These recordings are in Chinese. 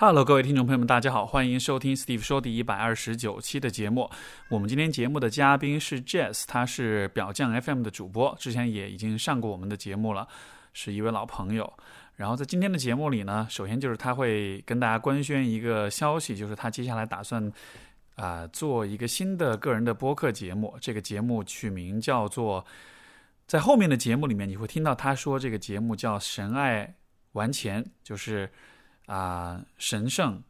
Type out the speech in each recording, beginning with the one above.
Hello，各位听众朋友们，大家好，欢迎收听 Steve 说第一百二十九期的节目。我们今天节目的嘉宾是 Jazz，他是表匠 FM 的主播，之前也已经上过我们的节目了，是一位老朋友。然后在今天的节目里呢，首先就是他会跟大家官宣一个消息，就是他接下来打算啊、做一个新的个人的播客节目，这个节目取名叫做，在后面的节目里面你会听到他说这个节目叫“神爱玩钱”，就是。啊、神圣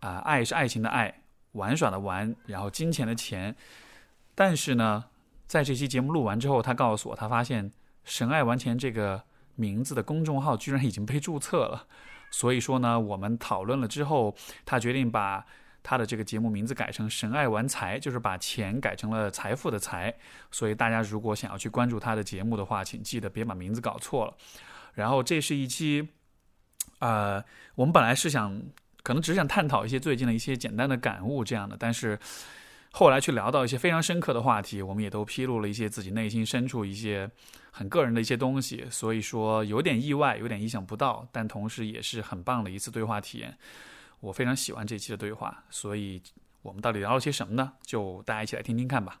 啊、爱是爱情的爱，玩耍的玩，然后金钱的钱。但是呢，在这期节目录完之后，他告诉我，他发现“神爱玩钱”这个名字的公众号居然已经被注册了。所以说呢，我们讨论了之后，他决定把他的这个节目名字改成“神爱玩财”，就是把钱改成了财富的财。所以大家如果想要去关注他的节目的话，请记得别把名字搞错了。然后这是一期。呃，我们本来是想，可能只是想探讨一些最近的一些简单的感悟这样的，但是后来去聊到一些非常深刻的话题，我们也都披露了一些自己内心深处一些很个人的一些东西，所以说有点意外，有点意想不到，但同时也是很棒的一次对话体验。我非常喜欢这期的对话，所以我们到底聊了些什么呢？就大家一起来听听看吧。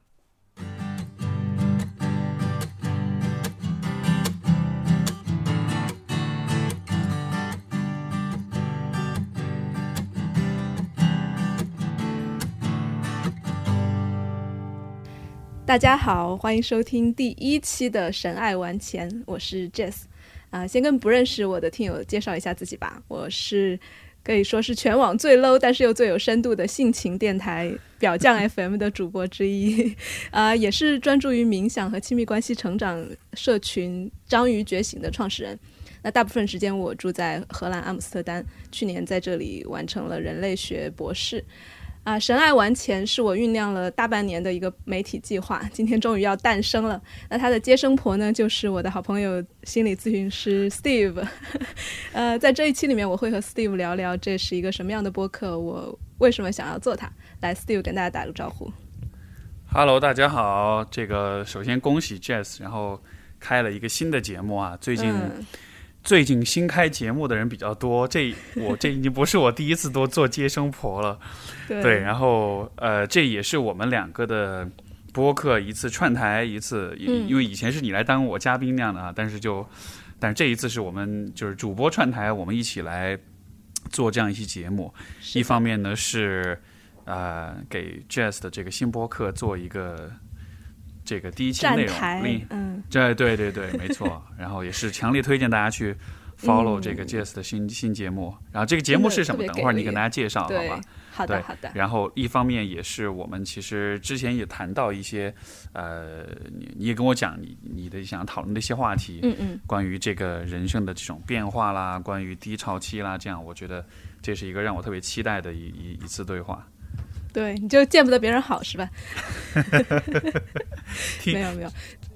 大家好，欢迎收听第一期的《神爱玩钱》，我是 Jess。啊、先跟不认识我的听友介绍一下自己吧，我是可以说是全网最 low 但是又最有深度的性情电台表匠 FM 的主播之一，啊、也是专注于冥想和亲密关系成长社群“章鱼觉醒”的创始人。那大部分时间我住在荷兰阿姆斯特丹，去年在这里完成了人类学博士。啊，神爱玩钱是我酝酿了大半年的一个媒体计划，今天终于要诞生了。那它的接生婆呢，就是我的好朋友心理咨询师 Steve。呃，在这一期里面，我会和 Steve 聊聊这是一个什么样的播客，我为什么想要做它。来，Steve 跟大家打个招呼。Hello，大家好。这个首先恭喜 Jazz，然后开了一个新的节目啊。最近、嗯最近新开节目的人比较多，这我这已经不是我第一次多做接生婆了。对对，然后呃，这也是我们两个的播客一次串台一次，因为以前是你来当我嘉宾那样的啊，但是就但是这一次是我们就是主播串台，我们一起来做这样一期节目。一方面呢是呃给 Jazz 的这个新播客做一个这个第一期内容，嗯，这对对对，没错。然后也是强烈推荐大家去 follow 嗯这个 Jess 的新、新节目。然后这个节目是什么？等会儿你跟大家介绍好对吧？，好的，好的，然后一方面也是我们其实之前也谈到一些，呃，你你也跟我讲你你的想讨论的一些话题，嗯嗯，关于这个人生的这种变化啦，关于低潮期啦，这样我觉得这是一个让我特别期待的一一一次对话。对，你就见不得别人好是吧？没有没有，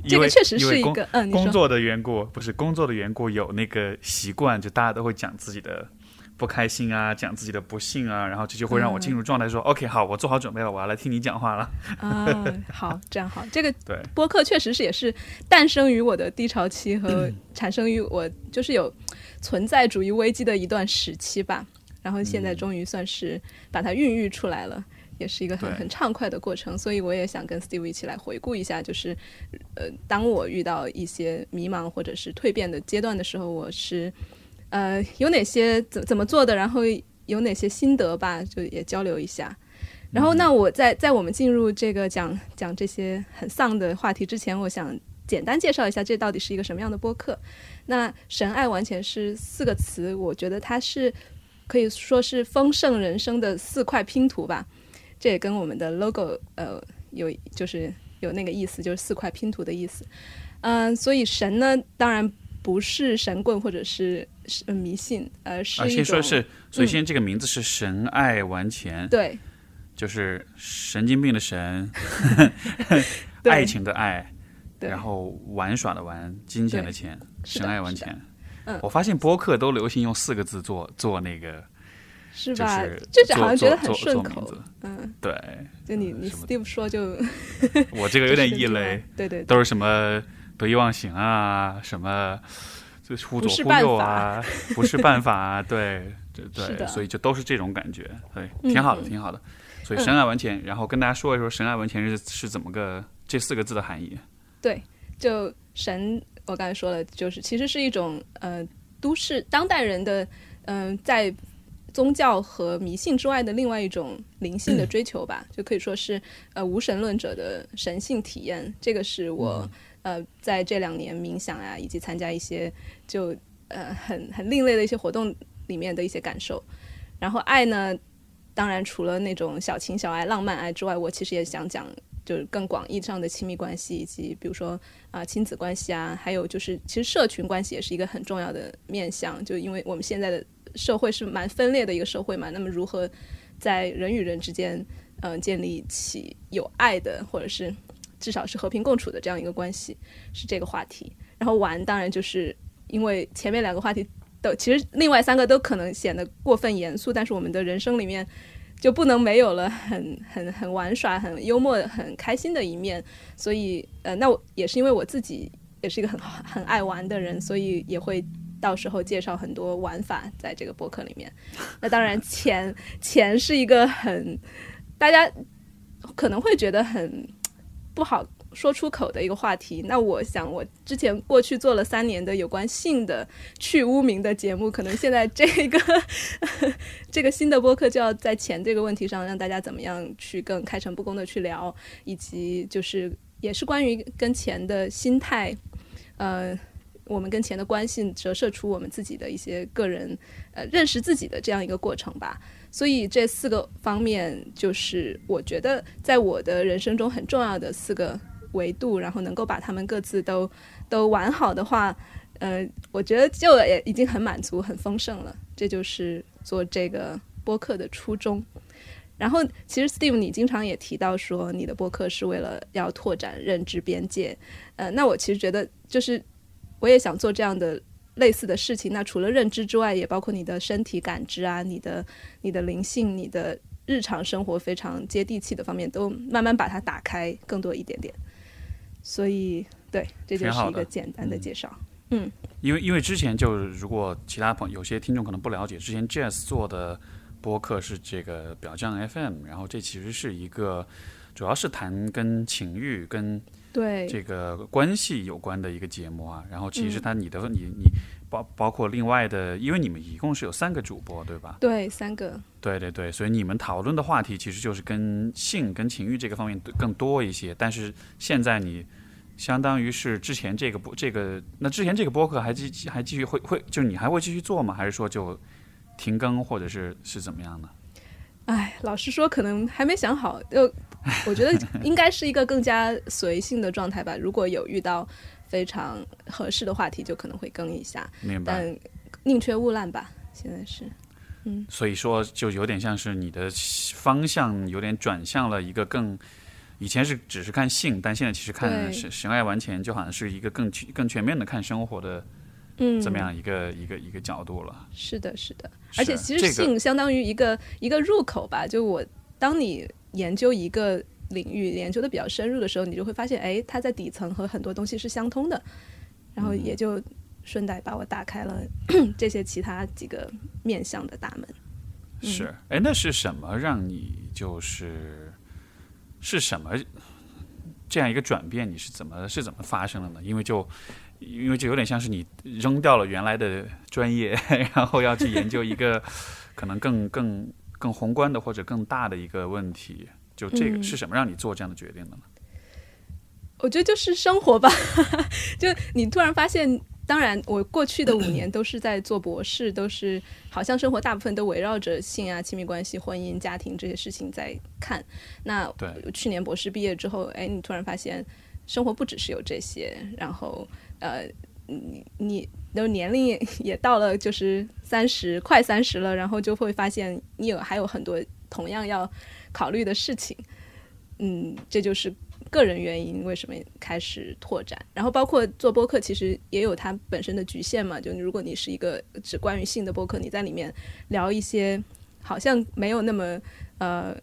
这个确实是一个，嗯，工作的缘故，不是工作的缘故，有那个习惯，就大家都会讲自己的不开心啊，讲自己的不幸啊，然后这就会让我进入状态，说、OK，好，我做好准备了，我要来听你讲话了。啊，好，这样好，这个对，播客确实是也是诞生于我的低潮期和产生于我就是有存在主义危机的一段时期吧。然后现在终于算是把它孕育出来了，也是一个很很畅快的过程。所以我也想跟 Steve 一起来回顾一下，就是呃，当我遇到一些迷茫或者是蜕变的阶段的时候，我是呃有哪些怎怎么做的，然后有哪些心得吧，就也交流一下。然后，那我在在我们进入这个讲讲这些很丧的话题之前，我想简单介绍一下这到底是一个什么样的播客。那“神爱完全”是四个词，我觉得它是可以说是丰盛人生的四块拼图吧。这也跟我们的 logo 呃有就是有那个意思，就是四块拼图的意思。嗯、所以神呢，当然不是神棍或者是迷信，而是先说是，所以现在这个名字是神爱玩钱，对。就是神经病的神，对。爱情的爱，对。然后玩耍的玩，金钱的钱，神爱玩钱。嗯。我发现播客都流行用四个字做做那个，就是吧？就是好像觉得很顺口。嗯，对，就你你 Steve 说就我这个有点 异类对对对都是什么得意忘形啊，什么就是忽左忽右啊，不是办法啊，对，对，所以就都是这种感觉，对，嗯挺好的，嗯挺好的。所以神爱玩钱，然后跟大家说一说神爱玩钱是是怎么个这四个字的含义。对，就神，我刚才说了，就是其实是一种呃都市当代人的嗯、在宗教和迷信之外的另外一种灵性的追求吧，就可以说是呃无神论者的神性体验。这个是我、呃在这两年冥想啊，以及参加一些就呃很很另类的一些活动里面的一些感受。然后爱呢，当然除了那种小情小爱、浪漫爱之外，我其实也想讲。就是更广义上的亲密关系，以及比如说啊、亲子关系啊，还有就是其实社群关系也是一个很重要的面向。就因为我们现在的社会是蛮分裂的一个社会嘛，那么如何在人与人之间嗯、建立起有爱的，或者是至少是和平共处的这样一个关系，是这个话题。然后玩当然就是因为前面两个话题都其实另外三个都可能显得过分严肃，但是我们的人生里面。就不能没有了很很很玩耍、很幽默、很开心的一面，所以呃，那我也是因为我自己也是一个很很爱玩的人，所以也会到时候介绍很多玩法在这个博客里面。那当然钱钱是一个很大家可能会觉得很不好说出口的一个话题。那我想，我之前过去做了三年的有关性的去污名的节目，可能现在这个 这个新的播客就要在钱这个问题上，让大家怎么样去更开诚布公的去聊，以及就是也是关于跟钱的心态，呃。我们跟钱的关系折射出我们自己的一些个人呃认识自己的这样一个过程吧。所以这四个方面，就是我觉得在我的人生中很重要的四个维度，然后能够把他们各自都都玩好的话，呃，我觉得就也已经很满足、很丰盛了。这就是做这个播客的初衷。然后，其实 Steve，你经常也提到说，你的播客是为了要拓展认知边界。呃，那我其实觉得，就是我也想做这样的类似的事情。那除了认知之外，也包括你的身体感知啊，你的你的灵性，你的日常生活非常接地气的方面，都慢慢把它打开更多一点点。所以，对，这就是一个简单的介绍。嗯因为因为之前就如果其他朋有些听众可能不了解，之前 Jazz 做的播客是这个表匠 FM，然后这其实是一个主要是谈跟情欲跟对，这个关系有关的一个节目啊。然后其实嗯它你的、你你包包括另外的，因为你们一共是有三个主播对吧？对，三个，对对对，所以你们讨论的话题其实就是跟性、跟情欲这个方面更多一些。但是现在你相当于是之前这个播这个，那之前这个播客还继还继续会会，就是你还会继续做吗？还是说就停更，或者是是怎么样呢？哎，老实说，可能还没想好。就 我觉得应该是一个更加随性的状态吧。如果有遇到非常合适的话题，就可能会更一下，明白。但宁缺毋滥吧。现在是，嗯所以说，就有点像是你的方向有点转向了一个更。以前是只是看性，但现在其实看对神神爱完全，就好像是一个更全更全面的看生活的嗯，这么样一个、一个一个角度了。是的，是的。而且其实性相当于一个一个入口吧。就我当你研究一个领域研究的比较深入的时候，你就会发现，哎，它在底层和很多东西是相通的，然后也就顺带把我打开了 这些其他几个面向的大门。嗯是，哎，那是什么让你就是是什么这样一个转变？你是怎么是怎么发生的呢？因为就因为就有点像是你扔掉了原来的专业，然后要去研究一个可能更更更宏观的或者更大的一个问题。就这个嗯是什么让你做这样的决定的呢？我觉得就是生活吧，就你突然发现，当然我过去的五年都是在做博士，都是好像生活大部分都围绕着性啊、亲密关系、婚姻、家庭这些事情在看。那对去年博士毕业之后，哎，你突然发现生活不只是有这些，然后呃，你你的年龄也到了就是三十快三十了，然后就会发现你有还有很多同样要考虑的事情。嗯，这就是个人原因为什么开始拓展，然后包括做播客，其实也有它本身的局限嘛。就如果你是一个只关于性的播客，你在里面聊一些好像没有那么呃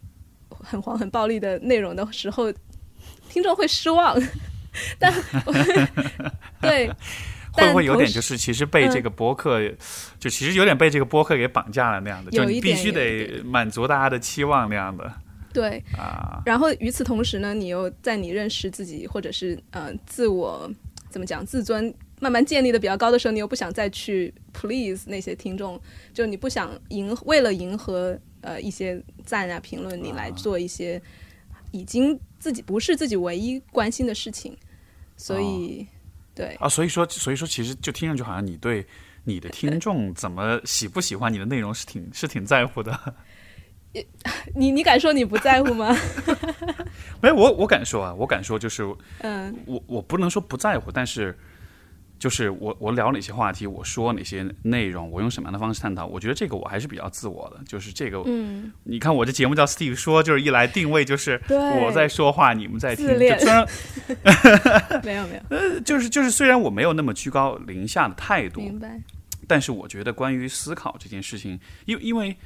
很黄很暴力的内容的时候，听众会失望。但对会不会有点就是其实被这个博客，就其实有点被这个博客给绑架了那样的，就必须得满足大家的期望那样的。对，啊。然后与此同时呢，你又在你认识自己或者是呃自我怎么讲自尊慢慢建立的比较高的时候，你又不想再去 please 那些听众，就你不想迎为了迎合呃一些赞啊评论，你来做一些已经自己不是自己唯一关心的事情，所以、对啊，所以说，所以说，其实就听上去好像你对你的听众怎么喜不喜欢你的内容是挺是挺在乎的。你你敢说你不在乎吗？没有，我我敢说啊，我敢说，就是嗯我我不能说不在乎，但是就是我我聊哪些话题，我说哪些内容，我用什么样的方式探讨，我觉得这个我还是比较自我的。就是这个，嗯，你看我这节目叫 Steve 说，就是一来定位就是我在说话，你们在听。虽然没有没有，呃就是就是虽然我没有那么居高临下的态度，明白，但是我觉得关于思考这件事情，因为因为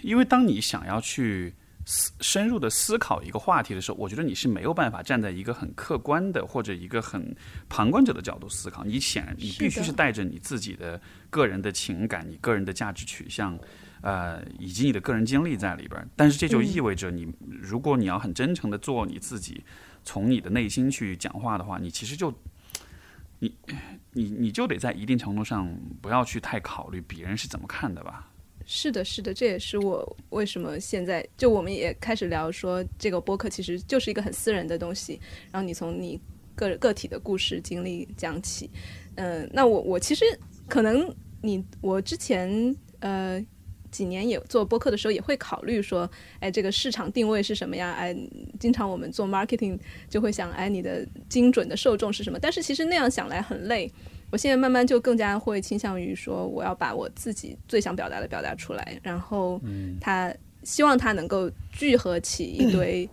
因为当你想要去思深入的思考一个话题的时候，我觉得你是没有办法站在一个很客观的或者一个很旁观者的角度思考。你显然你必须是带着你自己的个人的情感、你个人的价值取向，呃，以及你的个人经历在里边儿。但是这就嗯意味着你，如果你要很真诚的做你自己，从你的内心去讲话的话，你其实就你你你就得在一定程度上不要去太考虑别人 是怎么看的吧。是的，是的，这也是我为什么现在就我们也开始聊说，这个播客其实就是一个很私人的东西，然后你从你个个体的故事经历讲起，嗯、那我我其实可能你我之前呃几年也做播客的时候也会考虑说，哎，这个市场定位是什么呀？哎，经常我们做 marketing 就会想，哎，你的精准的受众是什么？但是其实那样想来很累。我现在慢慢就更加会倾向于说，我要把我自己最想表达的表达出来，然后他希望他能够聚合起一堆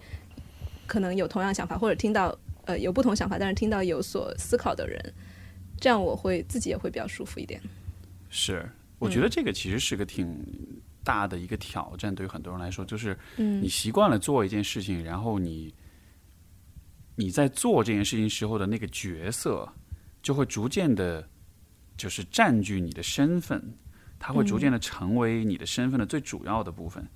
可能有同样想法或者听到呃有不同想法，但是听到有所思考的人，这样我会自己也会比较舒服一点。是，我觉得这个其实是个挺大的一个挑战，对于很多人来说，就是嗯。你习惯了做一件事情，然后你你在做这件事情时候的那个角色，就会逐渐的，就是占据你的身份，它会逐渐的成为你的身份的最主要的部分。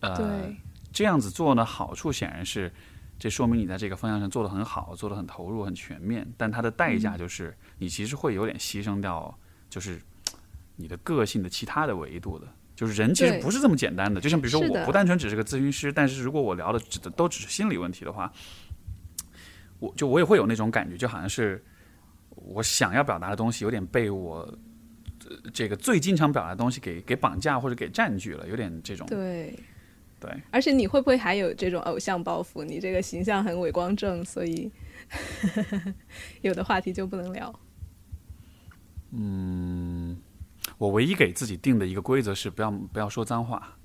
呃，这样子做呢，好处显然是，这说明你在这个方向上做得很好，做得很投入、很全面。但它的代嗯价就是，你其实会有点牺牲掉，就是你的个性的其他的维度的。就是人其实不是这么简单的，就像比如说，我不单纯只是个咨询师，但是如果我聊的只都只是心理问题的话，我就我也会有那种感觉，就好像是我想要表达的东西有点被我、呃这个最经常表达的东西给给绑架或者给占据了，有点这种对。对。而且你会不会还有这种偶像包袱？你这个形象很伟光正，所以 有的话题就不能聊。嗯我唯一给自己定的一个规则是不要不要说脏话，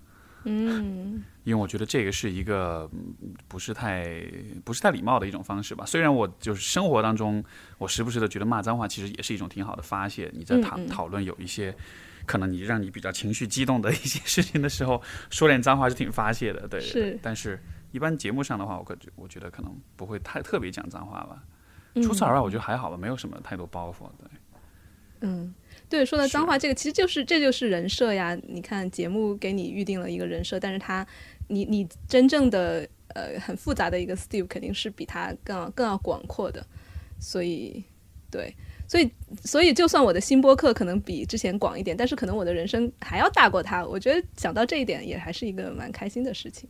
嗯，因为我觉得这个是一个嗯不是太不是太礼貌的一种方式吧。虽然我就是生活当中，我时不时的觉得骂脏话其实也是一种挺好的发泄。你在讨讨论有一些可能你让你比较情绪激动的一些事情的时候，说点脏话是挺发泄的，对。但是一般节目上的话，我可我觉得可能不会太特别讲脏话吧。嗯除此而外，我觉得还好吧，没有什么太多包袱。对。嗯，对，说到脏话，这个其实就是这就是人设呀。你看节目给你预定了一个人设，但是他，你你真正的呃很复杂的一个 Steve 肯定是比他更要更要广阔的，所以对，所以所以就算我的新播客可能比之前广一点，但是可能我的人生还要大过他。我觉得想到这一点，也还是一个蛮开心的事情。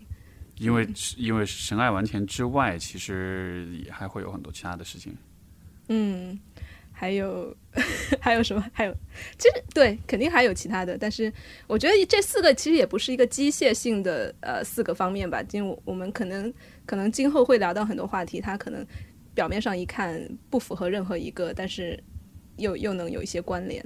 因为因为神爱完全之外，其实也还会有很多其他的事情。嗯，还有 还有什么？还有，其实对，肯定还有其他的，但是我觉得这四个其实也不是一个机械性的呃四个方面吧，因为我我们可能可能今后会聊到很多话题，它可能表面上一看不符合任何一个，但是又又能有一些关联，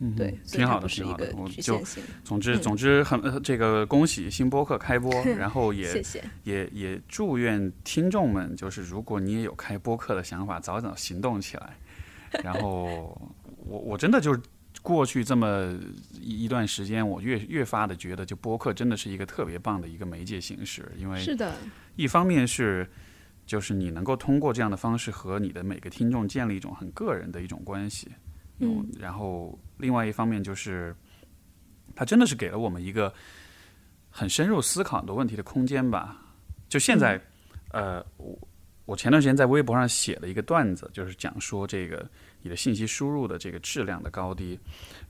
嗯，对，挺好的，是一个挺好的。我局就限性。总之嗯总之很、呃这个恭喜新播客开播，然后也谢谢，也也祝愿听众们，就是如果你也有开播客的想法，早早行动起来。然后我我真的就是过去这么一一段时间，我越越发的觉得，就播客真的是一个特别棒的一个媒介形式，因为是的，一方面是就是你能够通过这样的方式和你的每个听众建立一种很个人的一种关系。嗯，然后另外一方面就是，它真的是给了我们一个很深入思考很多问题的空间吧。就现在，呃，我我前段时间在微博上写了一个段子，就是讲说这个你的信息输入的这个质量的高低，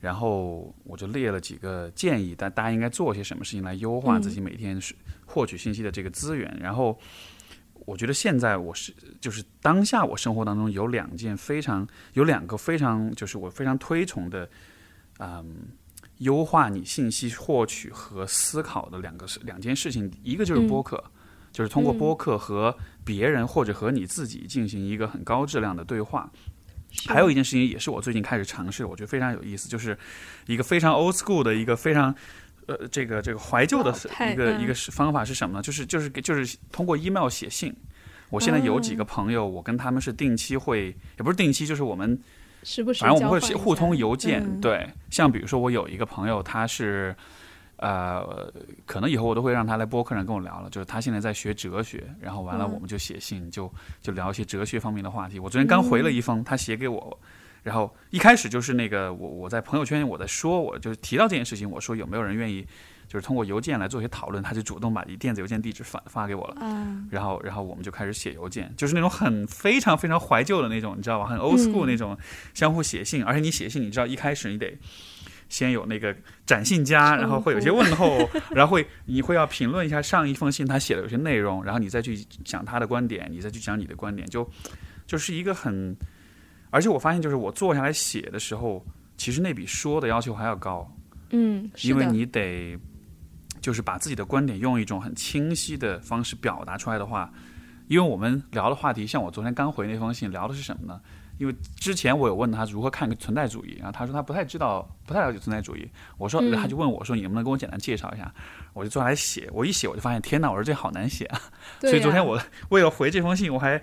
然后我就列了几个建议，但大家应该做些什么事情来优化自己每天是获取信息的这个资源。然后我觉得现在我是就是当下我生活当中有两件非常有两个非常就是我非常推崇的，嗯。优化你信息获取和思考的两个事两件事情，一个就是播客，就是通过播客和别人或者和你自己进行一个很高质量的对话。还有一件事情也是我最近开始尝试，我觉得非常有意思，就是一个非常 old school 的一个非常呃这个这个怀旧的一个、嗯、一个方法是什么呢？就是就是就是通过 email 写信。我现在有几个朋友，我跟他们是定期会，也不是定期，就是我们。时不时反正我们会互通邮件，嗯、对，像比如说我有一个朋友，他是，呃，可能以后我都会让他来播客上跟我聊了，就是他现在在学哲学，然后完了我们就写信，嗯、就就聊一些哲学方面的话题。我昨天刚回了一封，嗯、他写给我，然后一开始就是那个我我在朋友圈我在说，我就提到这件事情，我说有没有人愿意。就是通过邮件来做一些讨论，他就主动把电子邮件地址发发给我了，嗯、然后然后我们就开始写邮件，就是那种很非常非常怀旧的那种，你知道吧？很 old school 那种相互写信，嗯、而且你写信，你知道一开始你得先有那个展信家，然后会有些问候，然后会你会要评论一下上一封信他写的有些内容，然后你再去讲他的观点，你再去讲你的观点，就就是一个很，而且我发现就是我坐下来写的时候，其实那比说的要求还要高，嗯，因为你得。就是把自己的观点用一种很清晰的方式表达出来的话，因为我们聊的话题，像我昨天刚回那封信聊的是什么呢？因为之前我有问他如何看个存在主义，然后他说他不太知道，不太了解存在主义。我说，他就问我说，你能不能给我简单介绍一下？我就坐下来写，我一写我就发现，天哪！我说这好难写啊！所以昨天我为了回这封信，我还。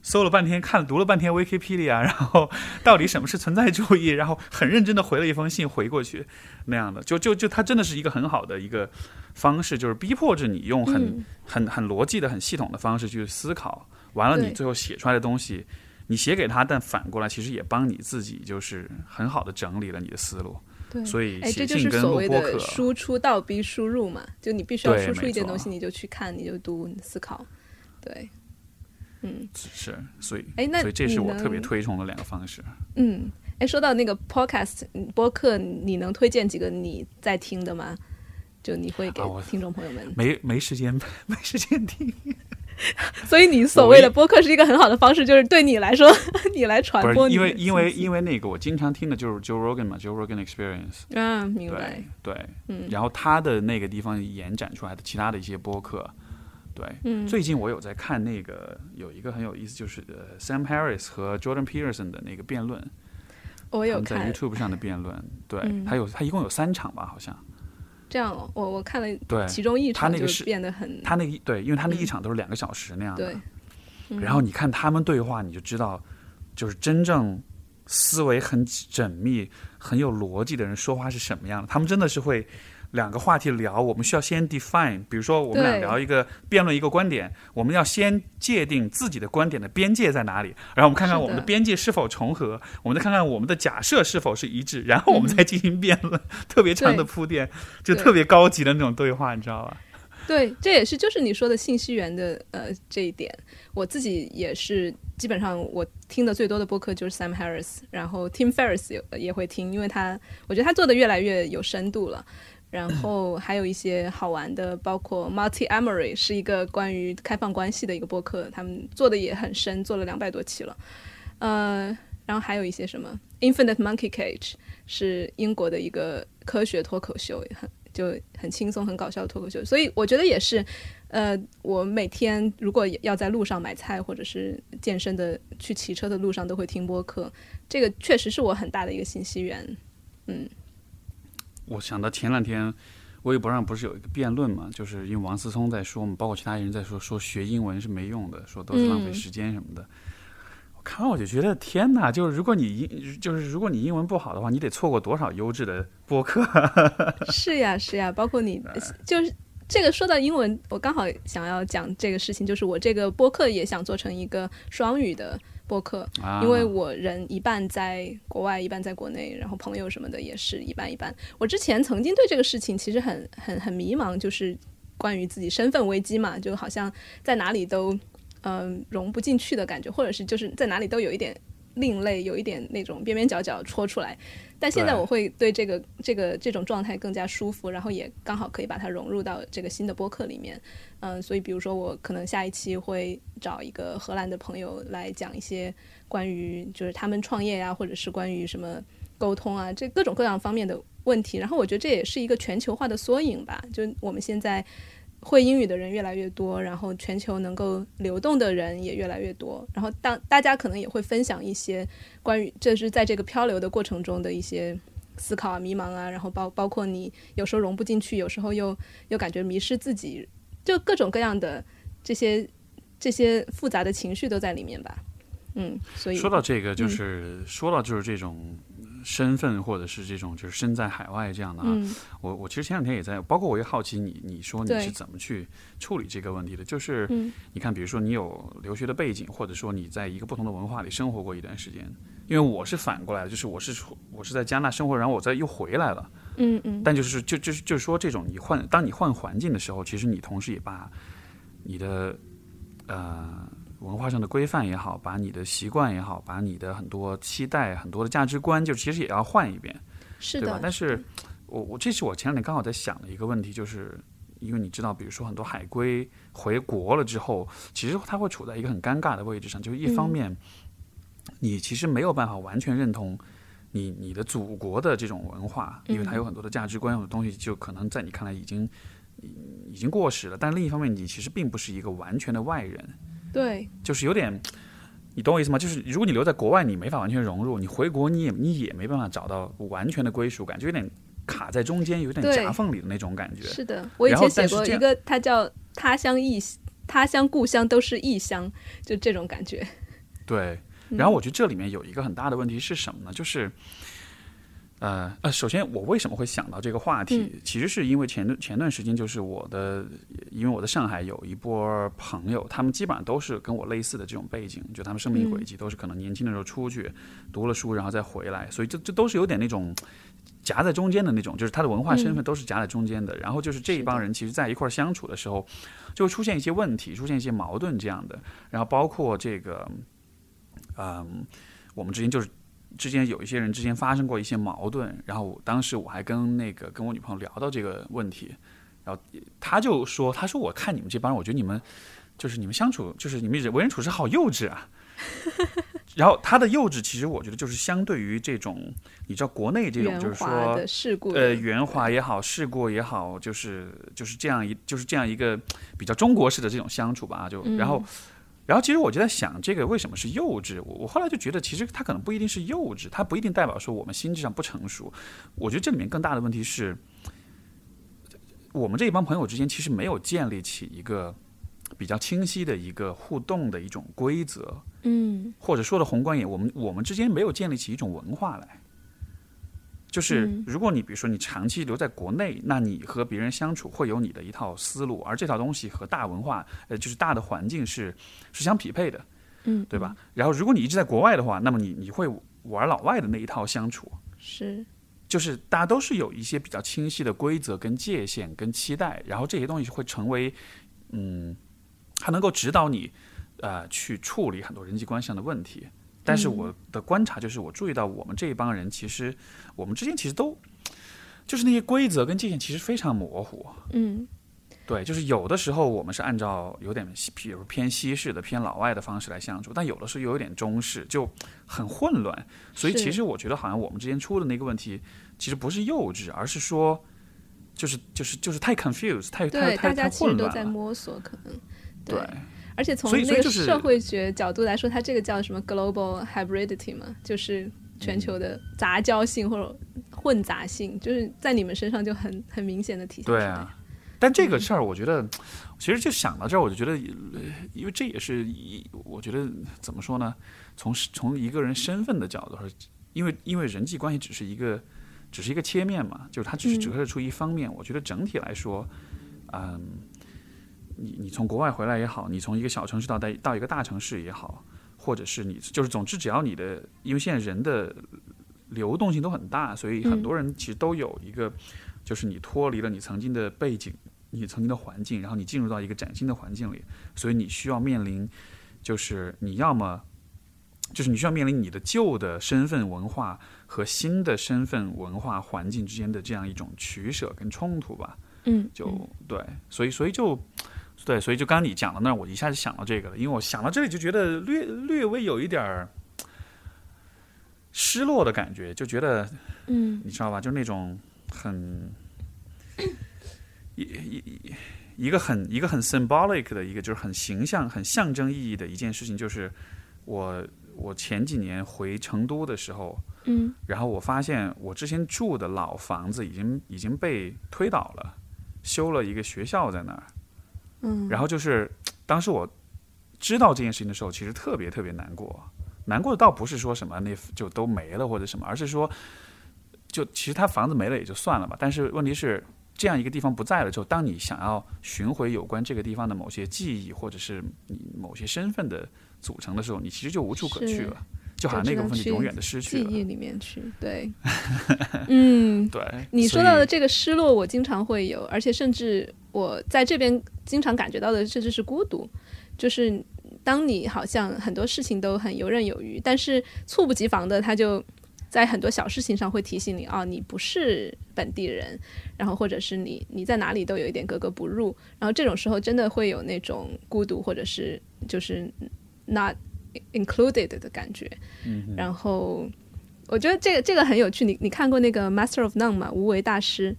搜了半天，看读了半天 Wikipedia，然后到底什么是存在主义，然后很认真的回了一封信回过去，那样的，就就就他真的是一个很好的一个方式，就是逼迫着你用很、嗯、很很逻辑的、很系统的方式去思考，完了你最后写出来的东西，你写给他，但反过来其实也帮你自己就是很好的整理了你的思路。对，所以哎，这就写信跟是所谓录播客的，输出倒逼输入嘛，就你必须要输出一点东西，你就去看，你就读，你思考，对。嗯是，所以哎那所以这是我特别推崇的两个方式。嗯，哎，说到那个 podcast 嗯播客，你能推荐几个你在听的吗？就你会给听众朋友们，没没时间，没时间听。所以你所谓的播客是一个很好的方式，就是对你来说，你来传播你因为因为因为那个我经常听的就是 Joe Rogan 嘛，Joe Rogan Experience。啊，明白。对，对，嗯。然后他的那个地方延展出来的其他的一些播客，对，嗯。最近我有在看那个有一个很有意思，就是呃 Sam Harris 和 Jordan Peterson 的那个辩论，我有在 YouTube 上的辩论，对，嗯。他有他一共有三场吧，好像，这样哦，我我看了对，其中一场就他那个是变得很他那个对，因为他那一嗯场都是两个小时那样的，然后你看他们对话，你就知道，就是真正思维很缜密、很有逻辑的人说话是什么样的。他们真的是会两个话题聊，我们需要先 define，比如说我们俩聊一个辩论一个观点，我们要先界定自己的观点的边界在哪里，然后我们看看我们的边界是否重合，我们再看看我们的假设是否是一致，然后我们再进行辩论。特别长的铺垫，就特别高级的那种对话，你知道吧？对，这也是就是你说的信息源的呃这一点，我自己也是基本上我听的最多的播客就是 Sam Harris，然后 Tim Ferriss 也也会听，因为他我觉得他做的越来越有深度了。然后还有一些好玩的，包括 Multi Amory 是一个关于开放关系的一个播客，他们做的也很深，做了两百多期了。呃，然后还有一些什么 Infinite Monkey Cage 是英国的一个科学脱口秀，也很就很轻松、很搞笑的脱口秀。所以我觉得也是，呃，我每天如果要在路上买菜或者是健身的去骑车的路上都会听播客，这个确实是我很大的一个信息源。嗯我想到前两天微博上不是有一个辩论嘛，就是因为王思聪在说嘛，包括其他人在说，说学英文是没用的，说都是浪费嗯时间什么的。我看完我就觉得天哪，就是如果你英就是如果你英文不好的话，你得错过多少优质的播客。是呀，是呀，包括你就是这个说到英文，我刚好想要讲这个事情，就是我这个播客也想做成一个双语的播客，啊因为我人一半在国外，一半在国内，然后朋友什么的也是一半一半。我之前曾经对这个事情其实很很很迷茫，就是关于自己身份危机嘛，就好像在哪里都嗯、融不进去的感觉，或者是就是在哪里都有一点另类，有一点那种边边角角戳出来。但现在我会对这个这个这种状态更加舒服，然后也刚好可以把它融入到这个新的播客里面。嗯，所以比如说我可能下一期会找一个荷兰的朋友来讲一些关于就是他们创业呀、或者是关于什么沟通啊，这各种各样方面的问题。然后我觉得这也是一个全球化的缩影吧，就我们现在。会英语的人越来越多，然后全球能够流动的人也越来越多，然后当大家可能也会分享一些关于这是在这个漂流的过程中的一些思考啊、迷茫啊，然后包包括你有时候融不进去，有时候又又感觉迷失自己，就各种各样的这些这些复杂的情绪都在里面吧。嗯，所以。说到这个，就是、说到就是这种身份或者是这种就是身在海外这样的啊，嗯。我我其实前两天也在，包括我也好奇你你说你是怎么去处理这个问题的，就是嗯。你看，比如说你有留学的背景，或者说你在一个不同的文化里生活过一段时间，因为我是反过来的，就是我是出我是在加拿大生活，然后我再又回来了，嗯嗯。但就是就就是就是说这种你换当你换环境的时候，其实你同时也把你的呃文化上的规范也好，把你的习惯也好，把你的很多期待、很多的价值观，就其实也要换一遍。是的，？对吧但是我我这是我前两天刚好在想的一个问题，就是因为你知道，比如说很多海归回国了之后，其实他会处在一个很尴尬的位置上，就是一方嗯面，你其实没有办法完全认同。你你的祖国的这种文化，因为它有很多的价值观，有的东西就可能在你看来已经已经过时了。但另一方面，你其实并不是一个完全的外人，对，就是有点，你懂我意思吗？就是如果你留在国外，你没法完全融入；你回国，你也你也没办法找到完全的归属感，就有点卡在中间，有点夹缝里的那种感觉。是的。我以前写过一个，它叫“他乡异他乡故乡都是异乡”，就这种感觉。对，嗯然后我觉得这里面有一个很大的问题是什么呢？就是，呃呃，首先我为什么会想到这个话题，嗯其实是因为前段前段时间就是我的，因为我在上海有一波朋友，他们基本上都是跟我类似的这种背景，就他们生命轨迹都是可能年轻的时候出去读了书，然后再回来，所以这这都是有点那种。夹在中间的那种，就是他的文化身份都是夹在中间的。然后就是这一帮人，其实在一块相处的时候，就会出现一些问题，出现一些矛盾这样的。然后包括这个，嗯，我们之间就是之间有一些人之间发生过一些矛盾，然后当时我还跟那个跟我女朋友聊到这个问题，然后他就说，他说我看你们这帮人，我觉得你们就是你们相处，就是你们为人处事好幼稚啊。然后他的幼稚，其实我觉得就是相对于这种，你知道国内这种，就是说事故，呃，圆滑也好，世故也好，就是就是这样一就是这样一个比较中国式的这种相处吧。就然后，然后其实我就在想，这个为什么是幼稚？我我后来就觉得，其实它可能不一定是幼稚，它不一定代表说我们心智上不成熟。我觉得这里面更大的问题是，我们这一帮朋友之间其实没有建立起一个比较清晰的一个互动的一种规则。嗯或者说的宏观一点，我们我们之间没有建立起一种文化来。就是嗯如果你比如说你长期留在国内，那你和别人相处会有你的一套思路，而这套东西和大文化，呃，就是大的环境是是相匹配的，嗯，对吧？然后如果你一直在国外的话，那么你你会玩老外的那一套相处，是，就是大家都是有一些比较清晰的规则、跟界限、跟期待，然后这些东西会成为，嗯，它能够指导你，呃，去处理很多人际关系上的问题。但是我的观察就是，我注意到我们这一帮人，其实我们之间其实都，就是那些规则跟界限其实非常模糊。嗯对，就是有的时候我们是按照有点，比如偏西式的、偏老外的方式来相处，但有的时候又有点中式，就很混乱。所以其实我觉得，好像我们之间出的那个问题，其实不是幼稚，而是说，就是就是就是太 confused，太太太太家其实都在混乱了。摸索，可能对，而且从那个社会学角度来说，它这个叫什么 global hybridity 嘛，就是全球的杂交性或者混杂性，就是在你们身上就很很明显的体现出来。对啊。但这嗯个事儿，我觉得，其实就想到这儿，我就觉得，呃因为这也是一，我觉得怎么说呢？从从一个人身份的角度说，因为因为人际关系只是一个，只是一个切面嘛，就是它只是嗯折射出一方面。我觉得整体来说，嗯，你你从国外回来也好，你从一个小城市到到到一个大城市也好，或者是你就是总之只要你的，因为现在人的流动性都很大，所以很多人其实都有一个，就是你脱离了你曾经的背景，你曾经的环境，然后你进入到一个崭新的环境里，所以你需要面临，就是你要么。就是你需要面临你的旧的身份文化和新的身份文化环境之间的这样一种取舍跟冲突吧。嗯，就对，所以所以就对，所以就刚刚你讲到那儿，我一下就想到这个了，因为我想到这里就觉得略略微有一点儿失落的感觉，就觉得，嗯，你知道吧？就那种很一一一个很一个很 symbolic 的一个，就是很形象、很象征意义的一件事情，就是我。我前几年回成都的时候，嗯，然后我发现我之前住的老房子已经已经被推倒了，修了一个学校在那儿，嗯，然后就是当时我知道这件事情的时候，其实特别特别难过，难过的倒不是说什么那就都没了或者什么，而是说，就其实他房子没了也就算了吧，但是问题是这样一个地方不在了之后，当你想要寻回有关这个地方的某些记忆或者是你某些身份的。组成的时候，你其实就无处可去了，就好像那个部分就永远的失去了。记忆里面去，对，嗯，对。你说到的这个失落，我经常会有，而且甚至我在这边经常感觉到的，甚至是孤独。就是当你好像很多事情都很游刃有余，但是猝不及防的，他就在很多小事情上会提醒你啊，你不是本地人，然后或者是你你在哪里都有一点格格不入，然后这种时候真的会有那种孤独，或者是就是。not included 的感觉，然后我觉得这个这个很有趣。你你看过那个 Master of None 吗？无为大师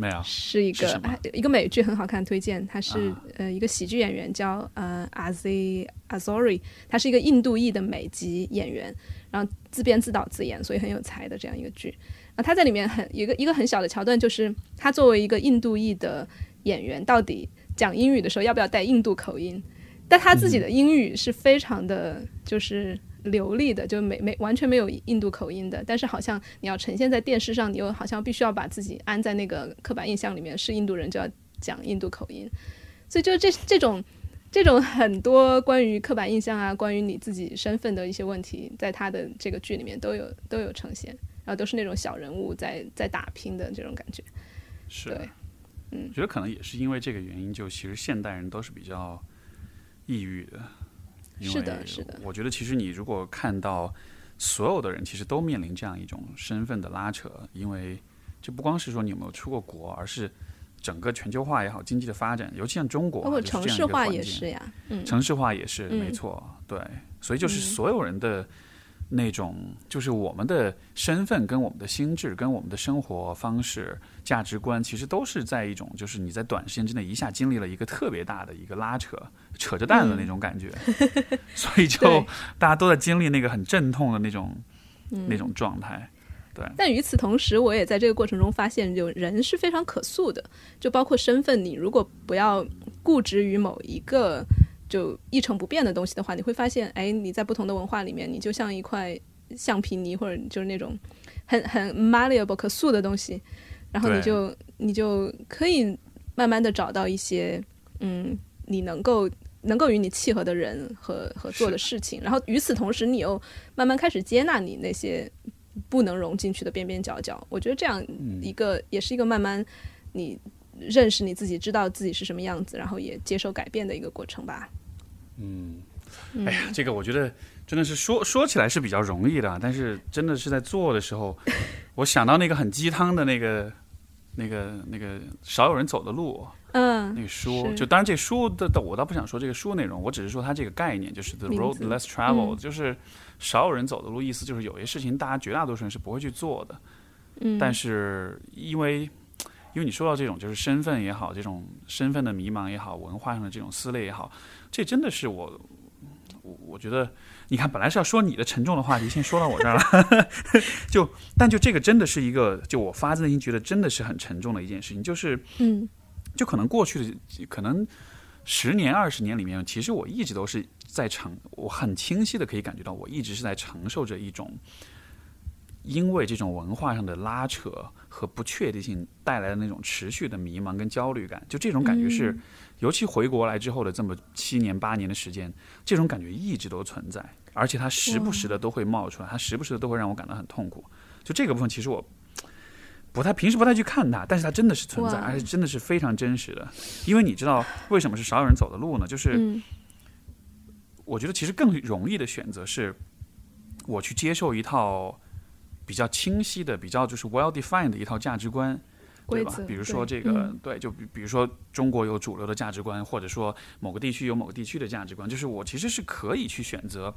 没有，是一个一个美剧，很好看，推荐。他是呃一个喜剧演员，叫呃 Aziz Azori，他是一个印度裔的美籍演员，然后自编自导自演，所以很有才的这样一个剧。啊，他在里面很一个一个很小的桥段，就是他作为一个印度裔的演员，到底讲英语的时候要不要带印度口音？但他自己的英语是非常的，就是流利的，就没没完全没有印度口音的。但是好像你要呈现在电视上，你又好像必须要把自己安在那个刻板印象里面，是印度人就要讲印度口音。所以就这这种这种很多关于刻板印象啊，关于你自己身份的一些问题，在他的这个剧里面都有都有呈现，然后都是那种小人物在在打拼的这种感觉。是，嗯，觉得可能也是因为这个原因，就其实现代人都是比较。抑郁的，是的，是的。我觉得其实你如果看到所有的人，其实都面临这样一种身份的拉扯，因为就不光是说你有没有出过国，而是整个全球化也好，经济的发展，尤其像中国，包括城市化也是呀，嗯，城市化也是没错，对，所以就是所有人的。那种就是我们的身份跟我们的心智跟我们的生活方式价值观，其实都是在一种就是你在短时间之内一下经历了一个特别大的一个拉扯，扯着蛋的那种感觉，所以就大家都在经历那个很阵痛的那种那种状态。对。但与此同时，我也在这个过程中发现，就人是非常可塑的，就包括身份，你如果不要固执于某一个。就一成不变的东西的话，你会发现，哎，你在不同的文化里面，你就像一块橡皮泥，或者就是那种很很 malleable 可塑的东西，然后你就你就可以慢慢的找到一些，嗯，你能够能够与你契合的人和和做的事情，然后与此同时，你又慢慢开始接纳你那些不能融进去的边边角角。我觉得这样一个也是一个慢慢你认识你自己，知道自己是什么样子，然后也接受改变的一个过程吧。嗯，哎呀，这个我觉得真的是说说起来是比较容易的，但是真的是在做的时候，我想到那个很鸡汤的那个、那个、那个少有人走的路，嗯，那个书，就当然这书的，我倒不想说这个书内容，我只是说它这个概念，就是 the road less traveled，就是少有人走的路，意思就是有些事情大家绝大多数人是不会去做的，嗯，但是因为因为你说到这种就是身份也好，这种身份的迷茫也好，文化上的这种撕裂也好。这真的是我，我我觉得，你看，本来是要说你的沉重的话题，先说到我这儿了。就，但就这个真的是一个，就我发自内心觉得真的是很沉重的一件事情。就是，嗯，就可能过去的可能十年、二十年里面，其实我一直都是在承，我很清晰的可以感觉到，我一直是在承受着一种因为这种文化上的拉扯和不确定性带来的那种持续的迷茫跟焦虑感，就这种感觉是，尤其回国来之后的这么七年八年的时间，这种感觉一直都存在，而且它时不时的都会冒出来，它时不时的都会让我感到很痛苦。就这个部分，其实我不太平时不太去看它，但是它真的是存在，而且真的是非常真实的。因为你知道为什么是少有人走的路呢？就是嗯我觉得其实更容易的选择是，我去接受一套比较清晰的、比较就是 well defined 的一套价值观，对？，吧比如说这个，嗯对，就比比如说中国有主流的价值观，或者说某个地区有某个地区的价值观，就是我其实是可以去选择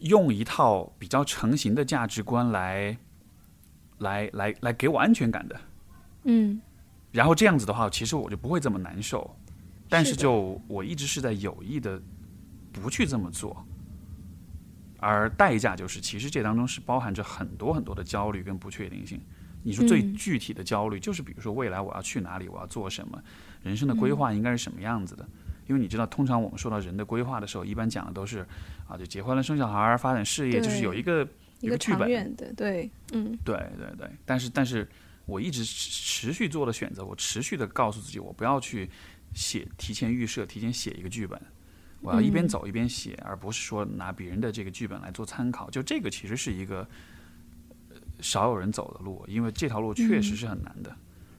用一套比较成型的价值观来，来来来给我安全感的。嗯然后这样子的话，其实我就不会这么难受。但是就我一直是在有意的不去这么做，而代价就是，其实这当中是包含着很多很多的焦虑跟不确定性。你说最嗯具体的焦虑，就是比如说未来我要去哪里，我要做什么，人生的规划应该是什么样子的。因为你知道，通常我们说到人的规划的时候，一般讲的都是啊，就结婚了、生小孩儿、发展事业，就是有一个一个剧本。对，嗯对对对，但是但是我一直持持续做的选择，我持续的告诉自己，我不要去写提前预设，提前写一个剧本，我要一边嗯走一边写，而不是说拿别人的这个剧本来做参考。就这个其实是一个呃少有人走的路，因为这条路确实是很难的，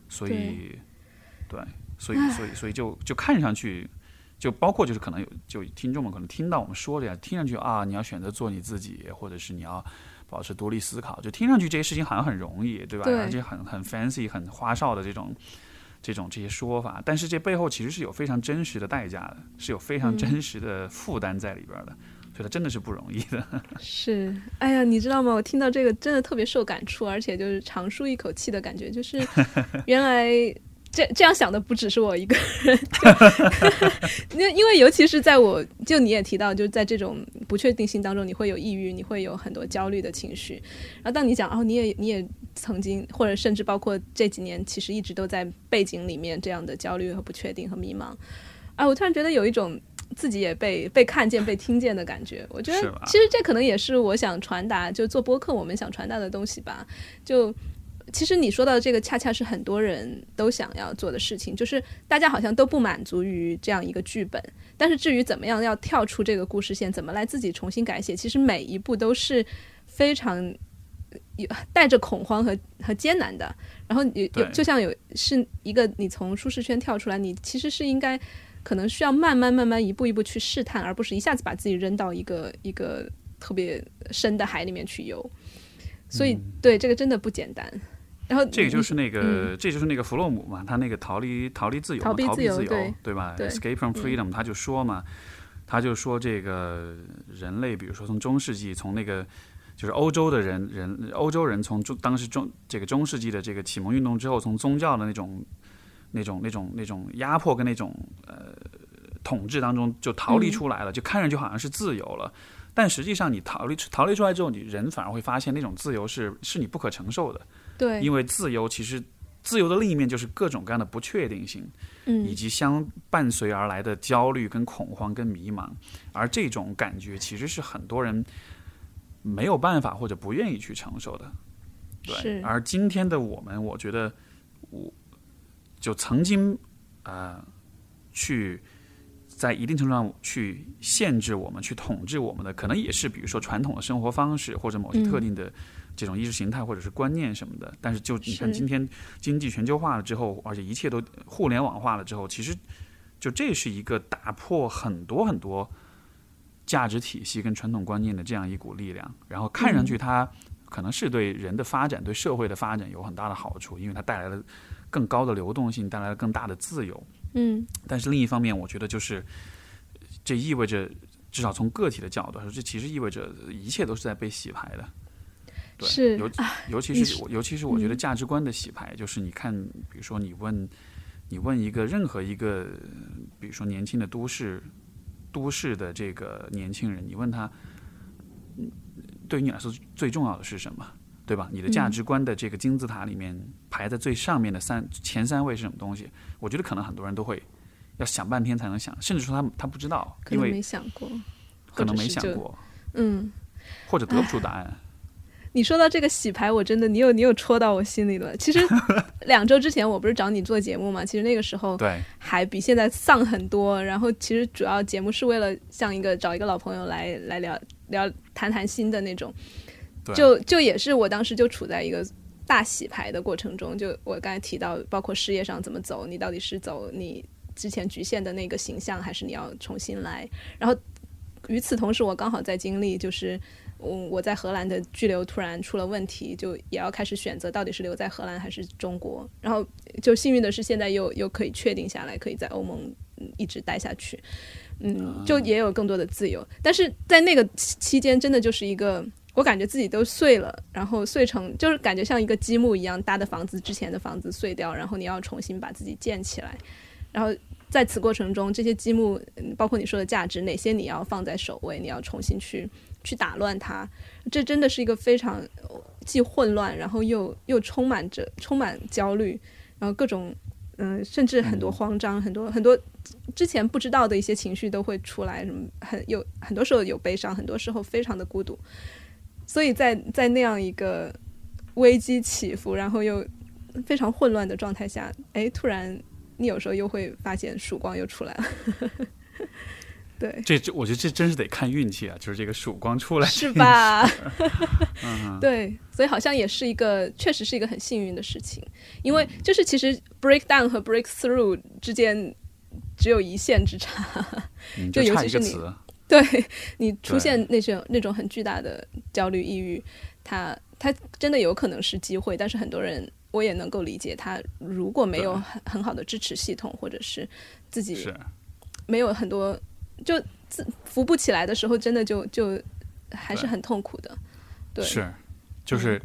所以对，所以所以所以就就看上去。就包括就是可能有就听众们可能听到我们说的呀，听上去啊，你要选择做你自己，或者是你要保持独立思考，就听上去这些事情好像很容易，对吧？对而且很很 fancy、很花哨的这种这种这些说法，但是这背后其实是有非常真实的代价的，是有非常嗯真实的负担在里边的，所以它真的是不容易的。是，哎呀，你知道吗？我听到这个真的特别受感触，而且就是长舒一口气的感觉，就是 原来这这样想的不只是我一个人，就因因为尤其是在我就你也提到，就在这种不确定性当中，你会有抑郁，你会有很多焦虑的情绪。然后当你讲哦，你也你也曾经，或者甚至包括这几年，其实一直都在背景里面这样的焦虑和不确定和迷茫。啊，我突然觉得有一种自己也被被看见、被听见的感觉。我觉得其实这可能也是我想传达，就做播客我们想传达的东西吧。就其实你说到的这个，恰恰是很多人都想要做的事情，就是大家好像都不满足于这样一个剧本，但是至于怎么样要跳出这个故事线，怎么来自己重新改写，其实每一步都是非常有带着恐慌和和艰难的。然后有有就像有是一个你从舒适圈跳出来，你其实是应该可能需要慢慢慢慢一步一步去试探，而不是一下子把自己扔到一个一个特别深的海里面去游。所以、对这个真的不简单。然后嗯这个就是那个，嗯这就是那个弗洛姆嘛，他那个逃离逃离自由，逃避自由对对吧？Escape from freedom，、他就说嘛，他就说这个人类，比如说从中世纪，从那个就是欧洲的人人欧洲人从中当时中这个中世纪的这个启蒙运动之后，从宗教的那种那种那种那种压迫跟那种呃统治当中就逃离嗯出来了，就看上去好像是自由了。但实际上，你逃离逃离出来之后，你人反而会发现，那种自由是是你不可承受的。对，因为自由其实自由的另一面就是各种各样的不确定性，以嗯及相伴随而来的焦虑、跟恐慌、跟迷茫，而这种感觉其实是很多人没有办法或者不愿意去承受的。对，是而今天的我们，我觉得我就曾经呃去。在一定程度上去限制我们、去统治我们的，可能也是比如说传统的生活方式，或者某些特嗯定的这种意识形态或者是观念什么的。但是就你看今天经济全球化了之后，而且一切都互联网化了之后，其实就这是一个打破很多很多价值体系跟传统观念的这样一股力量。然后看上去它可能是对人的发展、对社会的发展有很大的好处，因为它带来了更高的流动性，带来了更大的自由。嗯但是另一方面，我觉得就是这意味着，至少从个体的角度来说，这其实意味着一切都是在被洗牌的。对，是尤尤其你是尤其是我觉得嗯价值观的洗牌，就是你看，比如说你问你问一个任何一个，比如说年轻的都市都市的这个年轻人，你问他，嗯对于你来说最重要的是什么？对吧？你的价嗯值观的这个金字塔里面排在最上面的三前三位是什么东西？我觉得可能很多人都会要想半天才能想，甚至说他他不知道，因为可能没想过，可能没想过，嗯。或者得不出答案。你说到这个洗牌，我真的，你有你有戳到我心里了。其实 两周之前我不是找你做节目嘛，其实那个时候对还比现在丧很多。然后其实主要节目是为了像一个找一个老朋友来来聊聊谈谈心的那种，对就就也是我当时就处在一个大洗牌的过程中。就我刚才提到，包括事业上怎么走，你到底是走你之前局限的那个形象，还是你要重新来？然后与此同时，我刚好在经历就是。嗯，我在荷兰的居留突然出了问题，就也要开始选择到底是留在荷兰还是中国。然后就幸运的是，现在又又可以确定下来，可以在欧盟嗯一直待下去。嗯，就也有更多的自由。但是在那个期期间，真的就是一个我感觉自己都碎了，然后碎成就是感觉像一个积木一样搭的房子，之前的房子碎掉，然后你要重新把自己建起来。然后在此过程中，这些积木，包括你说的价值，哪些你要放在首位，你要重新去。去打乱它，这真的是一个非常既混乱，然后又又充满着充满焦虑，然后各种嗯、甚至很多慌张，很多 很多之前不知道的一些情绪都会出来，什么很有很多时候有悲伤，很多时候非常的孤独，所以在在那样一个危机起伏，然后又非常混乱的状态下，哎，突然你有时候又会发现曙光又出来了。对，这这我觉得这真是得看运气啊，就是这个曙光出来 是吧？嗯对，所以好像也是一个，确实是一个很幸运的事情，因为就是其实 breakdown 和 breakthrough 之间只有一线之差，嗯就 就尤其是你差一个词，对你出现那些那种很巨大的焦虑、抑郁，他他真的有可能是机会，但是很多人我也能够理解，他如果没有很很好的支持系统，或者是自己是没有很多就自扶不起来的时候，真的就就还是很痛苦的。对，嗯是，就是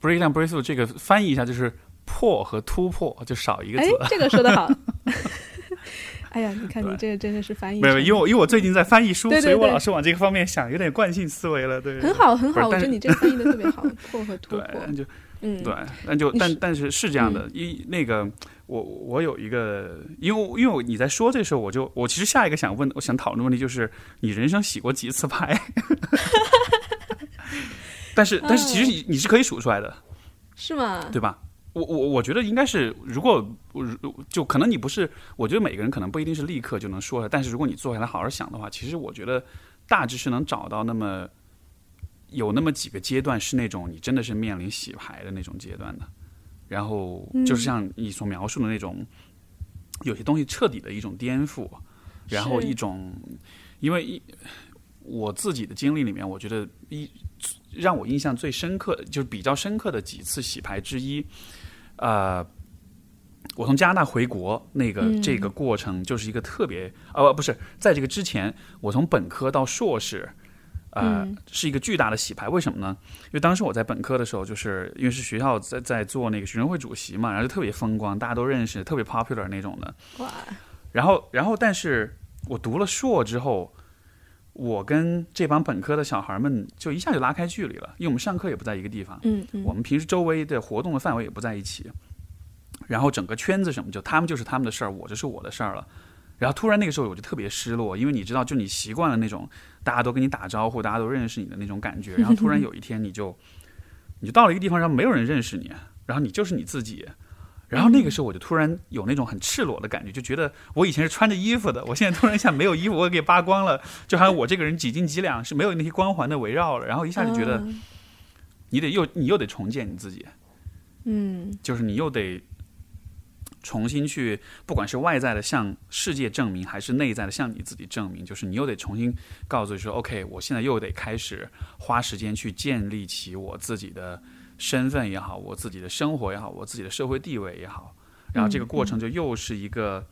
breakdown breakthrough 这个翻译一下就是破和突破，就少一个哎字。，这个说的好。哎呀，你看你这个真的是翻译没有，因为我因为我最近在翻译书，对对对所以我老是往这个方面想，有点惯性思维了。对，很好很好，我觉得你这个翻译的特别好，破和突对，破那。就嗯，对，那就但但是是这样的，一那个我我有一个，因为因为你在说这时候，我就我其实下一个想问，我想讨论的问题就是，你人生洗过几次牌？但是但是其实你你是可以数出来的，是吗？对吧？我我我觉得应该是，如果如就可能你不是，我觉得每个人可能不一定是立刻就能说的，但是如果你坐下来好好想的话，其实我觉得大致是能找到那么有那么几个阶段是那种你真的是面临洗牌的那种阶段的，然后就是像你所描述的那种，有些东西彻底的一种颠覆，然后一种因为一我自己的经历里面，我觉得一让我印象最深刻的，就是比较深刻的几次洗牌之一，呃，我从加拿大回国那个、嗯这个过程，就是一个特别呃不是在这个之前，我从本科到硕士。呃，嗯是一个巨大的洗牌，为什么呢？因为当时我在本科的时候，就是因为是学校在在做那个学生会主席嘛，然后就特别风光，大家都认识，特别 popular 那种的。哇，然后，然后，但是我读了硕之后，我跟这帮本科的小孩们就一下就拉开距离了，因为我们上课也不在一个地方，嗯嗯，我们平时周围的活动的范围也不在一起，然后整个圈子什么就他们就是他们的事儿，我就是我的事儿了。然后突然那个时候我就特别失落，因为你知道，就你习惯了那种大家都跟你打招呼，大家都认识你的那种感觉，然后突然有一天你就你就到了一个地方，然后没有人认识你，然后你就是你自己。然后那个时候我就突然有那种很赤裸的感觉，就觉得我以前是穿着衣服的，我现在突然一下没有衣服，我给扒光了，就好像我这个人几斤几两是没有那些光环的围绕了，然后一下就觉得嗯。你得又你又得重建你自己，嗯。就是你又得重新去，不管是外在的向世界证明，还是内在的向你自己证明，就是你又得重新告诉你说，OK，我现在又得开始花时间去建立起我自己的身份也好，我自己的生活也好，我自己的社会地位也好，然后这个过程就又是一个，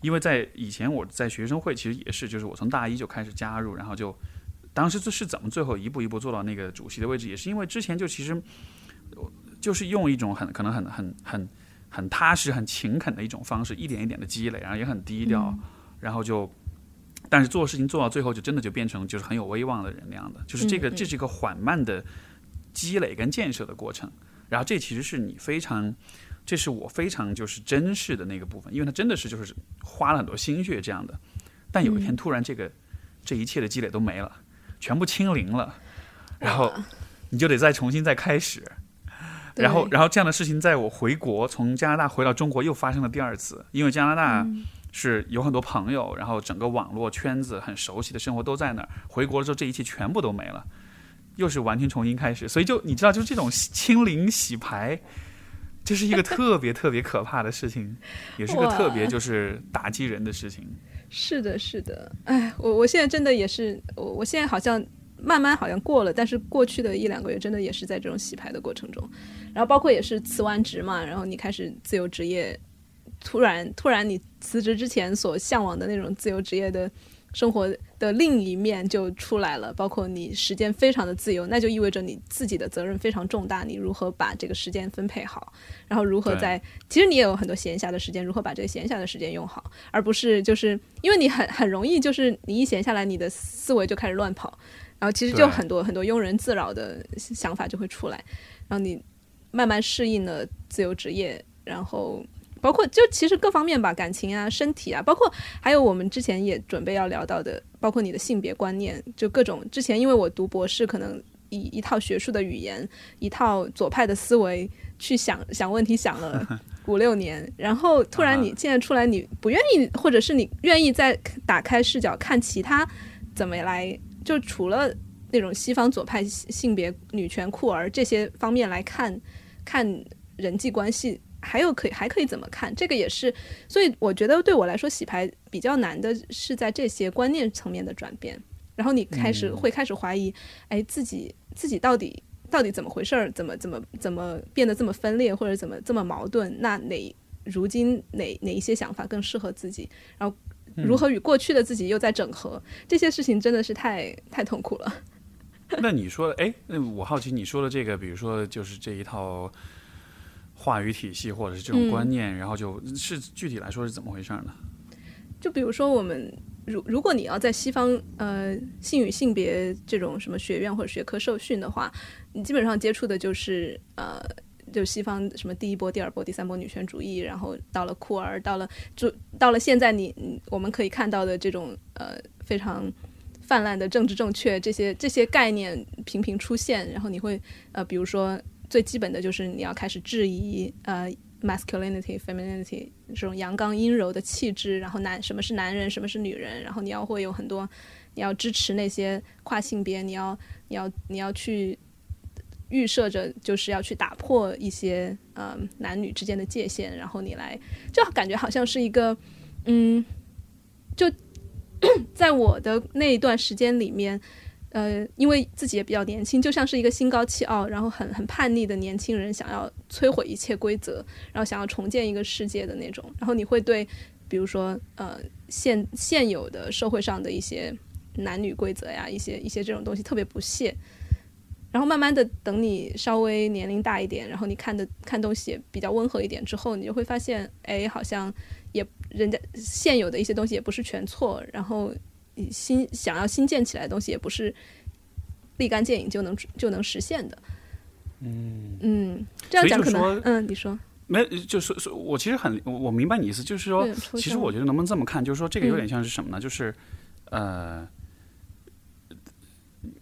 因为在以前我在学生会其实也是，就是我从大一就开始加入，然后就当时是怎么最后一步一步做到那个主席的位置，也是因为之前就其实就是用一种很可能很很很很踏实、很勤恳的一种方式，一点一点的积累，然后也很低调，然后就。但是做事情做到最后，就真的就变成就是很有威望的人那样的，就是这个这是一个缓慢的积累跟建设的过程。然后这其实是你非常，这是我非常就是珍视的那个部分，因为它真的是就是花了很多心血这样的。但有一天突然这个、这一切的积累都没了，全部清零了，然后你就得再重新再开始。然后，然后这样的事情，在我回国从加拿大回到中国又发生了第二次，因为加拿大嗯是有很多朋友，然后整个网络圈子很熟悉的生活都在那儿。回国了之后，这一切全部都没了，又是完全重新开始。所以就你知道，就是这种清零洗牌，这是一个特别特别可怕的事情，也是个特别就是打击人的事情。是的，是的，哎，我我现在真的也是，我我现在好像慢慢好像过了，但是过去的一两个月真的也是在这种洗牌的过程中，然后包括也是辞完职嘛，然后你开始自由职业，突然突然你辞职之前所向往的那种自由职业的生活的另一面就出来了，包括你时间非常的自由，那就意味着你自己的责任非常重大，你如何把这个时间分配好，然后如何在其实你也有很多闲暇的时间，如何把这个闲暇的时间用好，而不是就是因为你很很容易就是你一闲下来，你的思维就开始乱跑，然后其实就很多很多庸人自扰的想法就会出来，然后你慢慢适应了自由职业，然后包括就其实各方面吧，感情啊、身体啊，包括还有我们之前也准备要聊到的，包括你的性别观念，就各种之前因为我读博士，可能以一套学术的语言，一套左派的思维去想想问题，想了五六年，然 后突然你现在出来，你不愿意，或者是你愿意再打开视角看其他怎么来，就除了那种西方左派性别、女权、酷儿这些方面来看看人际关系。还有可以还可以怎么看？这个也是，所以我觉得对我来说洗牌比较难的是在这些观念层面的转变。然后你开始、会开始怀疑，哎，自己自己到底到底怎么回事儿？怎么怎么怎么变得这么分裂，或者怎么这么矛盾？那哪如今哪哪一些想法更适合自己？然后如何与过去的自己又在整合？这些事情真的是太太痛苦了。那你说的，哎，那我好奇你说的这个，比如说就是这一套话语体系或者是这种观念，然后就是具体来说是怎么回事呢？就比如说我们。如如果你要在西方呃性与性别这种什么学院或者学科受训的话，你基本上接触的就是呃就西方什么第一波、第二波、第三波女权主义，然后到了酷儿，到了就到了现在你我们可以看到的这种呃非常泛滥的政治正确这些这些概念频频出现，然后你会呃比如说最基本的就是你要开始质疑呃。masculinity、femininity 这种阳刚阴柔的气质，然后男什么是男人，什么是女人，然后你要会有很多，你要支持那些跨性别，你要你要你要去预设着就是要去打破一些呃男女之间的界限，然后你来就感觉好像是一个嗯，就 在我的那一段时间里面。呃，因为自己也比较年轻，就像是一个心高气傲，然后很很叛逆的年轻人，想要摧毁一切规则，然后想要重建一个世界的那种。然后你会对，比如说呃现现有的社会上的一些男女规则呀，一些一些这种东西特别不屑。然后慢慢的，等你稍微年龄大一点，然后你看的看东西也比较温和一点之后，你就会发现，哎，好像也人家现有的一些东西也不是全错，然后。新想要新建起来的东西，也不是立竿见影就能就能实现的。嗯嗯，这样讲可能嗯，你说没就是说，我其实很我明白你意思，就是说，其实我觉得能不能这么看，就是说这个有点像是什么呢？就是呃，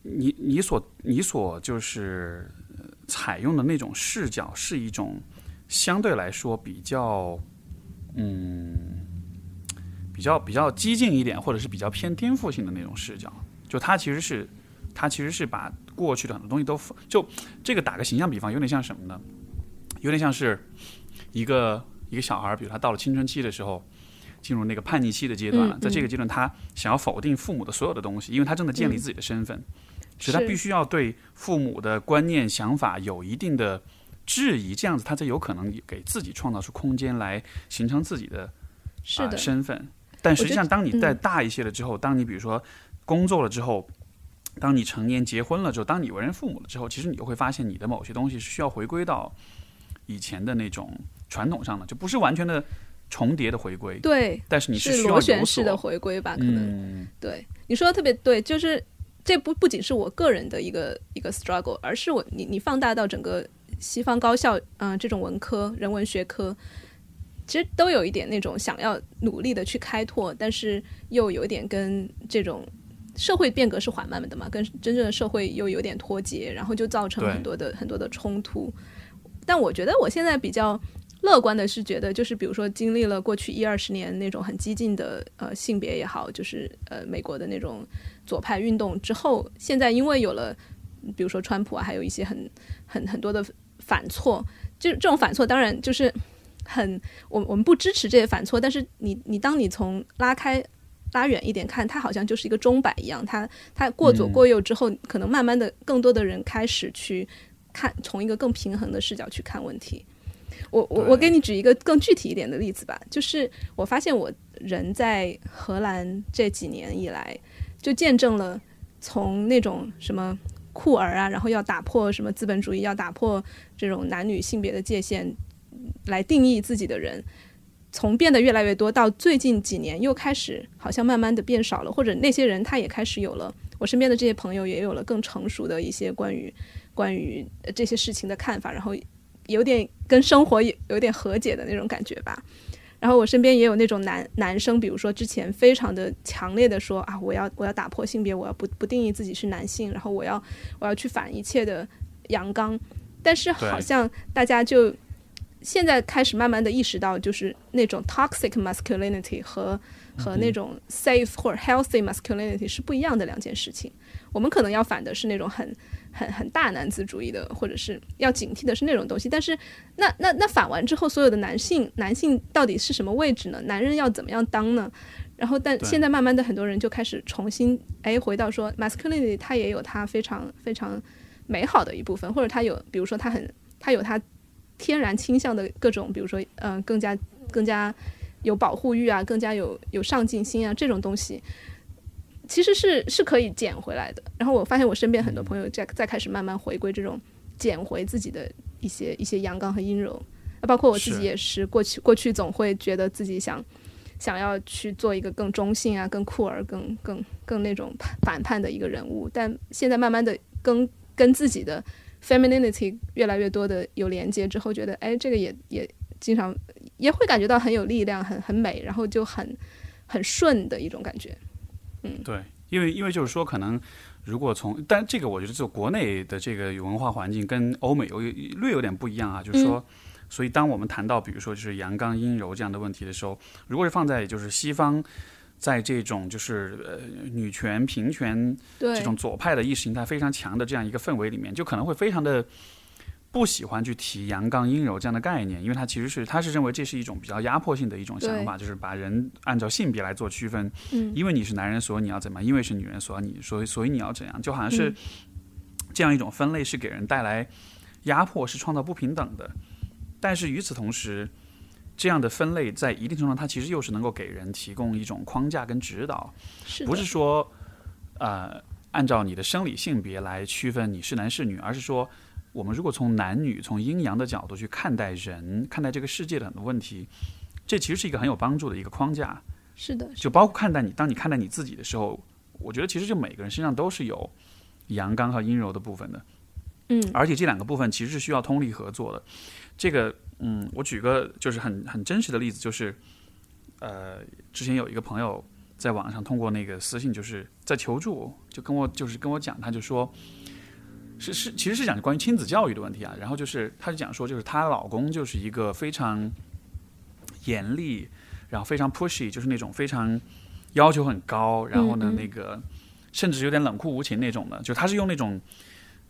你你所你所就是采用的那种视角是一种相对来说比较嗯。比较比较激进一点，或者是比较偏颠覆性的那种视角，就他其实是，他其实是把过去的很多东西都就这个打个形象比方，有点像什么呢？有点像是一个一个小孩，比如他到了青春期的时候，进入那个叛逆期的阶段了，在这个阶段，他想要否定父母的所有的东西，因为他正在建立自己的身份，所以他必须要对父母的观念、想法有一定的质疑，这样子他才有可能给自己创造出空间来形成自己的是的。身份。但实际上，当你再大一些了之后，当你比如说工作了之后，当你成年结婚了之后，当你为人父母了之后，其实你就会发现你的某些东西是需要回归到以前的那种传统上的，就不是完全的重叠的回归。对，但是你是需要螺旋式的回归吧？可能、嗯、对你说的特别对，就是这不不仅是我个人的一个一个 struggle，而是我你你放大到整个西方高校，嗯、呃，这种文科人文学科。其实都有一点那种想要努力的去开拓，但是又有一点跟这种社会变革是缓慢的嘛，跟真正的社会又有点脱节，然后就造成很多的很多的冲突。但我觉得我现在比较乐观的是，觉得就是比如说经历了过去一二十年那种很激进的呃性别也好，就是呃美国的那种左派运动之后，现在因为有了比如说川普啊，还有一些很很很多的反错，就这种反错当然就是很我我们不支持这些反错，但是你你当你从拉开拉远一点看，它好像就是一个钟摆一样，它它过左过右之后，可能慢慢的更多的人开始去看从一个更平衡的视角去看问题。我我我给你举一个更具体一点的例子吧，就是我发现我人在荷兰这几年以来，就见证了从那种什么酷儿啊，然后要打破什么资本主义，要打破这种男女性别的界限来定义自己的人，从变得越来越多，到最近几年又开始好像慢慢的变少了，或者那些人他也开始有了，我身边的这些朋友也有了更成熟的一些关于 关于这些事情的看法，然后。有点跟生活有有点和解的那种感觉吧，然后我身边也有那种男男生，比如说之前非常的强烈的说啊，我要我要打破性别，我要不不定义自己是男性，然后我要我要去反一切的阳刚，但是好像大家就现在开始慢慢的意识到，就是那种 toxic masculinity 和和那种 safe 或者 healthy masculinity 是不一样的两件事情，我们可能要反的是那种很。很很大男子主义的，或者是要警惕的是那种东西。但是，那那那反完之后，所有的男性男性到底是什么位置呢？男人要怎么样当呢？然后，但现在慢慢的很多人就开始重新哎回到说，masculinity 它也有它非常非常美好的一部分，或者它有，比如说它很它有它天然倾向的各种，比如说嗯更加更加有保护欲啊，更加有有上进心啊这种东西。其实是是可以捡回来的。然后我发现我身边很多朋友在在开始慢慢回归这种捡回自己的一些一些阳刚和阴柔，包括我自己也是。过去过去总会觉得自己想想要去做一个更中性啊、更酷儿、更更更那种反叛的一个人物，但现在慢慢的跟跟自己的 femininity 越来越多的有连接之后，觉得哎，这个也也经常也会感觉到很有力量、很很美，然后就很很顺的一种感觉。嗯，对，因为因为就是说，可能如果从，但这个我觉得就国内的这个文化环境跟欧美有略有点不一样啊，就是说，所以当我们谈到比如说就是阳刚阴柔这样的问题的时候，如果是放在就是西方，在这种就是呃女权平权这种左派的意识形态非常强的这样一个氛围里面，就可能会非常的。不喜欢去提阳刚阴柔这样的概念，因为他其实是他是认为这是一种比较压迫性的一种想法，就是把人按照性别来做区分。嗯，因为你是男人，所以你要怎么？因为是女人，所以你所以所以你要怎样？就好像是这样一种分类是给人带来压迫，是创造不平等的。但是与此同时，这样的分类在一定程度上，它其实又是能够给人提供一种框架跟指导，不是说呃按照你的生理性别来区分你是男是女，而是说。我们如果从男女、从阴阳的角度去看待人、看待这个世界的很多问题，这其实是一个很有帮助的一个框架。是的，就包括看待你，当你看待你自己的时候，我觉得其实就每个人身上都是有阳刚和阴柔的部分的。嗯，而且这两个部分其实是需要通力合作的。这个，嗯，我举个就是很很真实的例子，就是呃，之前有一个朋友在网上通过那个私信，就是在求助，就跟我就是跟我讲，他就说。是是，其实是讲关于亲子教育的问题啊。然后就是，她就讲说，就是她老公就是一个非常严厉，然后非常 pushy，就是那种非常要求很高，然后呢，那个甚至有点冷酷无情那种的。就他是用那种，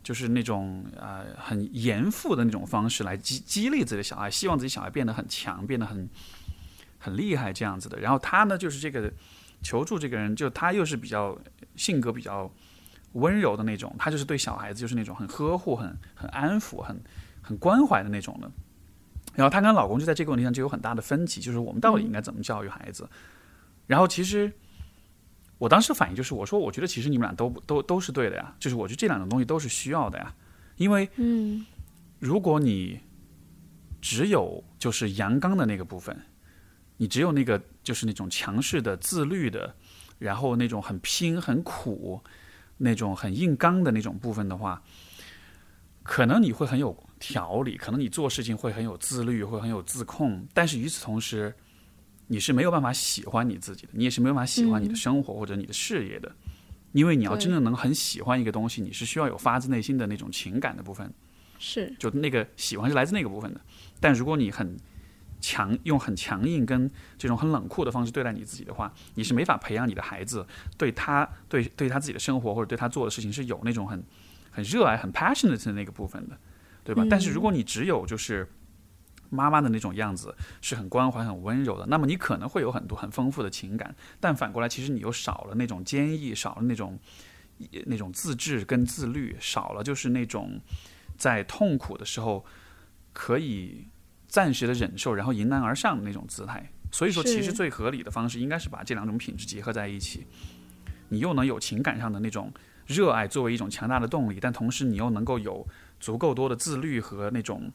就是那种呃很严父的那种方式来激激励自己的小孩，希望自己小孩变得很强，变得很很厉害这样子的。然后他呢，就是这个求助这个人，就他又是比较性格比较。温柔的那种，他就是对小孩子就是那种很呵护、很很安抚、很很关怀的那种的。然后她跟老公就在这个问题上就有很大的分歧，就是我们到底应该怎么教育孩子。然后其实我当时反应就是，我说我觉得其实你们俩都都都是对的呀，就是我觉得这两种东西都是需要的呀。因为嗯，如果你只有就是阳刚的那个部分，你只有那个就是那种强势的、自律的，然后那种很拼、很苦。那种很硬刚的那种部分的话，可能你会很有条理，可能你做事情会很有自律，会很有自控。但是与此同时，你是没有办法喜欢你自己的，你也是没有办法喜欢你的生活或者你的事业的。因为你要真正能很喜欢一个东西，你是需要有发自内心的那种情感的部分，是就那个喜欢是来自那个部分的。但如果你很强用很强硬跟这种很冷酷的方式对待你自己的话，你是没法培养你的孩子对他对对他自己的生活或者对他做的事情是有那种很很热爱、很 passionate 的那个部分的，对吧？嗯但是如果你只有就是妈妈的那种样子，是很关怀、很温柔的，那么你可能会有很多很丰富的情感，但反过来，其实你又少了那种坚毅，少了那种那种自制跟自律，少了就是那种在痛苦的时候可以暂时的忍受，然后迎难而上的那种姿态。所以说，其实最合理的方式应该是把这两种品质结合在一起，你又能有情感上的那种热爱作为一种强大的动力，但同时你又能够有足够多的自律和那种啊、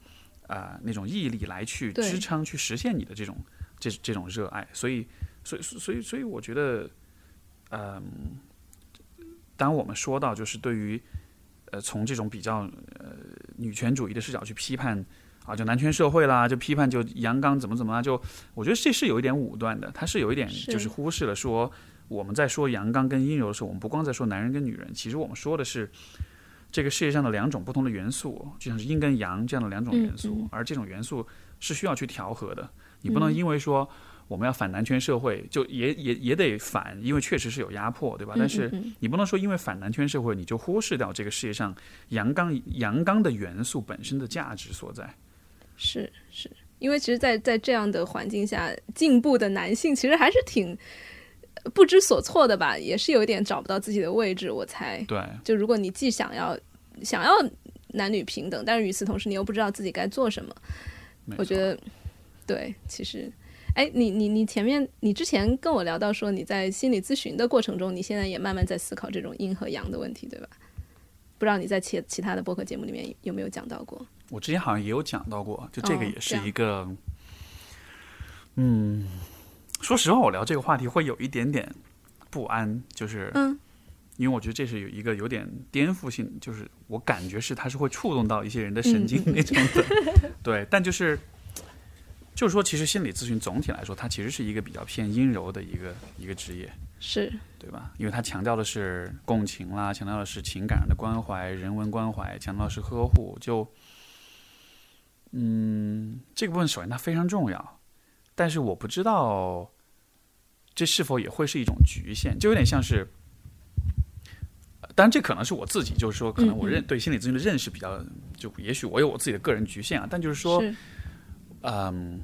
呃那种毅力来去支撑、去实现你的这种这这种热爱。所以，所以，所以，所以，我觉得，嗯、当我们说到就是对于呃从这种比较呃女权主义的视角去批判啊，就男权社会啦，就批判就阳刚怎么怎么啦，就我觉得这是有一点武断的，它是有一点就是忽视了说我们在说阳刚跟阴柔的时候，我们不光在说男人跟女人，其实我们说的是。这个世界上的两种不同的元素，就像是阴跟阳这样的两种元素，而这种元素是需要去调和的。你不能嗯因为说我们要反男权社会，就也也也得反，因为确实是有压迫，对吧？但是你不能说因为反男权社会，你就忽视掉这个世界上阳刚阳刚的元素本身的价值所在。是是，因为其实在，在这样的环境下，进步的男性其实还是挺呃不知所措的吧，也是有一点找不到自己的位置。我猜，对，就如果你既想要想要男女平等，但是与此同时你又不知道自己该做什么，我觉得对，其实。哎，你你你前面你之前跟我聊到说你在心理咨询的过程中，你现在也慢慢在思考这种阴和阳的问题，对吧？不知道你在其其他的播客节目里面有没有讲到过？我之前好像也有讲到过，就这个哦也是一个，嗯，说实话，我聊这个话题会有一点点不安，就是嗯因为我觉得这是有一个有点颠覆性，就是我感觉是它是会触动到一些人的神经那种的，对，但就是就是说，其实心理咨询总体来说，它其实是一个比较偏阴柔的一个一个职业，是，对吧？因为它强调的是共情啦，强调的是情感上的关怀、人文关怀，强调的是呵护。就，嗯，这个部分首先它非常重要，但是我不知道这是否也会是一种局限，就有点像是。呃当然，这可能是我自己，就是说，可能我认对心理咨询的认识比较，就也许我有我自己的个人局限啊。但就是说，嗯，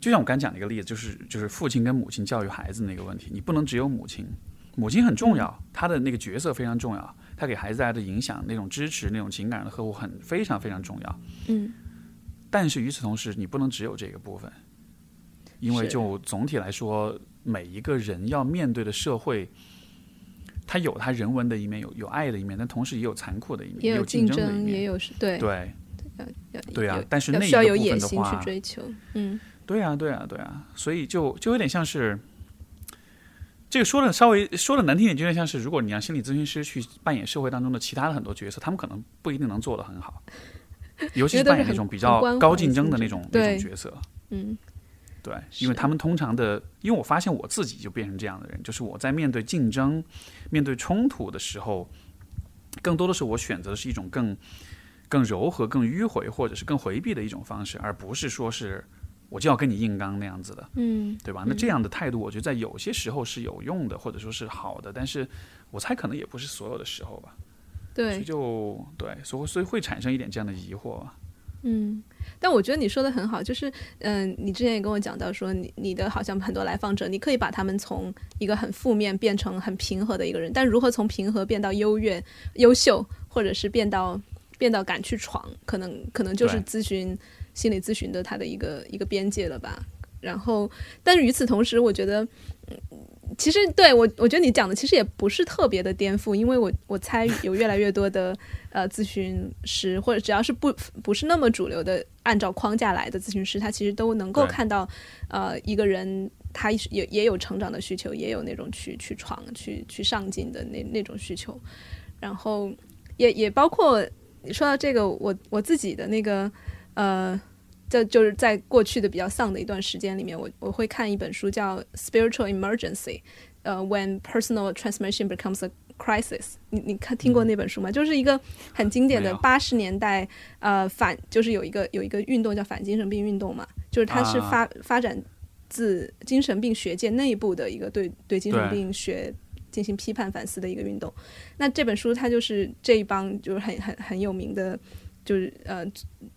就像我刚讲的一个例子，就是就是父亲跟母亲教育孩子那个问题，你不能只有母亲，母亲很重要，她的那个角色非常重要，她给孩子带来的影响、那种支持、那种情感的呵护很非常非常重要。嗯但是与此同时，你不能只有这个部分，因为就总体来说，每一个人要面对的社会。它有它人文的一面，有有爱的一面，但同时也有残酷的一面，也有竞争，的一面。也有对对要对啊，但是那一部分的野心去话，追求，嗯对啊，对啊，对啊，所以就就有点像是，这个说的稍微说的难听点，就有点像是，如果你让心理咨询师去扮演社会当中的其他的很多角色，他们可能不一定能做得很好，尤其是扮演那种比较高竞争的那种那种角色。嗯对，因为他们通常的，因为我发现我自己就变成这样的人，就是我在面对竞争、面对冲突的时候，更多的是我选择的是一种更更柔和、更迂回，或者是更回避的一种方式，而不是说是我就要跟你硬刚那样子的，嗯对吧？那这样的态度，我觉得在有些时候是有用的，或者说是好的，但是我猜可能也不是所有的时候吧，所以对就对，所以所以会产生一点这样的疑惑吧。嗯，但我觉得你说的很好，就是嗯、你之前也跟我讲到说，你你的好像很多来访者，你可以把他们从一个很负面变成很平和的一个人，但如何从平和变到优越、优秀，或者是变到变到敢去闯，可能可能就是咨询心理咨询的它的一个一个边界了吧。然后，但是与此同时，我觉得，嗯，其实对我，我觉得你讲的其实也不是特别的颠覆，因为我我猜有越来越多的呃咨询师，或者只要是不不是那么主流的按照框架来的咨询师，他其实都能够看到，呃，一个人他也也有成长的需求，也有那种去去闯、去去上进的那那种需求，然后也也包括你说到这个，我我自己的那个呃这就是在过去的比较丧的一段时间里面，我我会看一本书叫《Spiritual Emergency》，呃，When Personal Transformation Becomes a Crisis。你你看听过那本书吗？就是一个很经典的八十年代呃反，就是有一个有一个运动叫反精神病运动嘛，就是它是啊发、发展自精神病学界内部的一个对对精神病学进行批判反思的一个运动。那这本书它就是这一帮就是很很很有名的，就是呃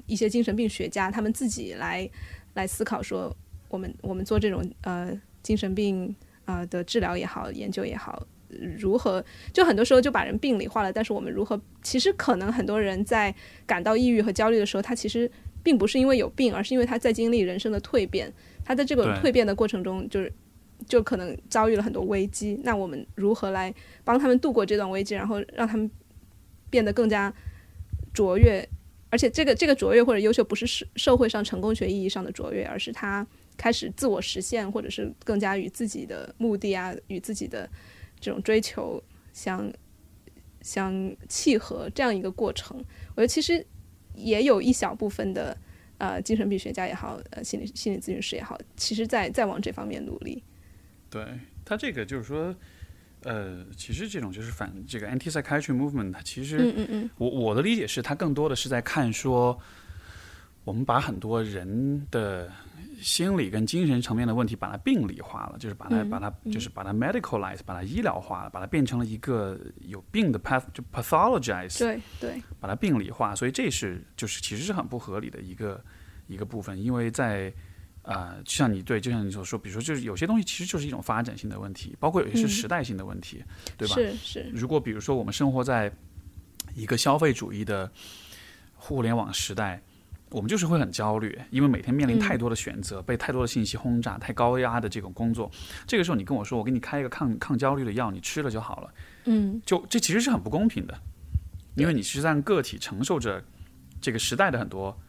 一些精神病学家他们自己来来思考说，我们我们做这种呃精神病呃的治疗也好，研究也好。如何就很多时候就把人病理化了，但是我们如何？其实可能很多人在感到抑郁和焦虑的时候，他其实并不是因为有病，而是因为他在经历人生的蜕变。他在这个蜕变的过程中，就是就可能遭遇了很多危机。那我们如何来帮他们度过这段危机，然后让他们变得更加卓越？而且这个这个卓越或者优秀，不是社社会上成功学意义上的卓越，而是他开始自我实现，或者是更加与自己的目的啊，与自己的这种追求相相契合这样一个过程。我觉得其实也有一小部分的呃精神病学家也好，呃心理心理咨询师也好，其实在在往这方面努力。对他这个就是说，呃，其实这种就是反这个 anti psychiatry movement，它其实、嗯嗯嗯，我我的理解是，它更多的是在看说，我们把很多人的心理跟精神层面的问题，把它病理化了，就是把它、嗯把它就是把它 medicalize，把它医疗化了，把它变成了一个有病的 path 就 pathologize，对对，把它病理化，所以这是就是其实是很不合理的一个一个部分，因为在呃，就像你对，就像你所说，比如说就是有些东西其实就是一种发展性的问题，包括有些是嗯。时代性的问题，对吧？是是，如果比如说我们生活在一个消费主义的互联网时代，我们就是会很焦虑，因为每天面临嗯。太多的选择，被太多的信息轰炸，太高压的这种工作。这个时候你跟我说，我给你开一个抗抗焦虑的药，你吃了就好了，嗯。就这其实是很不公平的，因为你是让个体承受着这个时代的很多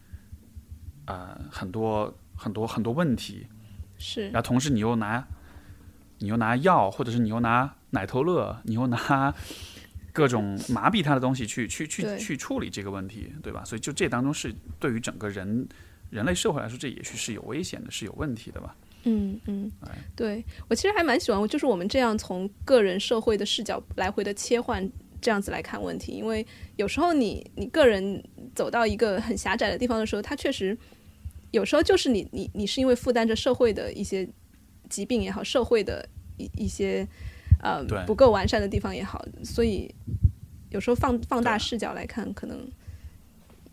呃很多很多很多问题，是然后同时你又拿你又拿药，或者是你又拿奶头乐，你又拿 各种麻痹他的东西去去去去处理这个问题，对吧？所以就这当中是对于整个人人类社会来说，这也许是有危险的，是有问题的吧？嗯嗯哎，对我其实还蛮喜欢，就是我们这样从个人、社会的视角来回的切换，这样子来看问题。因为有时候你你个人走到一个很狭窄的地方的时候，它确实有时候就是你你你是因为负担着社会的一些疾病也好，社会的一一些呃不够完善的地方也好，所以有时候放放大视角来看，可能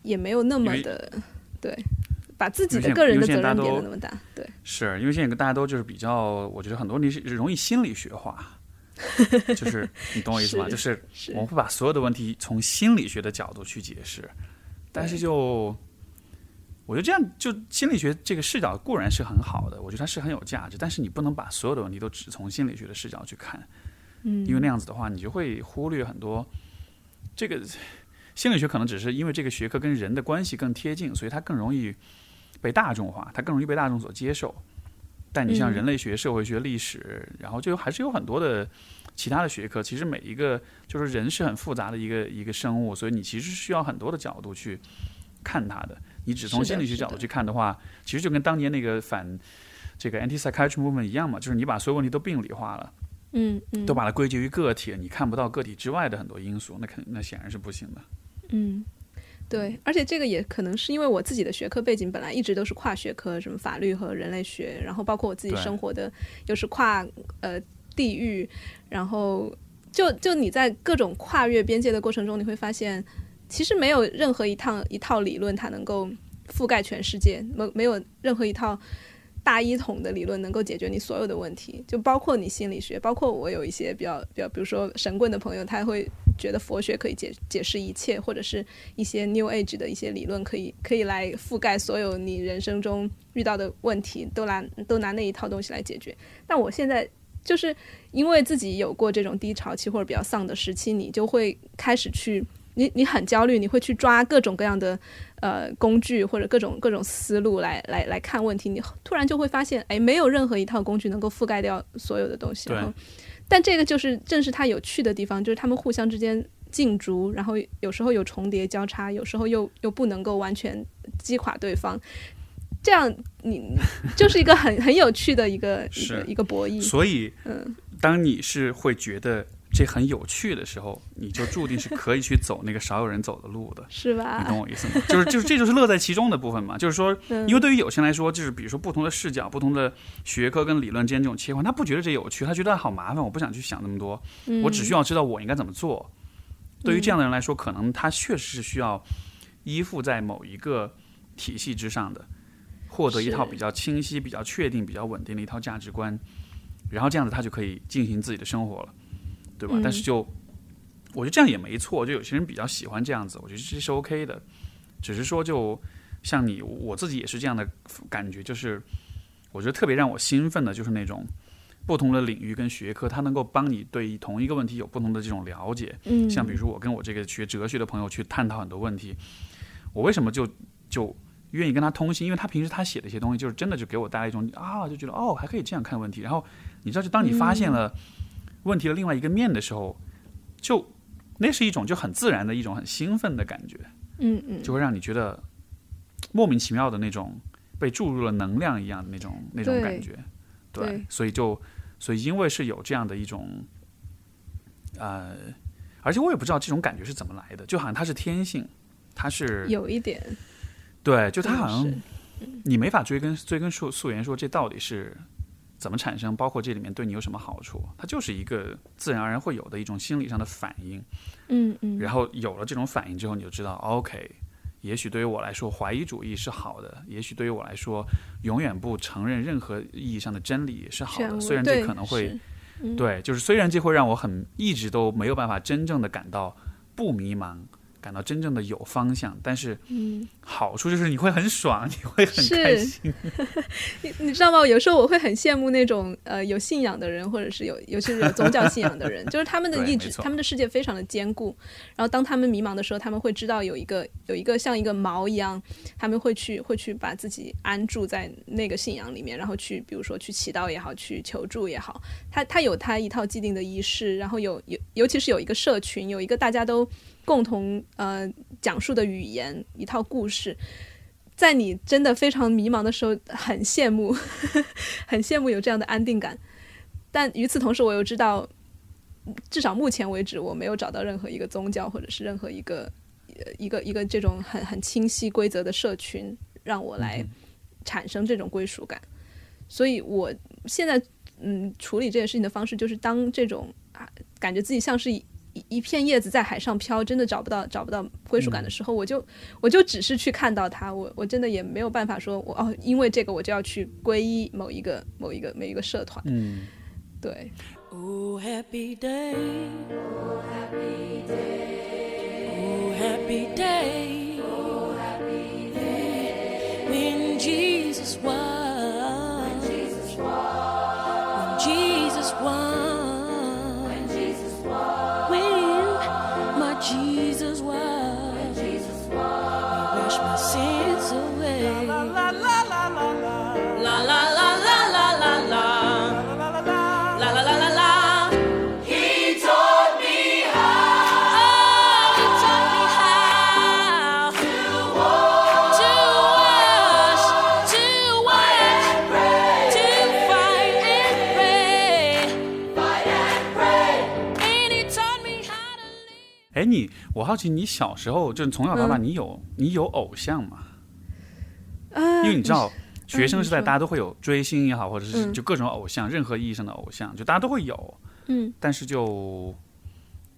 也没有那么的对。把自己的个人的责任变得那么大，对，是因为现在大家都就是比较，我觉得很多东西是容易心理学化，就是你懂我意思吗？就是是我们会把所有的问题从心理学的角度去解释，但是就我觉得这样就心理学这个视角固然是很好的，我觉得它是很有价值，但是你不能把所有的问题都只从心理学的视角去看，嗯，因为那样子的话，你就会忽略很多这个心理学可能只是因为这个学科跟人的关系更贴近，所以它更容易被大众化，它更容易被大众所接受。但你像嗯人类学、社会学、历史，然后就还是有很多的其他的学科。其实每一个就是人是很复杂的一个一个生物，所以你其实需要很多的角度去看它的。你只从心理学角度去看的话，其实就跟当年那个反这个 anti psychiatry movement 一样嘛，就是你把所有问题都病理化了。嗯嗯，都把它归结于个体，你看不到个体之外的很多因素，那肯那显然是不行的。嗯，对，而且这个也可能是因为我自己的学科背景本来一直都是跨学科，什么法律和人类学，然后包括我自己生活的又是跨呃地域，然后就就你在各种跨越边界的过程中，你会发现，其实没有任何一趟一套理论它能够覆盖全世界，没没有任何一套。大一统的理论能够解决你所有的问题，就包括你心理学，包括我有一些比较比较，比如说神棍的朋友，他会觉得佛学可以解解释一切，或者是一些 New Age 的一些理论可以可以来覆盖所有你人生中遇到的问题，都拿都拿那一套东西来解决。但我现在就是因为自己有过这种低潮期或者比较丧的时期，你就会开始去。你你很焦虑，你会去抓各种各样的呃工具或者各种各种思路来来来看问题，你突然就会发现，哎，没有任何一套工具能够覆盖掉所有的东西。对然后，但这个就是正是它有趣的地方，就是他们互相之间竞逐，然后有时候有重叠交叉，有时候又又不能够完全击垮对方。这样你 就是一个很很有趣的一个一个一个博弈。所以，嗯，当你是会觉得这很有趣的时候，你就注定是可以去走那个少有人走的路的。是吧你懂？我意思吗？就是就是这就是乐在其中的部分嘛。就是说，嗯因为对于有些人来说，就是比如说不同的视角、不同的学科跟理论之间这种切换，他不觉得这有趣，他觉得好麻烦，我不想去想那么多，我只需要知道我应该怎么做。对于这样的人来说，可能他确实是需要依附在某一个体系之上的，获得一套比较清晰、比较确定、比较稳定的一套价值观，然后这样子他就可以进行自己的生活了，对吧？嗯但是就我觉得这样也没错，就有些人比较喜欢这样子，我觉得这是 OK 的。只是说，就像你，我自己也是这样的感觉，就是我觉得特别让我兴奋的，就是那种不同的领域跟学科，它能够帮你对同一个问题有不同的这种了解。嗯，像比如说我跟我这个学哲学的朋友去探讨很多问题，我为什么就就愿意跟他通信？因为他平时他写的一些东西，就是真的就给我带来一种啊，就觉得哦，还可以这样看问题。然后你知道，就当你发现了问题的另外一个面的时候，就那是一种就很自然的一种很兴奋的感觉，嗯嗯，就会让你觉得莫名其妙的那种被注入了能量一样的那种那种感觉。对，对所以就所以因为是有这样的一种，呃，而且我也不知道这种感觉是怎么来的，就好像它是天性，它是有一点，对，就它好像你没法追根追根溯溯源说这到底是怎么产生，包括这里面对你有什么好处，它就是一个自然而然会有的一种心理上的反应。嗯嗯，然后有了这种反应之后，你就知道，OK，也许对于我来说，怀疑主义是好的；也许对于我来说，永远不承认任何意义上的真理也是好的。虽然这可能会对，就是虽然这会让我很一直都没有办法真正的感到不迷茫，感到真正的有方向，但是嗯，好处就是你会很爽，你会很开是心。你你知道吗？有时候我会很羡慕那种呃有信仰的人，或者是有尤其是有宗教信仰的人，就是他们的意志，他们的世界非常的坚固。然后当他们迷茫的时候，他们会知道有一个有一个像一个锚一样，他们会去会去把自己安住在那个信仰里面，然后去比如说去祈祷也好，去求助也好，他他有他一套既定的仪式，然后有有尤其是有一个社群，有一个大家都共同呃讲述的语言，一套故事。在你真的非常迷茫的时候，很羡慕，很羡慕有这样的安定感。但与此同时，我又知道，至少目前为止，我没有找到任何一个宗教或者是任何一个呃一个一个这种很很清晰规则的社群，让我来产生这种归属感。所以我现在嗯处理这件事情的方式，就是当这种啊感觉自己像是一一一片叶子在海上飘，真的找不到找不到归属感的时候，我就我就只是去看到它，我我真的也没有办法说我哦，因为这个我就要去皈依某一个某一个某一个社团，嗯，对，Oh, happy day. Oh, happy day. Oh, happy day. Oh, happy day. When Jesus won. 哎，你我好奇，你小时候就从小到大，嗯你有你有偶像吗？啊因为你知道，学生时代大家都会有追星也好，或者是嗯就各种偶像，任何意义上的偶像，就大家都会有。嗯，但是就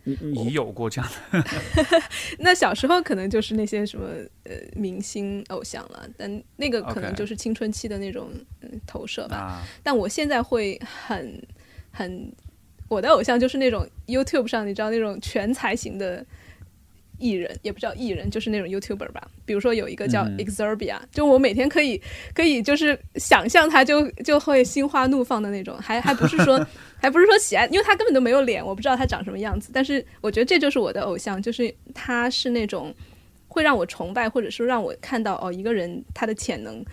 你你有过这样的？那小时候可能就是那些什么呃明星偶像了，但那个可能就是青春期的那种嗯投射吧。啊，但我现在会很很，我的偶像就是那种 YouTube 上你知道那种全才型的艺人，也不叫艺人，就是那种 YouTuber 吧。比如说有一个叫嗯 Exerbia，、就我每天可以可以就是想象他就就会心花怒放的那种，还还不是说 还不是说喜爱，因为他根本都没有脸，我不知道他长什么样子。但是我觉得这就是我的偶像，就是他是那种会让我崇拜，或者说让我看到哦一个人他的潜能。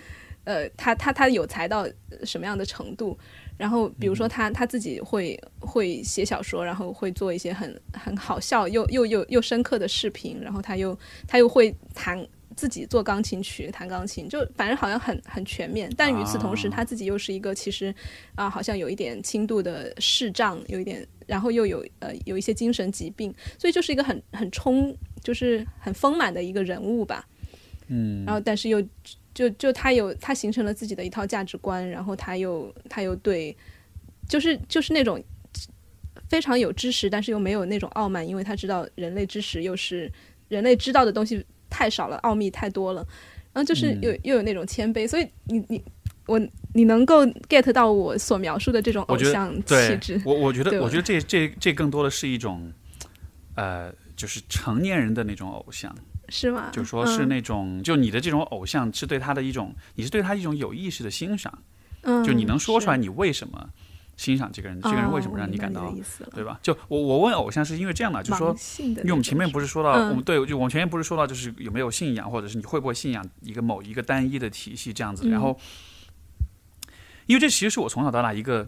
呃，他他他有才到什么样的程度？然后比如说他他自己会会写小说，然后会做一些很很好笑又又又又深刻的视频，然后他又他又会弹自己做钢琴曲、弹钢琴，就反正好像很很全面。但与此同时，啊他自己又是一个其实啊、好像有一点轻度的视障，有一点，然后又有呃有一些精神疾病，所以就是一个很很充，就是很丰满的一个人物吧。嗯然后但是又就就他有他形成了自己的一套价值观，然后他又他又对，就是就是那种非常有知识，但是又没有那种傲慢，因为他知道人类知识又是人类知道的东西太少了，奥秘太多了，然后就是嗯。又、又有那种谦卑，所以你你我你能够 get 到我所描述的这种偶像气质，我我觉得我觉得这这这更多的是一种，呃，就是成年人的那种偶像，是吗？就说是嗯那种，就你的这种偶像是对他的一种，你是对他一种有意识的欣赏，嗯，就你能说出来你为什么欣赏这个人，这个人为什么让哦我明白感到对吧？就我我问偶像是因为这样的，就说盲性的那种，因为我们前面不是说到，嗯我们对，就我们前面不是说到，就是有没有信仰，或者是你会不会信仰一个某一个单一的体系这样子。嗯然后，因为这其实是我从小到大一个，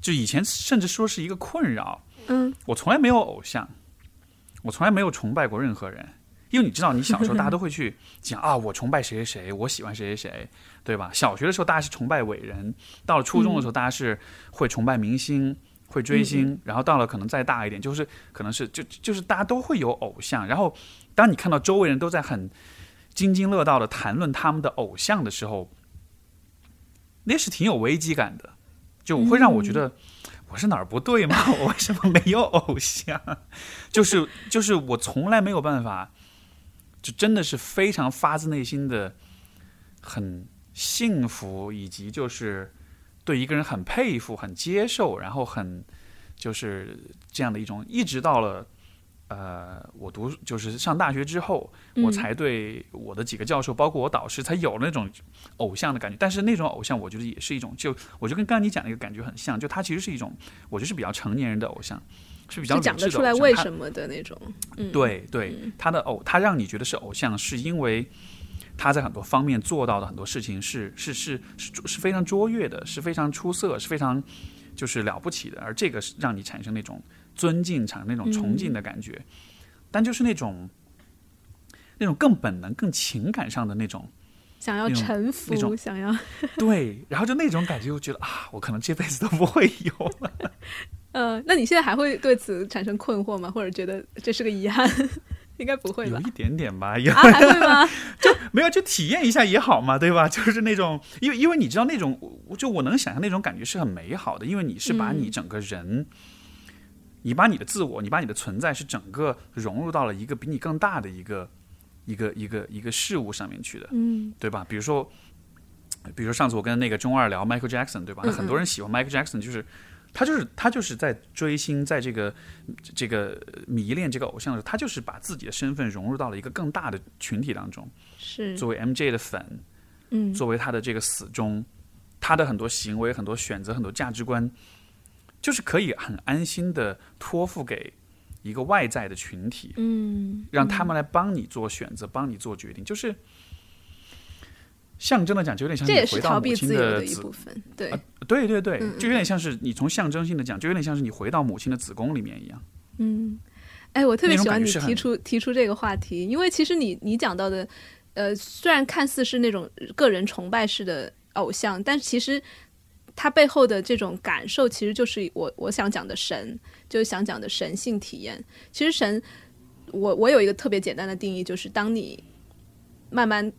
就以前甚至说是一个困扰。嗯我从来没有偶像，我从来没有崇拜过任何人。因为你知道，你小时候大家都会去讲啊，我崇拜谁谁谁，我喜欢谁谁谁，对吧？小学的时候大家是崇拜伟人，到了初中的时候大家是会崇拜明星，会追星，然后到了可能再大一点，就是可能是就就是大家都会有偶像。然后当你看到周围人都在很津津乐道的谈论他们的偶像的时候，那是挺有危机感的，就会让我觉得。我是哪儿不对吗？我为什么没有偶像？就是就是我从来没有办法，就真的是非常发自内心的很幸福，以及就是对一个人很佩服、很接受，然后很就是这样的一种，一直到了。呃，我读就是上大学之后，我嗯才对我的几个教授，包括我导师，才有了那种偶像的感觉。但是那种偶像，我觉得也是一种，就我就跟刚刚你讲的一个感觉很像，就他其实是一种，我觉得是比较成年人的偶像，是比较就讲得出来为什么的那种，嗯，对对，他的偶，他让你觉得是偶像，是因为他在很多方面做到的很多事情是是是是是非常卓越的，是非常出色，是非常就是了不起的，而这个是让你产生那种尊敬、产生那种崇敬的感觉，但就是那种那种更本能、更情感上的那种想要臣服，想要 对，然后就那种感觉，我觉得啊，我可能这辈子都不会有了。呃，那你现在还会对此产生困惑吗？或者觉得这是个遗憾？应该不会吧？有一点点吧，有啊，还会吗？没有，就体验一下也好嘛，对吧？就是那种，因为因为你知道那种，我就我能想象那种感觉是很美好的，因为你是把你整个人，你把你的自我，你把你的存在是整个融入到了一个比你更大的一个一个一个一个事物上面去的，嗯对吧？比如说，比如说上次我跟那个中二聊 Michael Jackson，对吧？很多人喜欢 Michael Jackson，就是他就是他就是在追星，在这个这个迷恋这个偶像的时候，他就是把自己的身份融入到了一个更大的群体当中。是，作为 MJ 的粉，嗯作为他的这个死忠，他的很多行为、很多选择、很多价值观，就是可以很安心的托付给一个外在的群体，嗯，让他们来帮你做选择，帮你做决定，就是象征的讲，就有点像这也是你回到母逃避自由亲的一部分，对，啊对对对，就有点像是你从象征性的讲，就有点像是你回到母亲的子宫里面一样。嗯，哎，我特别喜欢你提出提出这个话题，因为其实你你讲到的，呃，虽然看似是那种个人崇拜式的偶像，但其实它背后的这种感受，其实就是我我想讲的神，就是想讲的神性体验。其实神，我我有一个特别简单的定义，就是当你慢慢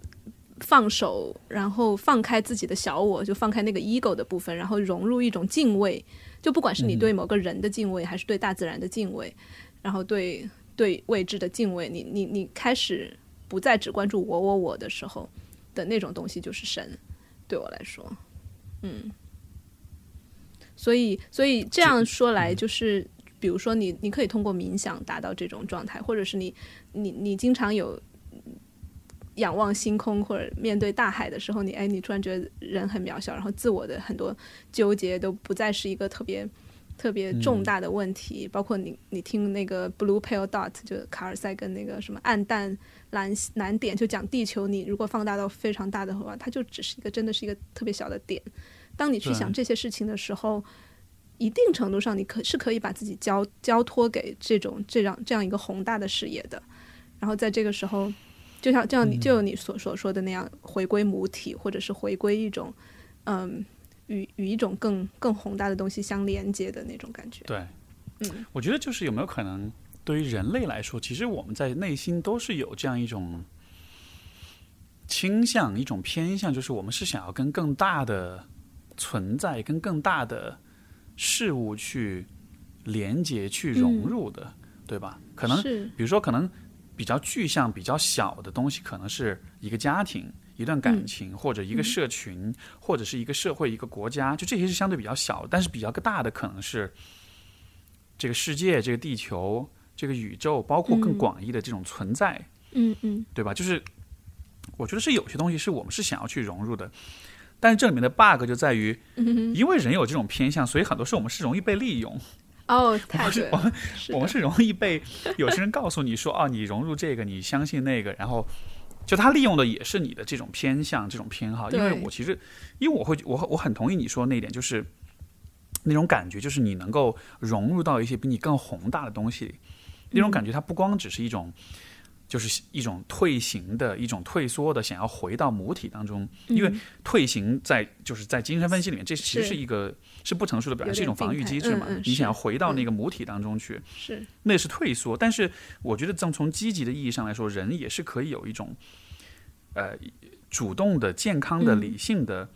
放手，然后放开自己的小我，就放开那个 ego 的部分，然后融入一种敬畏。就不管是你对某个人的敬畏，还是对大自然的敬畏，然后对对未知的敬畏，你你你开始不再只关注我我我的时候的那种东西，就是神。对我来说，嗯，所以所以这样说来，就是比如说你你可以通过冥想达到这种状态，或者是你你你经常有仰望星空或者面对大海的时候，你哎你突然觉得人很渺小，然后自我的很多纠结都不再是一个特别。特别重大的问题，包括你你听那个 Blue Pale Dot，就卡尔赛跟那个什么暗淡蓝蓝点，就讲地球，你如果放大到非常大的话，它就只是一个真的是一个特别小的点。当你去想这些事情的时候，一定程度上你可是可以把自己交交托给这种这样这样一个宏大的事业的。然后在这个时候，就像就像你嗯就有你所所说的那样，回归母体，或者是回归一种嗯与与一种更更宏大的东西相连接的那种感觉。对，嗯我觉得就是有没有可能，对于人类来说，其实我们在内心都是有这样一种倾向、一种偏向，就是我们是想要跟更大的存在、跟更大的事物去连接、去融入的，对吧？可能是比如说，可能比较具象、比较小的东西，可能是一个家庭、一段感情，或者一个社群，或者是一个社会、一个国家，就这些是相对比较小。但是比较大的，可能是这个世界、这个地球、这个宇宙，包括更嗯广义的这种存在，嗯嗯对吧？就是我觉得是有些东西是我们是想要去融入的。但是这里面的 bug 就在于，嗯因为人有这种偏向，所以很多时候我们是容易被利用。哦，太对了，是我们是我们是容易被有些人告诉你说，哦，你融入这个，你相信那个，然后就他利用的也是你的这种偏向、这种偏好。因为我其实，因为我会，我我很同意你说那一点，就是那种感觉，就是你能够融入到一些比你更宏大的东西里，那种感觉，它不光只是一种。就是一种退行的一种退缩的，想要回到母体当中，因为嗯退行在就是在精神分析里面，这其实是是一个是不成熟的表现，是一种防御机制嘛。你想要回到那嗯个母体当中去，是那是退缩。但是我觉得，从从积极的意义上来说，人也是可以有一种呃主动的、健康的、嗯理性的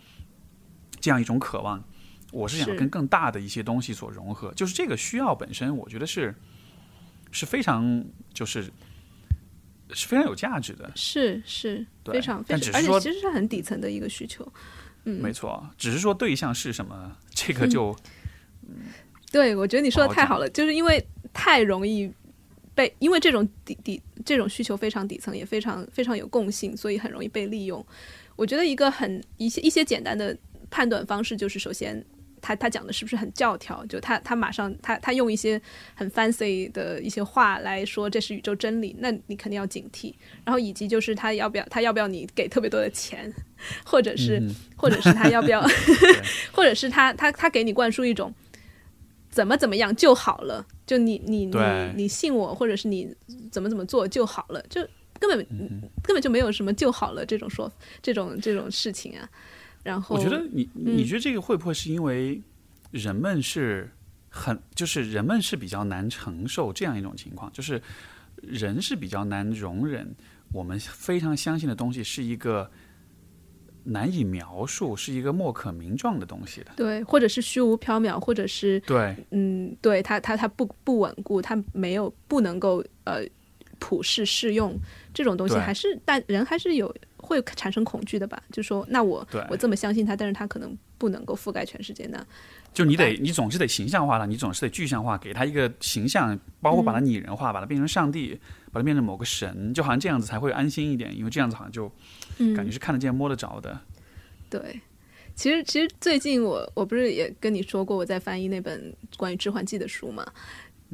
这样一种渴望。我是想跟更大的一些东西所融合，就是这个需要本身，我觉得是是非常就是是非常有价值的。是是非常非常，而且其实是很底层的一个需求。嗯，没错，只是说对象是什么，这个就、嗯对，我觉得你说的太好了，就是因为太容易被，因为这种底底这种需求非常底层，也非常非常有共性，所以很容易被利用。我觉得一个很一些一些简单的判断方式，就是首先他他讲的是不是很教条，就他他马上他他用一些很 fancy 的一些话来说这是宇宙真理，那你肯定要警惕。然后以及就是他要不要他要不要你给特别多的钱，或者是、嗯或者是他要不要，或者是他他他给你灌输一种怎么怎么样就好了，就你你你你信我，或者是你怎么怎么做就好了，就根本、嗯根本就没有什么就好了这种说这种这种事情啊。然后我觉得你嗯你觉得这个会不会是因为人们是很就是人们是比较难承受这样一种情况，就是人是比较难容忍我们非常相信的东西是一个难以描述、是一个莫可名状的东西的。对，或者是虚无缥缈，或者是对，嗯，对它它它不不稳固，它没有不能够呃普世适用这种东西，还是但人还是有会产生恐惧的吧？就说那我对我这么相信他，但是他可能不能够覆盖全世界呢？就你得你总是得形象化了，你总是得具象化，给他一个形象，包括把嗯它拟人化，把它变成上帝，把它变成某个神，就好像这样子才会安心一点，因为这样子好像就嗯，感觉是看得见、摸得着的。对，其实其实最近我我不是也跟你说过我在翻译那本关于致幻剂的书嘛？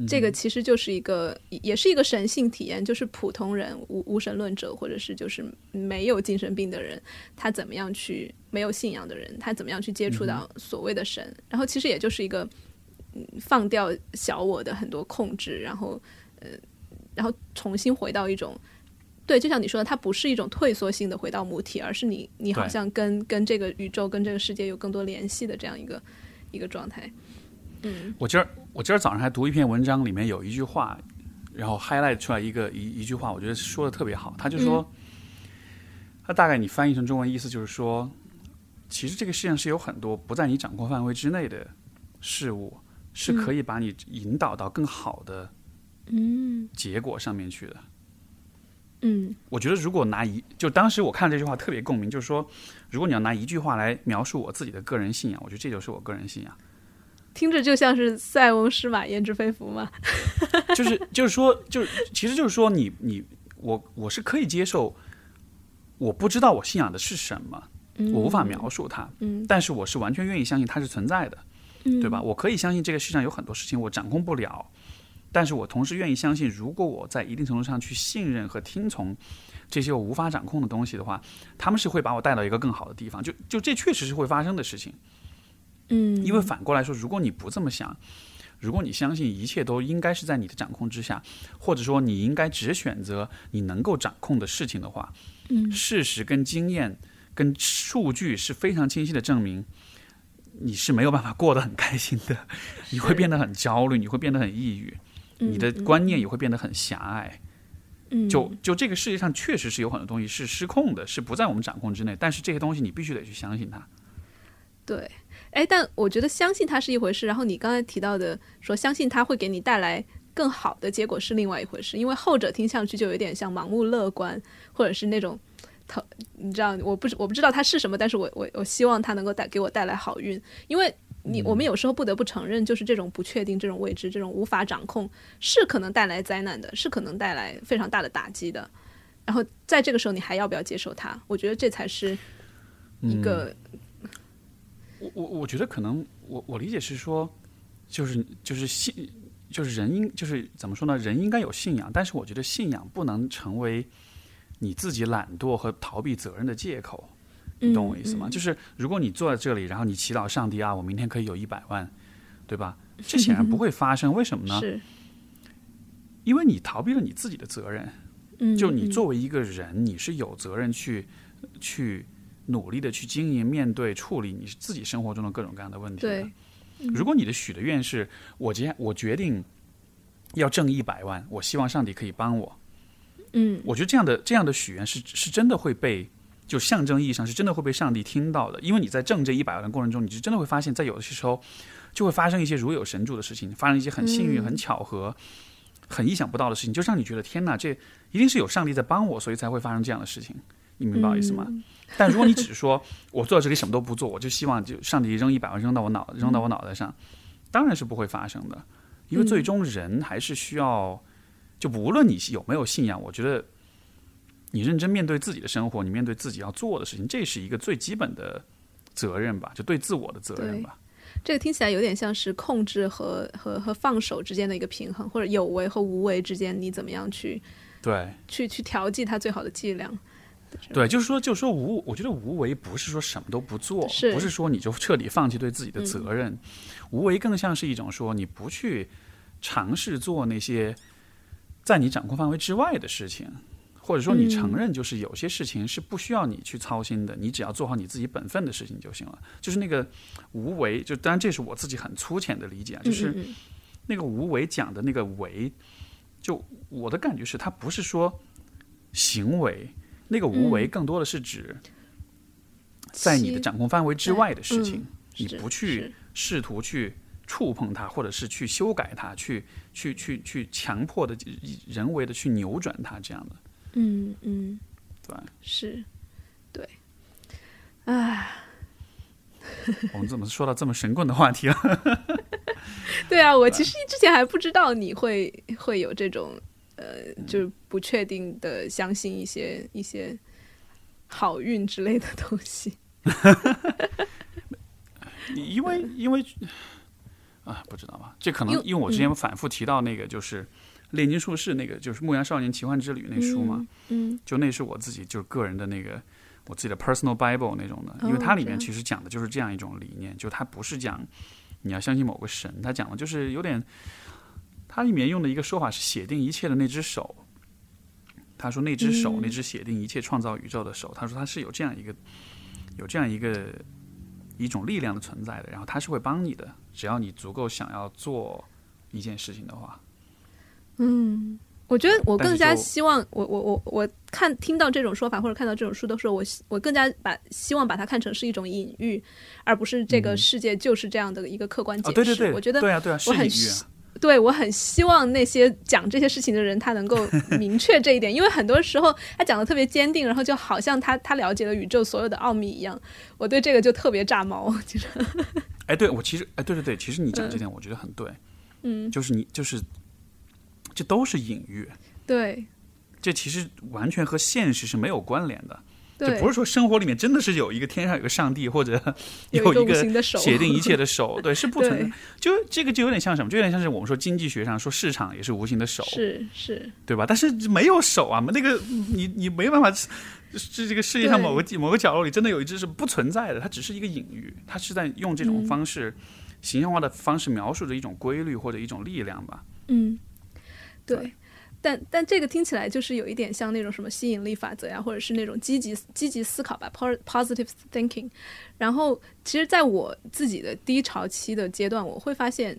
这个其实就是一个也是一个神性体验，就是普通人无无神论者或者是就是没有精神病的人，他怎么样去没有信仰的人，他怎么样去接触到所谓的神，然后其实也就是一个嗯放掉小我的很多控制，然后呃，然后重新回到一种。对，就像你说的，它不是一种退缩性的回到母体，而是你你好像跟跟这个宇宙、跟这个世界有更多联系的这样一个一个状态。嗯我今儿我今儿早上还读一篇文章，里面有一句话，然后 highlight 出来一个一一句话，我觉得说的特别好。他就说，他大概你翻译成中文意思就是说，其实这个世界上是有很多不在你掌控范围之内的事物，是可以把你引导到更好的嗯结果上面去的。嗯我觉得如果拿一，就当时我看这句话特别共鸣，就是说，如果你要拿一句话来描述我自己的个人信仰，我觉得这就是我个人信仰。听着就像是塞翁失马焉知非福嘛。就是就是说，就是其实就是说你，你我我是可以接受，我不知道我信仰的是什么，我无法描述它，嗯但是我是完全愿意相信它是存在的，嗯，对吧？我可以相信这个世上有很多事情我掌控不了，但是我同时愿意相信，如果我在一定程度上去信任和听从这些我无法掌控的东西的话，他们是会把我带到一个更好的地方，就就这确实是会发生的事情。嗯，因为反过来说，如果你不这么想，如果你相信一切都应该是在你的掌控之下，或者说你应该只选择你能够掌控的事情的话，嗯事实跟经验跟数据是非常清晰的证明，你是没有办法过得很开心的，你会变得很焦虑，你会变得很抑郁，你的观念也会变得很狭隘。嗯就就这个世界上确实是有很多东西是失控的，是不在我们掌控之内，但是这些东西你必须得去相信它。对，哎，但我觉得相信它是一回事，然后你刚才提到的说相信它会给你带来更好的结果是另外一回事，因为后者听上去就有点像盲目乐观，或者是那种。他，你知道，我不我不知道它是什么，但是我我我希望它能够带给我带来好运，因为你我们有时候不得不承认，就是这种不确定、这种未知、这种无法掌控，是可能带来灾难的，是可能带来非常大的打击的。然后在这个时候，你还要不要接受它？我觉得这才是一个我我我觉得可能我我理解是说，就是就是信，就是人应就是怎么说呢？人应该有信仰，但是我觉得信仰不能成为你自己懒惰和逃避责任的借口。你懂我意思吗？就是如果你坐在这里，然后你祈祷上帝啊，我明天可以有一百万，对吧？这显然不会发生，为什么呢？是，因为你逃避了你自己的责任。嗯，就你嗯作为一个人，你是有责任去去努力的去经营、面对、处理你自己生活中的各种各样的问题的。对，如果你的许的愿是我决我决定要挣一百万，我希望上帝可以帮我，嗯。我觉得这样的这样的许愿是是真的会被就象征意义上是真的会被上帝听到的，因为你在挣这一百万的过程中，你就真的会发现，在有的时候就会发生一些如有神助的事情，发生一些很幸运、嗯。很巧合、很意想不到的事情，就让你觉得天哪，这一定是有上帝在帮我，所以才会发生这样的事情。你明白我意思吗？嗯 但如果你只是说我坐在这里什么都不做，我就希望就上帝扔一百万扔到我脑扔到我脑袋上，当然是不会发生的，因为最终人还是需要，就无论你有没有信仰，我觉得你认真面对自己的生活，你面对自己要做的事情，这是一个最基本的责任吧，就对自我的责任吧。这个听起来有点像是控制和和和放手之间的一个平衡，或者有为和无为之间，你怎么样去对去去调剂它最好的剂量？对，就是说，就是说无，我觉得无为不是说什么都不做，是不是说你就彻底放弃对自己的责任，无为更像是一种说你不去尝试做那些在你掌控范围之外的事情，或者说你承认就是有些事情是不需要你去操心的，你只要做好你自己本分的事情就行了。就是那个无为，就当然这是我自己很粗浅的理解啊，就是那个无为讲的那个为，就我的感觉是，它不是说行为，那个无为更多的是指在你的掌控范围之外的事情，嗯。你不去试图去触碰它，或者是去修改它，去去去去强迫的人为的去扭转它，这样的，嗯嗯，对吧？是，对，唉，我们怎么说到这么神棍的话题了？对啊，我其实之前还不知道你会会有这种呃，就是不确定的相信一些一些好运之类的东西。因为因为啊，不知道吧？这可能因为我之前反复提到那个就是炼金术士那个就是《牧羊少年奇幻之旅》那书嘛，嗯就那是我自己就是个人的那个我自己的 personal bible 那种的，哦因为它里面其实讲的就是这样一种理念，就它不是讲你要相信某个神，它讲的就是有点，它里面用的一个说法是写定一切的那只手。他说那只手，嗯那只写定一切创造宇宙的手，他说他是有这样一个有这样一个一种力量的存在的，然后他是会帮你的，只要你足够想要做一件事情的话。嗯，我觉得我更加希望，我我我我看听到这种说法或者看到这种书的时候，我希我更加把希望把它看成是一种隐喻，而不是这个世界就是这样的一个客观解释。哦，对对对，我觉得对啊对啊，是隐喻啊。对我很希望那些讲这些事情的人，他能够明确这一点，因为很多时候他讲的特别坚定，然后就好像他他了解了宇宙所有的奥秘一样，我对这个就特别炸毛。其实，哎，对我其实哎，对对对，其实你讲这点我觉得很对，嗯，就是你就是这都是隐喻，对。这其实完全和现实是没有关联的，就对，不是说生活里面真的是有一个天上有个上帝或者 有一个写定一切的手，对，是不存在。就这个就有点像什么？就有点像是我们说经济学上说市场也是无形的手，是是，对吧？但是没有手啊，那个你你没办法，这这个世界上某个某个角落里真的有一只是不存在的，它只是一个隐喻，它是在用这种嗯方式形象化的方式描述着一种规律或者一种力量吧。嗯，对对。但但这个听起来就是有一点像那种什么吸引力法则呀，或者是那种积极积极思考吧，po-，positive thinking。然后，其实在我自己的低潮期的阶段，我会发现，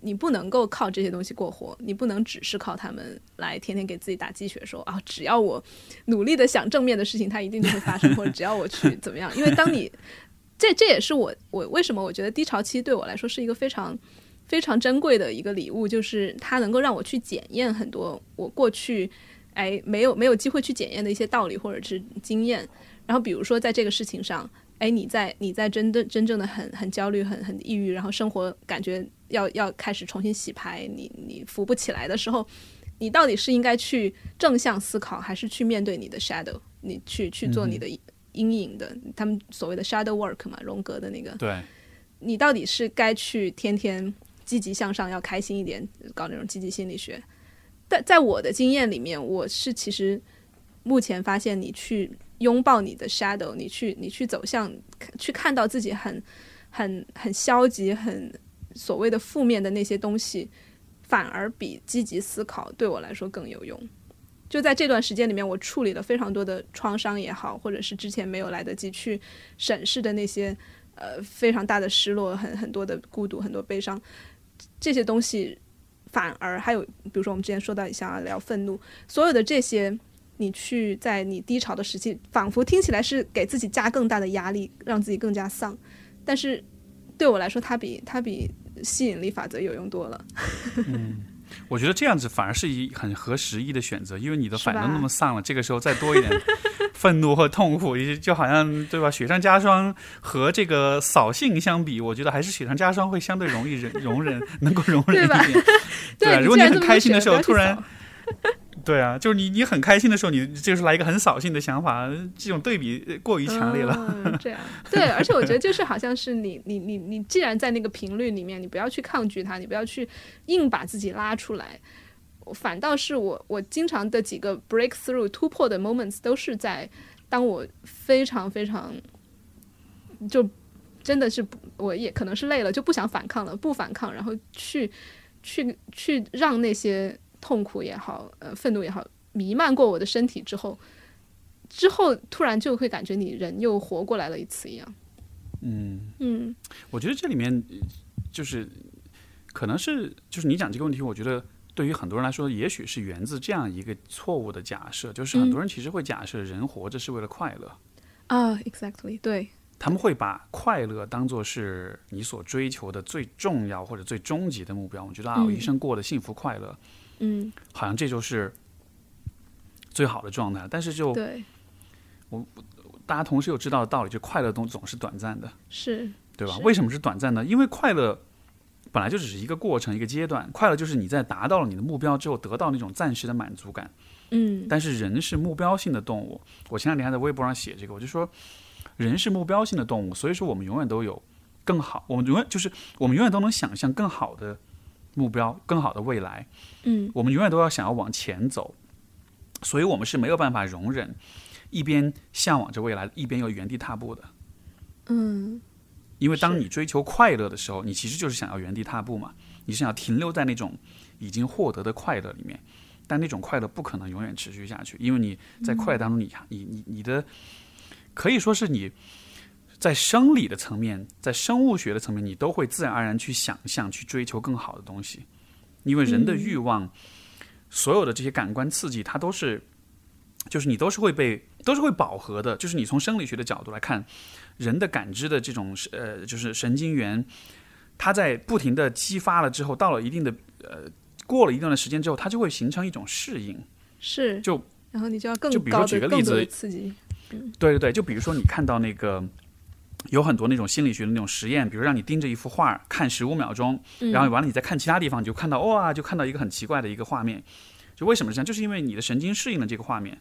你不能够靠这些东西过活，你不能只是靠他们来天天给自己打鸡血，说啊，只要我努力的想正面的事情，它一定就会发生，或者只要我去怎么样。因为当你 这这也是我我为什么我觉得低潮期对我来说是一个非常。非常珍贵的一个礼物，就是它能够让我去检验很多我过去哎没有没有机会去检验的一些道理或者是经验。然后比如说在这个事情上，哎你在你在真的真正的很很焦虑、很很抑郁，然后生活感觉要要开始重新洗牌，你你扶不起来的时候，你到底是应该去正向思考，还是去面对你的 shadow，你去去做你的阴影的？他们所谓的 shadow work 嘛，荣格的那个。对。你到底是该去天天。积极向上，要开心一点，搞那种积极心理学。但在我的经验里面，我是其实目前发现，你去拥抱你的 shadow，你去你去走向去看到自己很很很消极、很所谓的负面的那些东西，反而比积极思考对我来说更有用。就在这段时间里面，我处理了非常多的创伤也好，或者是之前没有来得及去审视的那些呃非常大的失落、很很多的孤独、很多悲伤。这些东西反而还有，比如说我们之前说到想要聊愤怒，所有的这些，你去在你低潮的时期，仿佛听起来是给自己加更大的压力，让自己更加丧。但是对我来说，它比它比吸引力法则有用多了。嗯，我觉得这样子反而是一很合时宜的选择，因为你的反正那么丧了，这个时候再多一点。愤怒和痛苦，就好像对吧？雪上加霜和这个扫兴相比，我觉得还是雪上加霜会相对容易忍容忍，能够容忍一点。对，如果你很开心的时候突然，对啊，就是你你很开心的时候，你就是来一个很扫兴的想法，这种对比过于强烈了。这样 对，而且我觉得就是好像是你你你你，既然在那个频率里面，你不要去抗拒它，你不要去硬把自己拉出来。反倒是我，我经常的几个 breakthrough 突破的 moments 都是在当我非常非常就真的是我也可能是累了，就不想反抗了，不反抗，然后去去去让那些痛苦也好，呃，愤怒也好，弥漫过我的身体之后，之后突然就会感觉你人又活过来了一次一样。嗯嗯，我觉得这里面就是可能是就是你讲这个问题，我觉得。对于很多人来说，也许是源自这样一个错误的假设，就是很多人其实会假设人活着是为了快乐。啊，exactly，对。他们会把快乐当做是你所追求的最重要或者最终极的目标。我觉得啊，我一生过得幸福快乐，嗯，好像这就是最好的状态。但是就对，我大家同时又知道的道理，就快乐总总是短暂的，是对吧？为什么是短暂呢？因为快乐。本来就只是一个过程，一个阶段。快乐就是你在达到了你的目标之后，得到那种暂时的满足感。嗯。但是人是目标性的动物。我前两天还在微博上写这个，我就说，人是目标性的动物，所以说我们永远都有更好，我们永远就是我们永远都能想象更好的目标、更好的未来。嗯。我们永远都要想要往前走，所以我们是没有办法容忍一边向往着未来，一边又原地踏步的。嗯。因为当你追求快乐的时候，你其实就是想要原地踏步嘛，你是想要停留在那种已经获得的快乐里面，但那种快乐不可能永远持续下去，因为你在快乐当中，你你你你的可以说是你在生理的层面，在生物学的层面，你都会自然而然去想象、去追求更好的东西，因为人的欲望，所有的这些感官刺激，它都是，就是你都是会被都是会饱和的，就是你从生理学的角度来看。人的感知的这种呃，就是神经元，它在不停的激发了之后，到了一定的呃，过了一段的时间之后，它就会形成一种适应。是。就然后你就要更就比如说举个例子，刺激。对对对，就比如说你看到那个有很多那种心理学的那种实验，比如让你盯着一幅画看十五秒钟，然后完了你再看其他地方，你就看到哇，就看到一个很奇怪的一个画面。就为什么这样？就是因为你的神经适应了这个画面，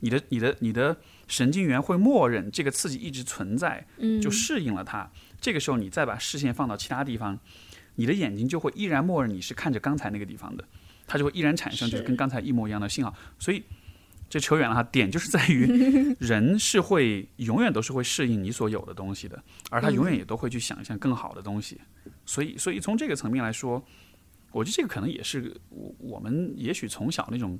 你的你的你的。神经元会默认这个刺激一直存在，就适应了它。这个时候，你再把视线放到其他地方，你的眼睛就会依然默认你是看着刚才那个地方的，它就会依然产生就是跟刚才一模一样的信号。所以，这扯远了哈。点就是在于 人是会永远都是会适应你所有的东西的，而他永远也都会去想象更好的东西。所以，所以从这个层面来说，我觉得这个可能也是我我们也许从小那种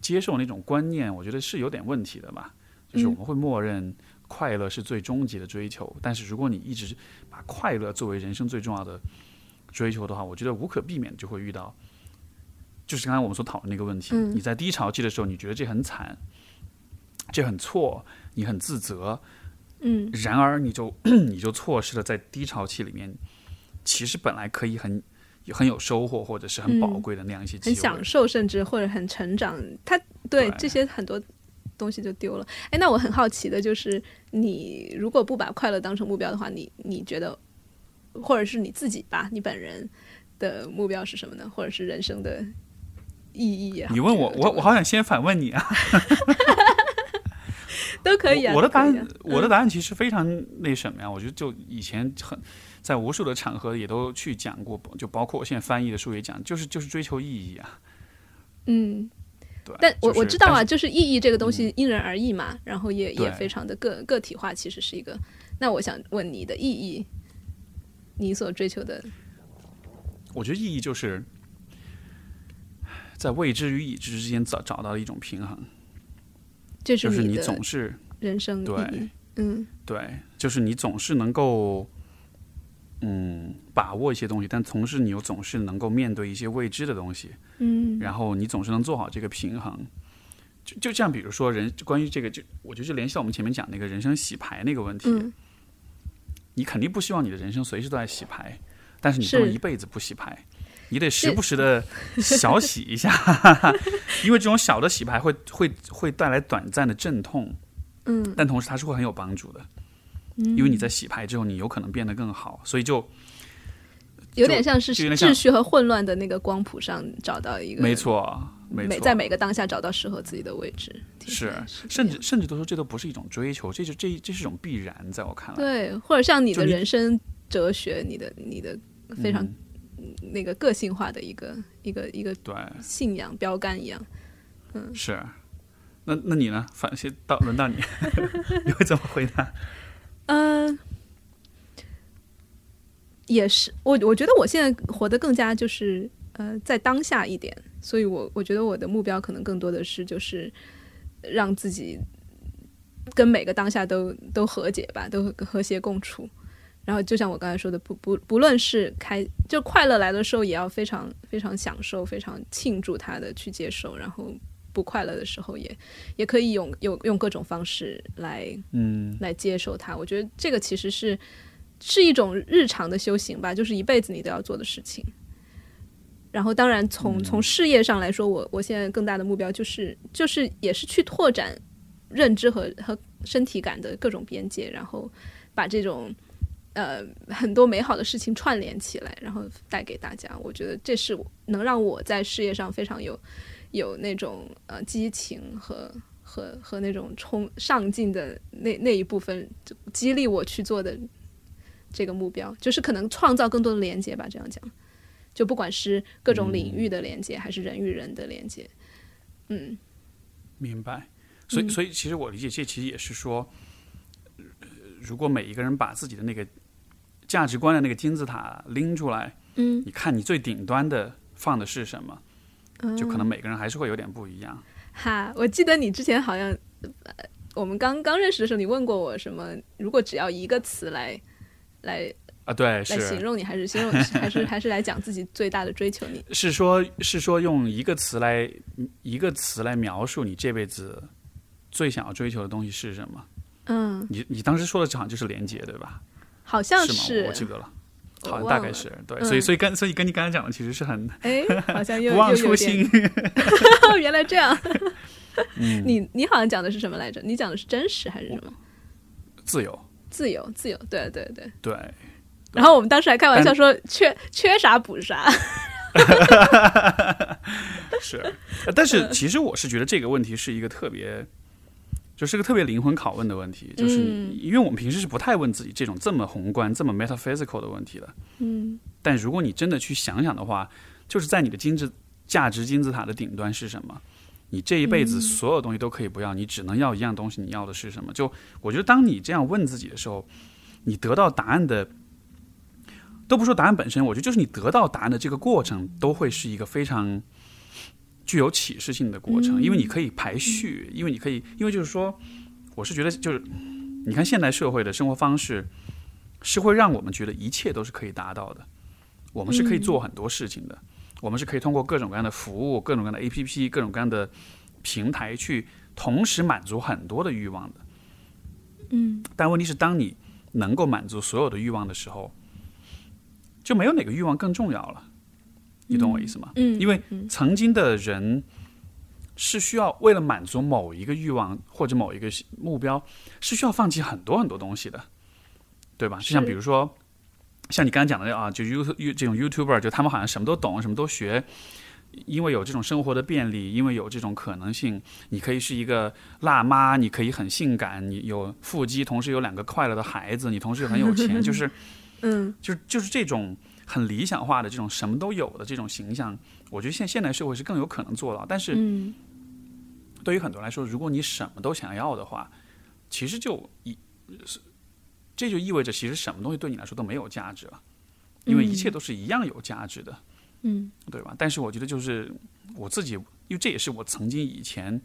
接受那种观念，我觉得是有点问题的吧。就是我们会默认快乐是最终极的追求，但是如果你一直把快乐作为人生最重要的追求的话，我觉得无可避免就会遇到。就是刚才我们所讨论那个问题，你在低潮期的时候，你觉得这很惨，这很错，你很自责，嗯，然而你就 你就错失了在低潮期里面，其实本来可以很很有收获或者是很宝贵的那样一些机很，享受，甚至或者很成长。他对对这些很多东西就丢了。哎，那我很好奇的就是，你如果不把快乐当成目标的话，你你觉得，或者是你自己吧，你本人的目标是什么呢？或者是人生的意义啊？你问我，我我好想先反问你啊！都可以啊。我我的答案我的答案其实非常那什么呀？我觉得就以前很在无数的场合也都去讲过，就包括我现在翻译的书也讲，就是就是追求意义啊。嗯，对，但我就是我知道啊，就是意义这个东西因人而异嘛，然后也也非常的个个体化，其实是一个。那我想问你的意义，你所追求的，我觉得意义就是在未知与已知之间找找到一种平衡，这就是你总是人生对。嗯对，就是你总是能够嗯把握一些东西，但同时你又总是能够面对一些未知的东西，嗯然后你总是能做好这个平衡。就就像比如说人关于这个，就我觉得就联系到我们前面讲那个人生洗牌那个问题，嗯你肯定不希望你的人生随时都在洗牌，但是你不能一辈子不洗牌，你得时不时的小 洗一下，因为这种小的洗牌会会会带来短暂的阵痛，嗯。但同时它是会很有帮助的，嗯因为你在洗牌之后，你有可能变得更好，所以就有点像是秩序和混乱的那个光谱上找到一个没，错，没错，每在。每个当下找到适合自己的位置。是是甚至甚至都说这都不是一种追求，这就这这是一种必然，在我看来，对，或者像你的人生哲学，你的你的非常。嗯那个个性化的一个一个一个对信仰标杆一样。嗯是。那那你呢？反先到轮到你，你会怎么回答？嗯，也是我，我觉得我现在活得更加就是呃，在当下一点，所以我我觉得我的目标可能更多的是就是让自己跟每个当下都都和解吧，都和谐共处。然后就像我刚才说的，不不不论是开就快乐来的时候，也要非常非常享受、非常庆祝它的去接受，然后不快乐的时候也也可以用用用各种方式来嗯来接受它。我觉得这个其实是是一种日常的修行吧，就是一辈子你都要做的事情。然后，当然从从事业上来说，我我现在更大的目标就是就是也是去拓展认知和和身体感的各种边界，然后把这种呃很多美好的事情串联起来，然后带给大家。我觉得这是能让我在事业上非常有有那种呃激情和和和那种冲上进的那那一部分，激励我去做的这个目标，就是可能创造更多的连接吧。这样讲，就不管是各种领域的连接，还是人与人的连接，嗯明白。所以，所以其实我理解，这其实也是说，如果每一个人把自己的那个价值观的那个金字塔拎出来，嗯，你看你最顶端的放的是什么，就嗯可能每个人还是会有点不一样。哈，我记得你之前好像，呃，我们刚刚认识的时候，你问过我什么？如果只要一个词来来啊，对，来形容你，还是形容，还是还是来讲自己最大的追求你？是说，是说用一个词来一个词来描述你这辈子最想要追求的东西是什么？嗯，你你当时说的好像就是连接，对吧？好像是吗？我记不得了。好像大概是对，嗯所以所以跟所以跟你刚才讲的其实是很哎，好像又不 忘初心点。原来这样。嗯，你你好像讲的是什么来着？你讲的是真实还是什么？自由，自由，自由，对对对。对，然后我们当时还开玩笑说，缺缺啥补啥。是，呃但是其实我是觉得这个问题是一个特别，就是个特别灵魂拷问的问题，就是嗯因为我们平时是不太问自己这种这么宏观、这么 metaphysical 的问题的。嗯但如果你真的去想想的话，就是在你的金字价值金字塔的顶端是什么？你这一辈子所有东西都可以不要，你只能要一样东西，你要的是什么？就我觉得，当你这样问自己的时候，你得到答案的，都不说答案本身，我觉得就是你得到答案的这个过程，都会是一个非常具有启示性的过程，因为你可以排序，因为你可以，因为就是说，我是觉得就是，你看现代社会的生活方式是会让我们觉得一切都是可以达到的，我们是可以做很多事情的。我们是可以通过各种各样的服务、各种各样的 APP、各种各样的平台去同时满足很多的欲望的。嗯，但问题是，当你能够满足所有的欲望的时候，就没有哪个欲望更重要了。你懂我意思吗？嗯，因为曾经的人是需要为了满足某一个欲望或者某一个目标，是需要放弃很多很多东西的，对吧？就像比如说。像你刚才讲的啊，就 You You 这种 YouTuber，就他们好像什么都懂，什么都学，因为有这种生活的便利，因为有这种可能性，你可以是一个辣妈，你可以很性感，你有腹肌，同时有两个快乐的孩子，你同时又很有钱，就是，嗯，就就是这种很理想化的这种什么都有的这种形象，我觉得现现代社会是更有可能做到。但是，对于很多人来说，如果你什么都想要的话，其实就一是。这就意味着，其实什么东西对你来说都没有价值了，因为一切都是一样有价值的，嗯，对吧？但是我觉得，就是我自己，因为这也是我曾经以前，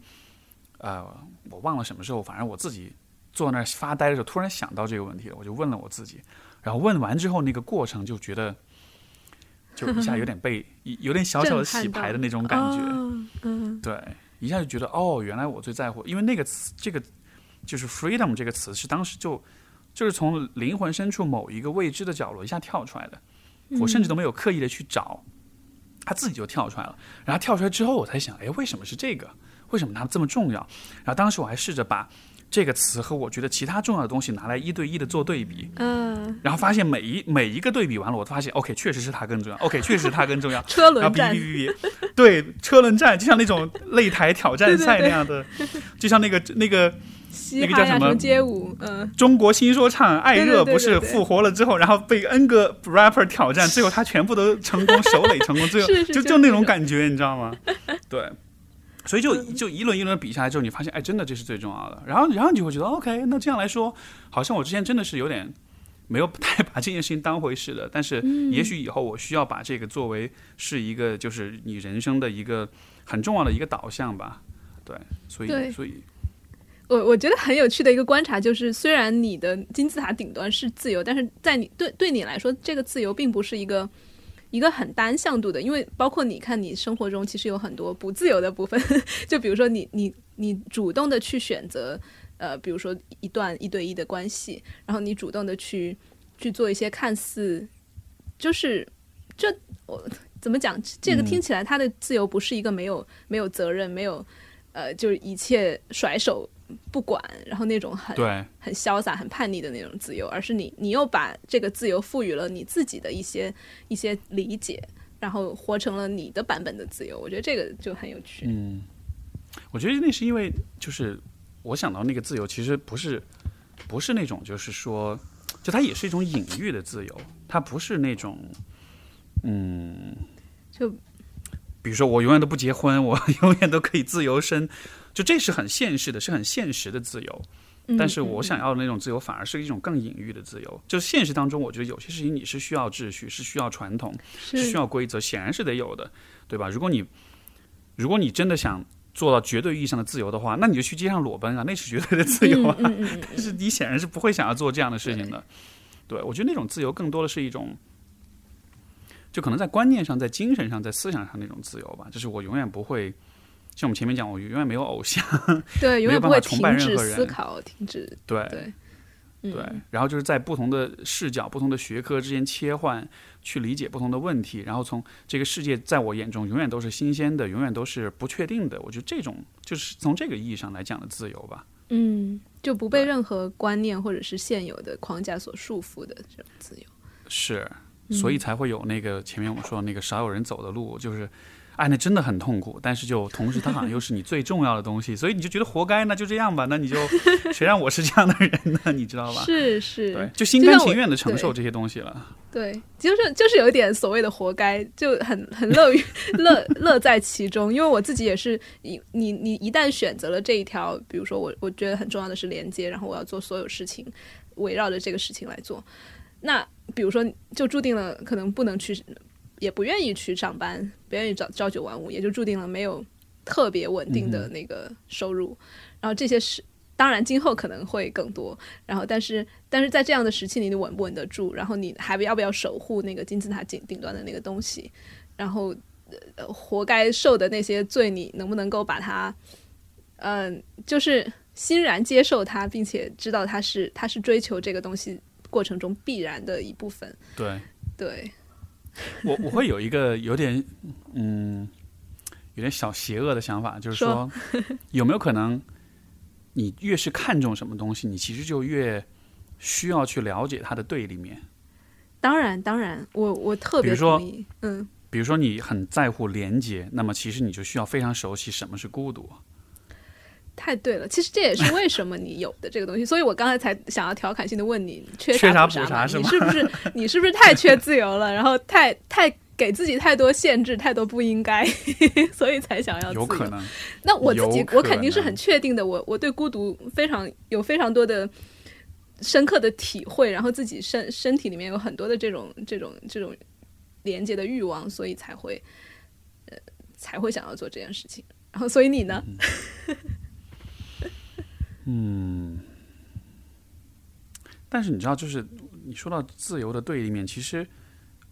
呃，我忘了什么时候，反正我自己坐那儿发呆的时候，突然想到这个问题了，我就问了我自己，然后问完之后，那个过程就觉得，就一下有点被 有点小小的洗牌的那种感觉，嗯，对，一下就觉得，哦，原来我最在乎，因为那个词，这个就是 freedom 这个词是当时就。就是从灵魂深处某一个未知的角落一下跳出来的，我甚至都没有刻意的去找，他自己就跳出来了。然后跳出来之后，我才想，哎，为什么是这个？为什么它这么重要？然后当时我还试着把这个词和我觉得其他重要的东西拿来一对一的做对比，嗯，然后发现每一每一个对比完了，我都发现，OK，确实是它更重要，OK，确实它更重要。车轮战，对，车轮战就像那种擂台挑战赛那样的，就像那个那个。那个叫什么街舞？嗯，中国新说唱艾热不是复活了之后，然后被 N 个 rapper 挑战，最后他全部都成功首垒成功，最后 就就那种感觉，你知道吗？对，所以就就一轮一轮比下来之后，你发现哎，真的这是最重要的。然后然后你就会觉得 OK，那这样来说，好像我之前真的是有点没有太把这件事情当回事的。但是也许以后我需要把这个作为是一个就是你人生的一个很重要的一个导向吧。对，所以所以。我我觉得很有趣的一个观察就是，虽然你的金字塔顶端是自由，但是在你对对你来说，这个自由并不是一个一个很单向度的，因为包括你看，你生活中其实有很多不自由的部分，就比如说你你你主动的去选择，呃，比如说一段一对一的关系，然后你主动的去去做一些看似就是这我怎么讲，这个听起来他的自由不是一个没有没有责任，没有呃，就是一切甩手。不管，然后那种很对、很潇洒、很叛逆的那种自由，而是你，你又把这个自由赋予了你自己的一些一些理解，然后活成了你的版本的自由。我觉得这个就很有趣。嗯，我觉得那是因为，就是我想到那个自由，其实不是不是那种，就是说，就它也是一种隐喻的自由，它不是那种，嗯，就比如说我永远都不结婚，我 永远都可以自由身。就这是很现实的，是很现实的自由，但是我想要的那种自由，反而是一种更隐喻的自由。就是现实当中，我觉得有些事情你是需要秩序，是需要传统，是需要规则，显然是得有的，对吧？如果你如果你真的想做到绝对意义上的自由的话，那你就去街上裸奔啊，那是绝对的自由啊。但是你显然是不会想要做这样的事情的。对我觉得那种自由更多的是一种，就可能在观念上、在精神上、在思想上那种自由吧。就是我永远不会。像我们前面讲，我永远没有偶像，对，永远不会崇拜任何人，思考，停止，对对对，然后就是在不同的视角、不同的学科之间切换，去理解不同的问题，然后从这个世界在我眼中永远都是新鲜的，永远都是不确定的。我觉得这种就是从这个意义上来讲的自由吧。嗯，就不被任何观念或者是现有的框架所束缚的这种自由。是，所以才会有那个前面我们说的那个少有人走的路，就是。哎，那真的很痛苦。但是就同时，它好像又是你最重要的东西，所以你就觉得活该，那就这样吧。那你就 谁让我是这样的人呢？你知道吧？是是，对，就心甘情愿的承受这些东西了。对，就是就是有一点所谓的活该，就很很乐于乐 乐在其中。因为我自己也是，你你你一旦选择了这一条，比如说我我觉得很重要的是连接，然后我要做所有事情，围绕着这个事情来做。那比如说，就注定了可能不能去，也不愿意去上班，不愿意朝朝九晚五，也就注定了没有特别稳定的那个收入。然后这些是当然，今后可能会更多。然后，但是但是在这样的时期里，你稳不稳得住？然后你还要不要守护那个金字塔顶顶端的那个东西？然后，呃，活该受的那些罪，你能不能够把它，嗯，就是欣然接受它，并且知道它是它是追求这个东西。过程中必然的一部分。对，对，我我会有一个有点嗯，有点小邪恶的想法，就是说，有没有可能，你越是看重什么东西，你其实就越需要去了解它的对立面。当然，当然，我我特别同意。嗯，比如说你很在乎廉洁，那么其实你就需要非常熟悉什么是孤独。太对了，其实这也是 为什么你有的这个东西，所以我刚才才想要调侃性的问你，缺啥补啥是你是不是 你是不是太缺自由了？然后太太给自己太多限制，太多不应该，所以才想要有可能。那我自己我肯定是很确定的，我我对孤独非常有非常多的深刻的体会，然后自己身身体里面有很多的这种这种这种连接的欲望，所以才会呃才会想要做这件事情。然后，所以你呢？嗯，但是你知道，就是你说到自由的对立面，其实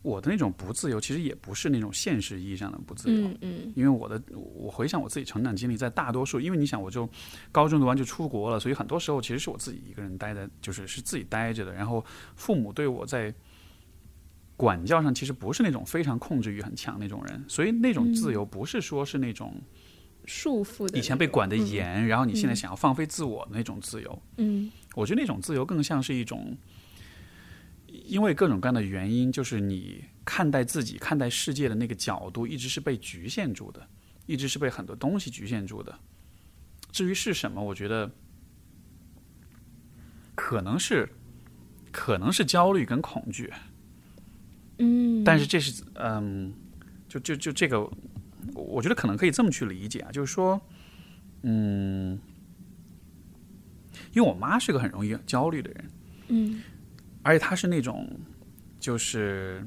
我的那种不自由，其实也不是那种现实意义上的不自由。嗯嗯。因为我的，我回想我自己成长经历，在大多数，因为你想，我就高中读完就出国了，所以很多时候其实是我自己一个人待在，就是是自己待着的。然后父母对我在管教上，其实不是那种非常控制欲很强那种人，所以那种自由不是说是那种。束缚的，以前被管的严，然后你现在想要放飞自我的那种自由，嗯，我觉得那种自由更像是一种，因为各种各样的原因，就是你看待自己、看待世界的那个角度一直是被局限住的，一直是被很多东西局限住的。至于是什么，我觉得可能是，可能是焦虑跟恐惧，嗯，但是这是，嗯，就就就这个。我觉得可能可以这么去理解啊，就是说，嗯，因为我妈是个很容易焦虑的人，嗯，而且她是那种，就是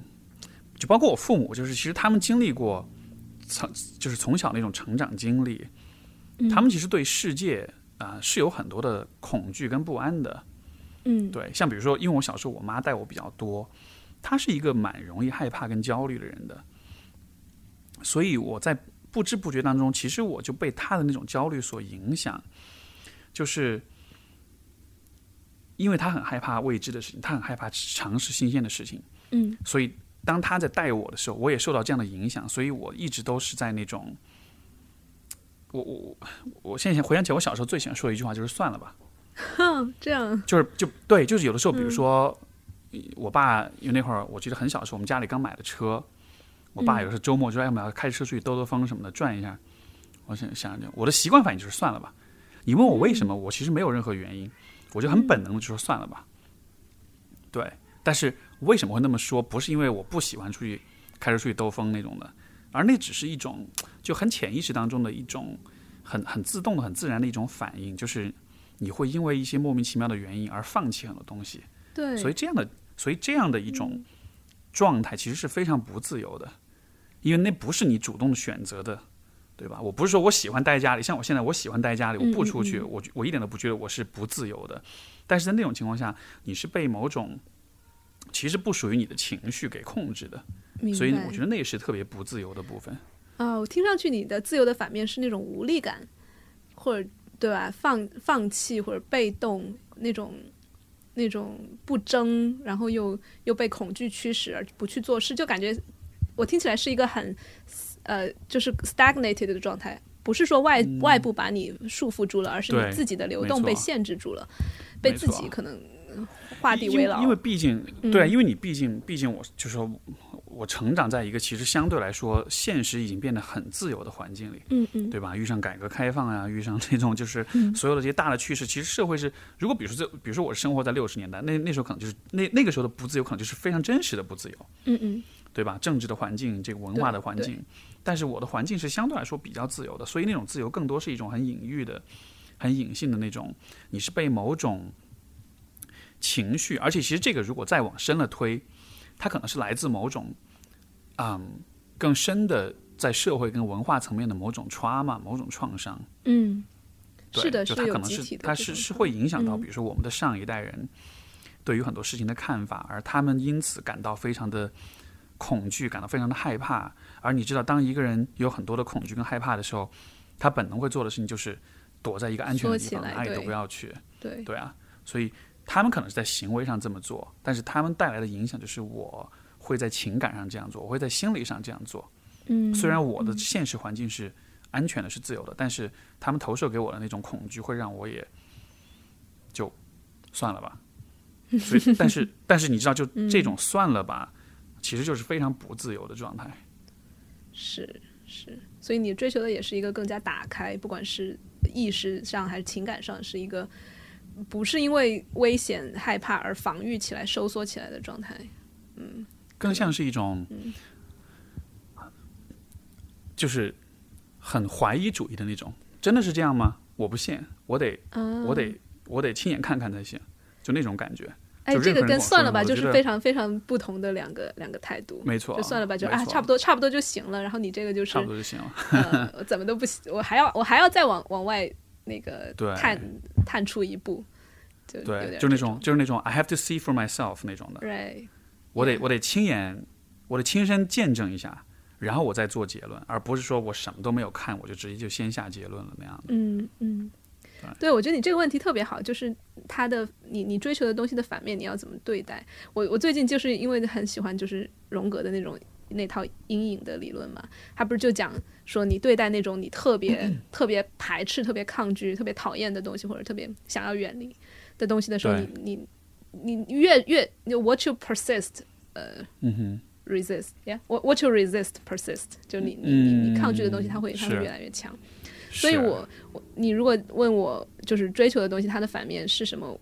就包括我父母，就是其实他们经历过从就是从小那种成长经历，他们其实对世界啊是有很多的恐惧跟不安的，嗯，对，像比如说，因为我小时候我妈带我比较多，她是一个蛮容易害怕跟焦虑的人的。所以我在不知不觉当中，其实我就被他的那种焦虑所影响，就是因为他很害怕未知的事情，他很害怕尝试新鲜的事情，嗯，所以当他在带我的时候，我也受到这样的影响，所以我一直都是在那种，我我我现在回想起来，我小时候最喜欢说的一句话就是算了吧，哼，这样，就是就对，就是有的时候，比如说我爸，因为那会儿我记得很小的时候，我们家里刚买的车。我爸有时候周末就说：“哎，我们要开车出去兜兜风什么的，转一下。”我想想想，我的习惯反应就是算了吧。你问我为什么，我其实没有任何原因，我就很本能的就说算了吧。对，但是为什么会那么说？不是因为我不喜欢出去开车出去兜风那种的，而那只是一种就很潜意识当中的一种很很自动的、很自然的一种反应，就是你会因为一些莫名其妙的原因而放弃很多东西。对，所以这样的，所以这样的一种状态其实是非常不自由的。因为那不是你主动选择的，对吧？我不是说我喜欢待家里，像我现在我喜欢待家里，我不出去，我我一点都不觉得我是不自由的。但是在那种情况下，你是被某种其实不属于你的情绪给控制的，所以我觉得那也是特别不自由的部分。哦，听上去你的自由的反面是那种无力感，或者对吧？放放弃或者被动那种那种不争，然后又又被恐惧驱使而不去做事，就感觉。我听起来是一个很，呃，就是 stagnated 的状态，不是说外外部把你束缚住了，而是你自己的流动被限制住了，被自己可能画地为牢。因为毕竟，对，啊因为你毕竟，毕竟我就是说，我我成长在一个其实相对来说现实已经变得很自由的环境里，嗯嗯。对吧？遇上改革开放啊，遇上这种就是嗯所有的这些大的趋势，其实社会是，如果比如说这，比如说我生活在六十年代，那那时候可能就是那那个时候的不自由，可能就是非常真实的不自由，嗯嗯对吧？政治的环境，这个文化的环境，但是我的环境是相对来说比较自由的，所以那种自由更多是一种很隐喻的、很隐性的那种，你是被某种情绪，而且其实这个如果再往深了推，它可能是来自某种，嗯，更深的在社会跟文化层面的某种 trauma、某种创伤。嗯，对是的，就它可能是它是是会影响到，嗯比如说我们的上一代人对于很多事情的看法，而他们因此感到非常的恐惧，感到非常的害怕。而你知道，当一个人有很多的恐惧跟害怕的时候，他本能会做的事情就是躲在一个安全的地方，哪里都不要去。对对啊，所以他们可能是在行为上这么做，但是他们带来的影响就是我会在情感上这样做，我会在心理上这样做。嗯，虽然我的现实环境是安全的、是自由的，但是他们投射给我的那种恐惧，会让我也就算了吧。所以，但是但是你知道，就嗯这种算了吧，其实就是非常不自由的状态。是是，所以你追求的也是一个更加打开，不管是意识上还是情感上，是一个不是因为危险害怕而防御起来、收缩起来的状态。嗯更像是一种，就是很怀疑主义的那种。真的是这样吗？我不信，我得啊，我得我得亲眼看看才行，就那种感觉。哎，这个跟算了吧，就是非常非常不同的两个两个态度。没错，就算了吧，就啊，差不多差不多就行了。然后你这个就是差不多就行了。呃，我怎么都不行，我还要我还要再往往外那个探探出一步，就对，就那种就是那种 I have to see for myself 那种的。right，我得我得亲眼，我得亲身见证一下，然后我再做结论，而不是说我什么都没有看，我就直接就先下结论了那样的。嗯嗯，对，我觉得你这个问题特别好，就是他的你你追求的东西的反面，你要怎么对待？我我最近就是因为很喜欢就是荣格的那种那套阴影的理论嘛，他不是就讲说你对待那种你特别 特别排斥、特别抗拒、特别讨厌的东西，或者特别想要远离的东西的时候，你你你越越 what you persist，呃。嗯哼，resist，yeah，what what you resist persist，就你你你你抗拒的东西，它会它会越来越强。所以我我你如果问我就是追求的东西，它的反面是什么？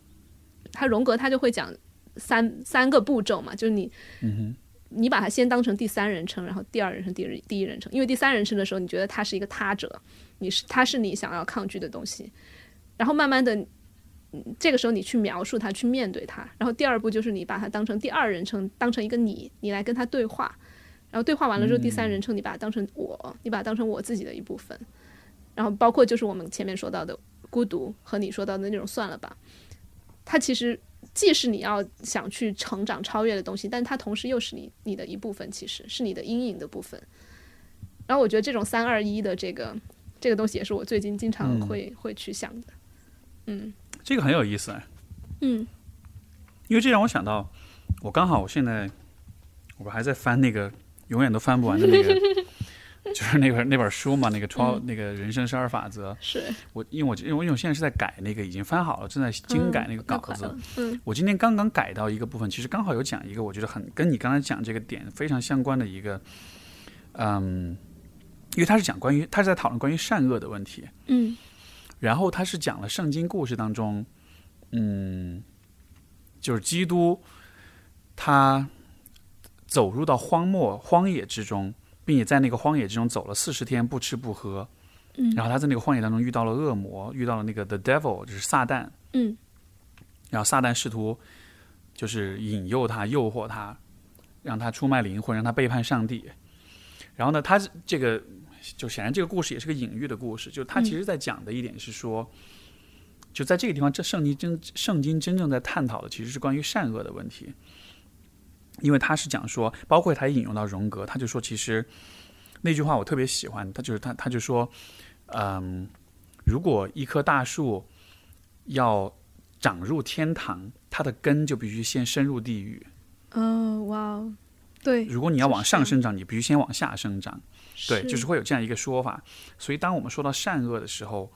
他荣格他就会讲三三个步骤嘛，就是你嗯你把它先当成第三人称，然后第二人称、第一第一人称，因为第三人称的时候，你觉得他是一个他者，你是他是你想要抗拒的东西，然后慢慢的。嗯这个时候你去描述它，去面对它，然后第二步就是你把它当成第二人称，当成一个你，你来跟他对话，然后对话完了之后，第三人称你把它当成我，你把它当成我自己的一部分，然后包括就是我们前面说到的孤独和你说到的那种算了吧，它其实既是你要想去成长超越的东西，但它同时又是你你的一部分，其实是你的阴影的部分。然后我觉得这种三二一的这个这个东西也是我最近经常嗯会、会去想的。嗯，这个很有意思哎，嗯因为这让我想到，我刚好我现在我还在翻那个永远都翻不完的那个，就是那本那本书嘛，那个超、嗯那个人生十二法则。是我因为我因为因为我现在是在改那个已经翻好了，正在精改那个嗯稿子。嗯我今天刚刚改到一个部分，其实刚好有讲一个我觉得很跟你刚才讲这个点非常相关的一个，嗯，因为他是讲关于他是在讨论关于善恶的问题，嗯然后他是讲了圣经故事当中，嗯，就是基督他走入到荒漠荒野之中，并且在那个荒野之中走了四十天不吃不喝，嗯。然后他在那个荒野当中遇到了恶魔，遇到了那个 the devil，就是撒旦，嗯。然后撒旦试图就是引诱他、诱惑他，让他出卖灵魂，让他背叛上帝。然后呢，他这个就显然这个故事也是个隐喻的故事，就他其实在讲的一点是说，就在这个地方，这圣经真圣经真正在探讨的其实是关于善恶的问题，因为他是讲说，包括他也引用到荣格，他就说其实那句话我特别喜欢，他就是他他就说，嗯，如果一棵大树要长入天堂，它的根就必须先深入地狱。哦哇哦，对，如果你要往上就是生长，你必须先往下生长。对，就是是会有这样一个说法。所以，当我们说到善恶的时候，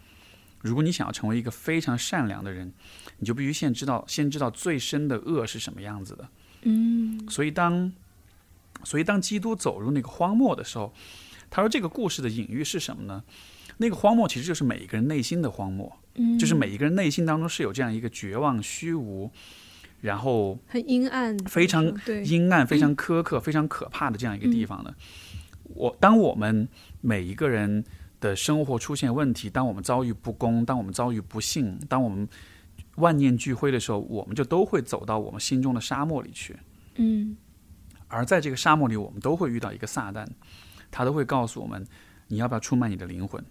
如果你想要成为一个非常善良的人，你就必须先知道，先知道最深的恶是什么样子的。嗯所以，当所以当基督走入那个荒漠的时候，他说这个故事的隐喻是什么呢？那个荒漠其实就是每一个人内心的荒漠，嗯，就是每一个人内心当中是有这样一个绝望、虚无，然后很阴暗，非常对，阴暗、非常 苛刻、非常可怕的这样一个地方的。我当我们每一个人的生活出现问题，当我们遭遇不公，当我们遭遇不幸，当我们万念俱灰的时候，我们就都会走到我们心中的沙漠里去。嗯而在这个沙漠里，我们都会遇到一个撒旦，他都会告诉我们：你要不要出卖你的灵魂？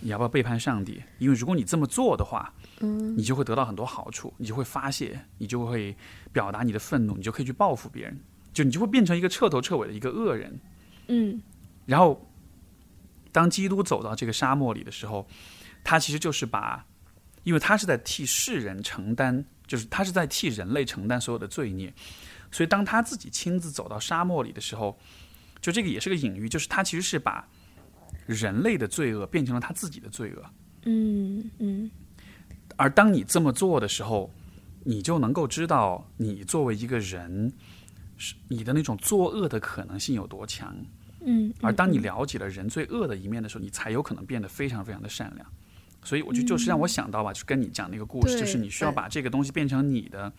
你要不要背叛上帝？因为如果你这么做的话，嗯你就会得到很多好处，你就会发泄，你就会表达你的愤怒，你就可以去报复别人，就你就会变成一个彻头彻尾的一个恶人。嗯然后，当基督走到这个沙漠里的时候，他其实就是把，因为他是在替世人承担，就是他是在替人类承担所有的罪孽，所以当他自己亲自走到沙漠里的时候，就这个也是个隐喻，就是他其实是把人类的罪恶变成了他自己的罪恶。嗯嗯而当你这么做的时候，你就能够知道，你作为一个人，是你的那种作恶的可能性有多强。嗯，而当你了解了人最恶的一面的时候，你才有可能变得非常非常的善良。所以我就就是让我想到吧，就是跟你讲那个故事，就是你需要把这个东西变成你的。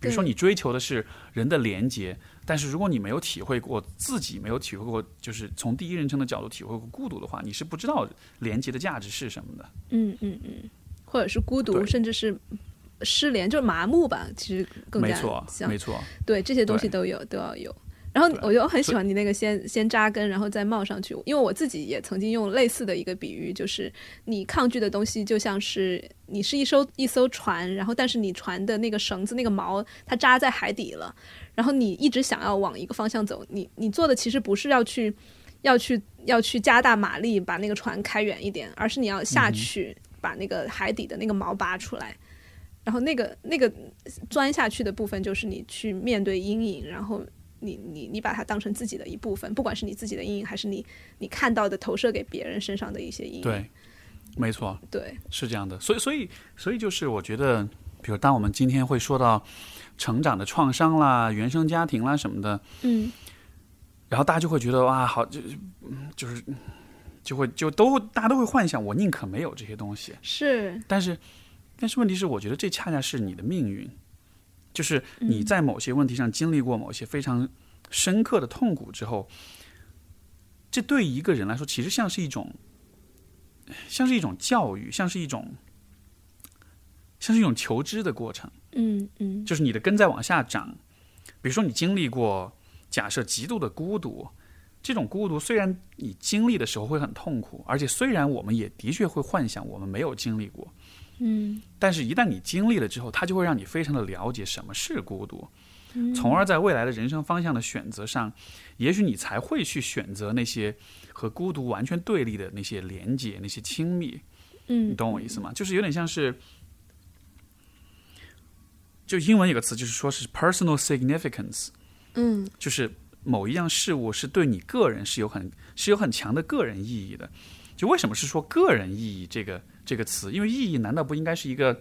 比如说，你追求的是人的连接，但是如果你没有体会过自己没有体会过，就是从第一人称的角度体会过孤独的话，你是不知道连接的价值是什么的。嗯嗯嗯，或者是孤独，甚至是失联，就是麻木吧，其实更加没错，像没错，对这些东西都有都要有。然后我就很喜欢你那个先先扎根，然后再冒上去，因为我自己也曾经用类似的一个比喻，就是你抗拒的东西就像是你是一艘一艘船，然后但是你船的那个绳子那个锚它扎在海底了，然后你一直想要往一个方向走，你你做的其实不是要去要去要去加大马力把那个船开远一点，而是你要下去把那个海底的那个锚拔出来。然后那个那个钻下去的部分，就是你去面对阴影，然后你你你把它当成自己的一部分，不管是你自己的阴影，还是你你看到的投射给别人身上的一些阴影。对，没错，对，是这样的。所以，所以，所以就是我觉得，比如当我们今天会说到成长的创伤啦、原生家庭啦什么的，嗯然后大家就会觉得哇，好，就嗯就是就会就都大家都会幻想，我宁可没有这些东西。是，但是，但是问题是，我觉得这恰恰是你的命运，就是你在某些问题上经历过某些非常深刻的痛苦之后，这对一个人来说，其实像是一种，像是一种教育，像是一种，像是一种求知的过程。嗯嗯就是你的根在往下长。比如说，你经历过假设极度的孤独，这种孤独虽然你经历的时候会很痛苦，而且虽然我们也的确会幻想我们没有经历过，嗯但是一旦你经历了之后，它就会让你非常的了解什么是孤独，从而在未来的人生方向的选择上，也许你才会去选择那些和孤独完全对立的那些连接、那些亲密。嗯你嗯，懂我意思吗？就是有点像是，就英文有个词，就是说是 personal significance，嗯就是某一样事物是对你个人是有很是有很强的个人意义的。就为什么是说个人意义这个这个词？因为意义难道不应该是一个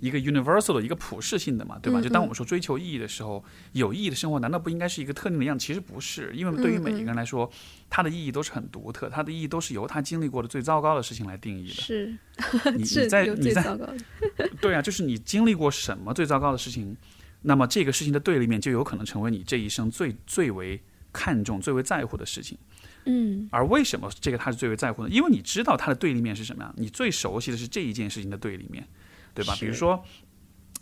一个 universal 的一个普世性的嘛，对吧？嗯就当我们说追求意义的时候，有意义的生活难道不应该是一个特定的样子？其实不是，因为对于每一个人来说，它的意义都是很独特，它的意义都是由他经历过的最糟糕的事情来定义的。是你 在你在。对啊，就是你经历过什么最糟糕的事情，那么这个事情的对立面就有可能成为你这一生最最为看重、最为在乎的事情。嗯而为什么这个他是最为在乎呢？因为你知道他的对立面是什么样，你最熟悉的是这一件事情的对立面，对吧？比如说，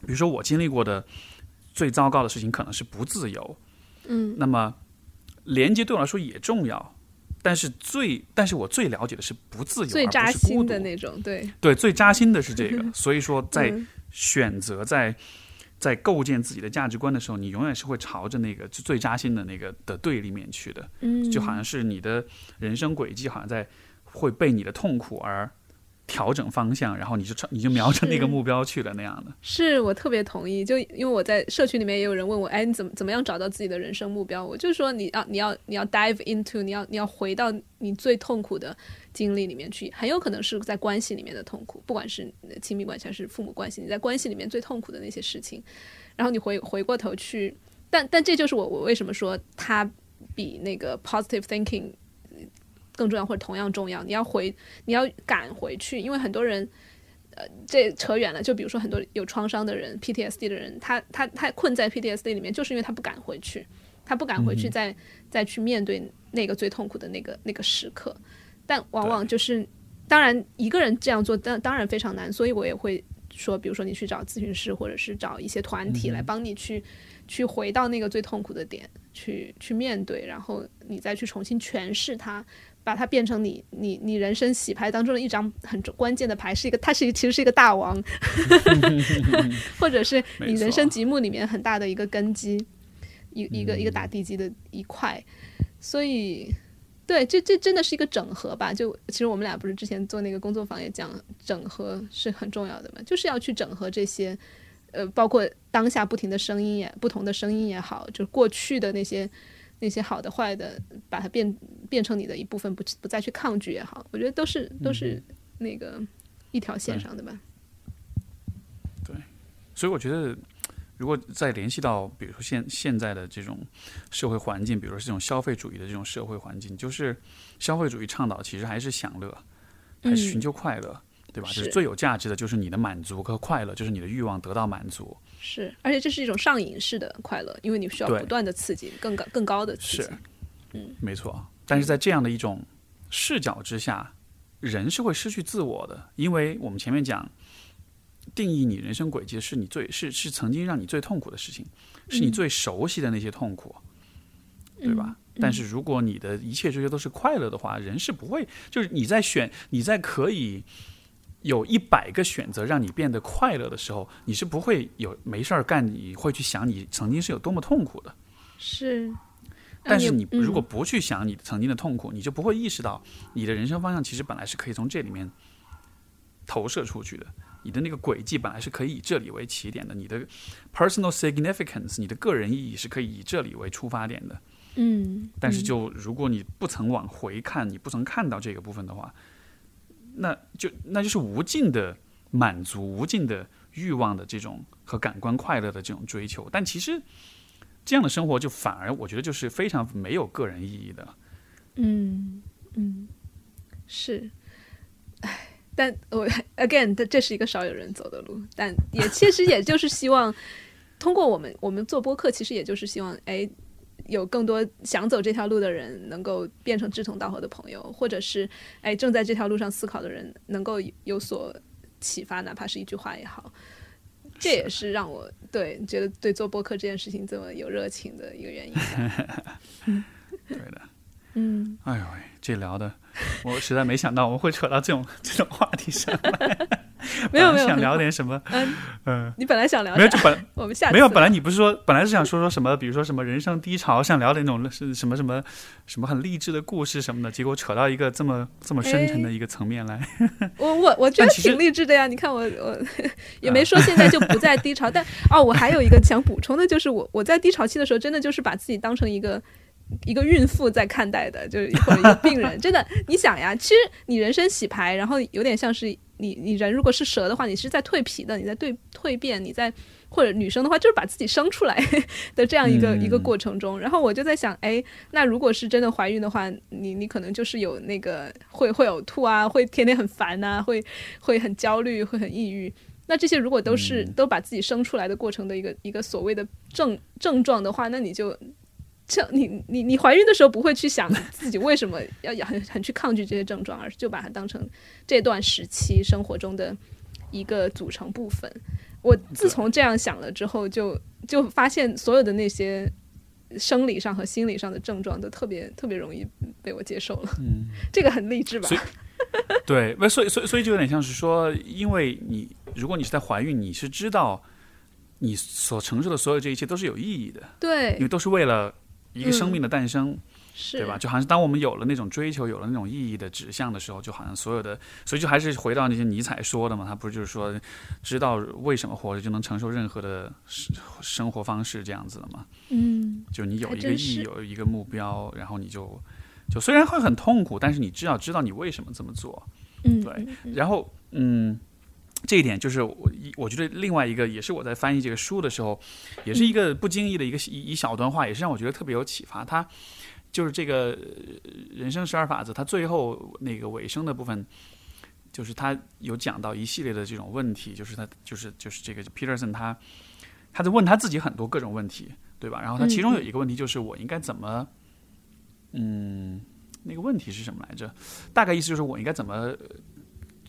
比如说我经历过的最糟糕的事情可能是不自由，嗯那么连接对我来说也重要。但是最，但是我最了解的是不自由，最扎心的那种，对，对，最扎心的是这个。所以说，在嗯选择在在构建自己的价值观的时候，你永远是会朝着那个就最扎心的那个的对立面去的，嗯，就好像是你的人生轨迹好像在会被你的痛苦而调整方向，然后你就朝你就瞄着那个目标去了那样的。是我特别同意，就因为我在社区里面也有人问我，哎，你怎么怎么样找到自己的人生目标？我就说你要你要你要 dive into，你要你要回到你最痛苦的经历里面去，很有可能是在关系里面的痛苦，不管是亲密关系还是父母关系，你在关系里面最痛苦的那些事情，然后你回回过头去，但但这就是我我为什么说他比那个 positive thinking 更重要，或者同样重要。你要回，你要赶回去，因为很多人，呃，这扯远了。就比如说很多有创伤的人，PTSD 的人，他他他困在 PTSD 里面，就是因为他不敢回去，他不敢回去再再去面对那个最痛苦的那个那个时刻。但往往就是，当然一个人这样做，当当然非常难，所以我也会说，比如说你去找咨询师，或者是找一些团体来帮你去、去回到那个最痛苦的点，去去面对，然后你再去重新诠释它，把它变成你你你人生洗牌当中的一张很关键的牌，是一个它是一其实是一个大王 或者是你人生积木里面很大的一个根基，一一个一个打地基的一块，所以。对，这这真的是一个整合吧？就其实我们俩不是之前做那个工作坊也讲，整合是很重要的嘛，就是要去整合这些，呃，包括当下不停的声音也不同的声音也好，就是过去的那些那些好的坏的，把它变变成你的一部分，不不再去抗拒也好，我觉得都是都是那个一条线上的吧。对所以我觉得，如果再联系到，比如说现现在的这种社会环境，比如说这种消费主义的这种社会环境，就是消费主义倡导其实还是享乐，还是寻求快乐，对吧？就是是最有价值的就是你的满足和快乐，就是你的欲望得到满足。是，而且这是一种上瘾式的快乐，因为你需要不断的刺激，更高更高的刺激是。，没错。但是在这样的一种视角之下，人是会失去自我的，因为我们前面讲，定义你人生轨迹的是你最是是曾经让你最痛苦的事情，是你最熟悉的那些痛苦，对吧？但是如果你的一切这些都是快乐的话，人是不会，就是你在选，你在可以有一百个选择让你变得快乐的时候，你是不会有没事儿干，你会去想你曾经是有多么痛苦的。是，但是你嗯如果不去想你曾经的痛苦，你就不会意识到你的人生方向其实本来是可以从这里面投射出去的。你的那个轨迹本来是可以以这里为起点的，你的 personal significance，你的个人意义是可以以这里为出发点的。嗯，但是就如果你不曾往回看，你不曾看到这个部分的话，那就那就是无尽的满足、无尽的欲望的这种和感官快乐的这种追求。但其实这样的生活就反而我觉得就是非常没有个人意义的。嗯嗯，是，唉，但我 again，这这是一个少有人走的路，但也其实也就是希望通过我们我们做播客，其实也就是希望哎。有更多想走这条路的人能够变成志同道合的朋友，或者是哎正在这条路上思考的人能够有所启发，哪怕是一句话也好。这也是让我对觉得对做播客这件事情这么有热情的一个原因。对的，嗯，哎呦喂，这聊的我实在没想到我们会扯到这种这种话题上来。没有没有，想聊点什么？嗯，嗯、你本来想聊没有，就本我们下没有，本来你不是说，本来是想说说什么，比如说什么人生低潮，想聊点那种是什么什么什么很励志的故事什么的，结果扯到一个这么这么深沉的一个层面来。我我我觉得挺励志的呀！你看我我也没说现在就不在低潮，但哦，我还有一个想补充的，就是我我在低潮期的时候，真的就是把自己当成一个一个孕妇在看待的，就是或者一个病人。真的，你想呀，其实你人生洗牌，然后有点像是你你人如果是蛇的话，你是在蜕皮的，你在蜕蜕变，你在或者女生的话，就是把自己生出来的这样一个、嗯一个过程中。然后我就在想，哎，那如果是真的怀孕的话，你你可能就是有那个会会呕吐啊，会天天很烦呐、会会很焦虑，会很抑郁。那这些如果都是、都把自己生出来的过程的一个一个所谓的症症状的话，那你就这你你你怀孕的时候不会去想自己为什么要要很很去抗拒这些症状，而是就把它当成这段时期生活中的一个组成部分。我自从这样想了之后，就就发现所有的那些生理上和心理上的症状都特别特别容易被我接受了。嗯，这个很励志吧 对，不，所以所以所以就有点像是说，因为你如果你是在怀孕，你是知道你所承受的所有这一切都是有意义的，对因为，都是为了一个生嗯命的诞生。是对吧？？就好像是当我们有了那种追求，有了那种意义的指向的时候，就好像所有的，所以就还是回到那些尼采说的嘛，他不是就是说，知道为什么活着就能承受任何的生生活方式这样子的嘛？嗯，就你有一个意义，有一个目标，然后你就就虽然会很痛苦，但是你至少知道你为什么这么做。嗯，对然后，嗯，这一点就是我一我觉得另外一个也是我在翻译这个书的时候，也是一个不经意的一个一一小段话，也是让我觉得特别有启发。他就是这个呃人生十二法则，他最后那个尾声的部分，就是他有讲到一系列的这种问题，就是他就是就是这个 Peterson 他他在问他自己很多各种问题，对吧？然后他其中有一个问题就是我应该怎么，嗯，那个问题是什么来着？大概意思就是我应该怎么呃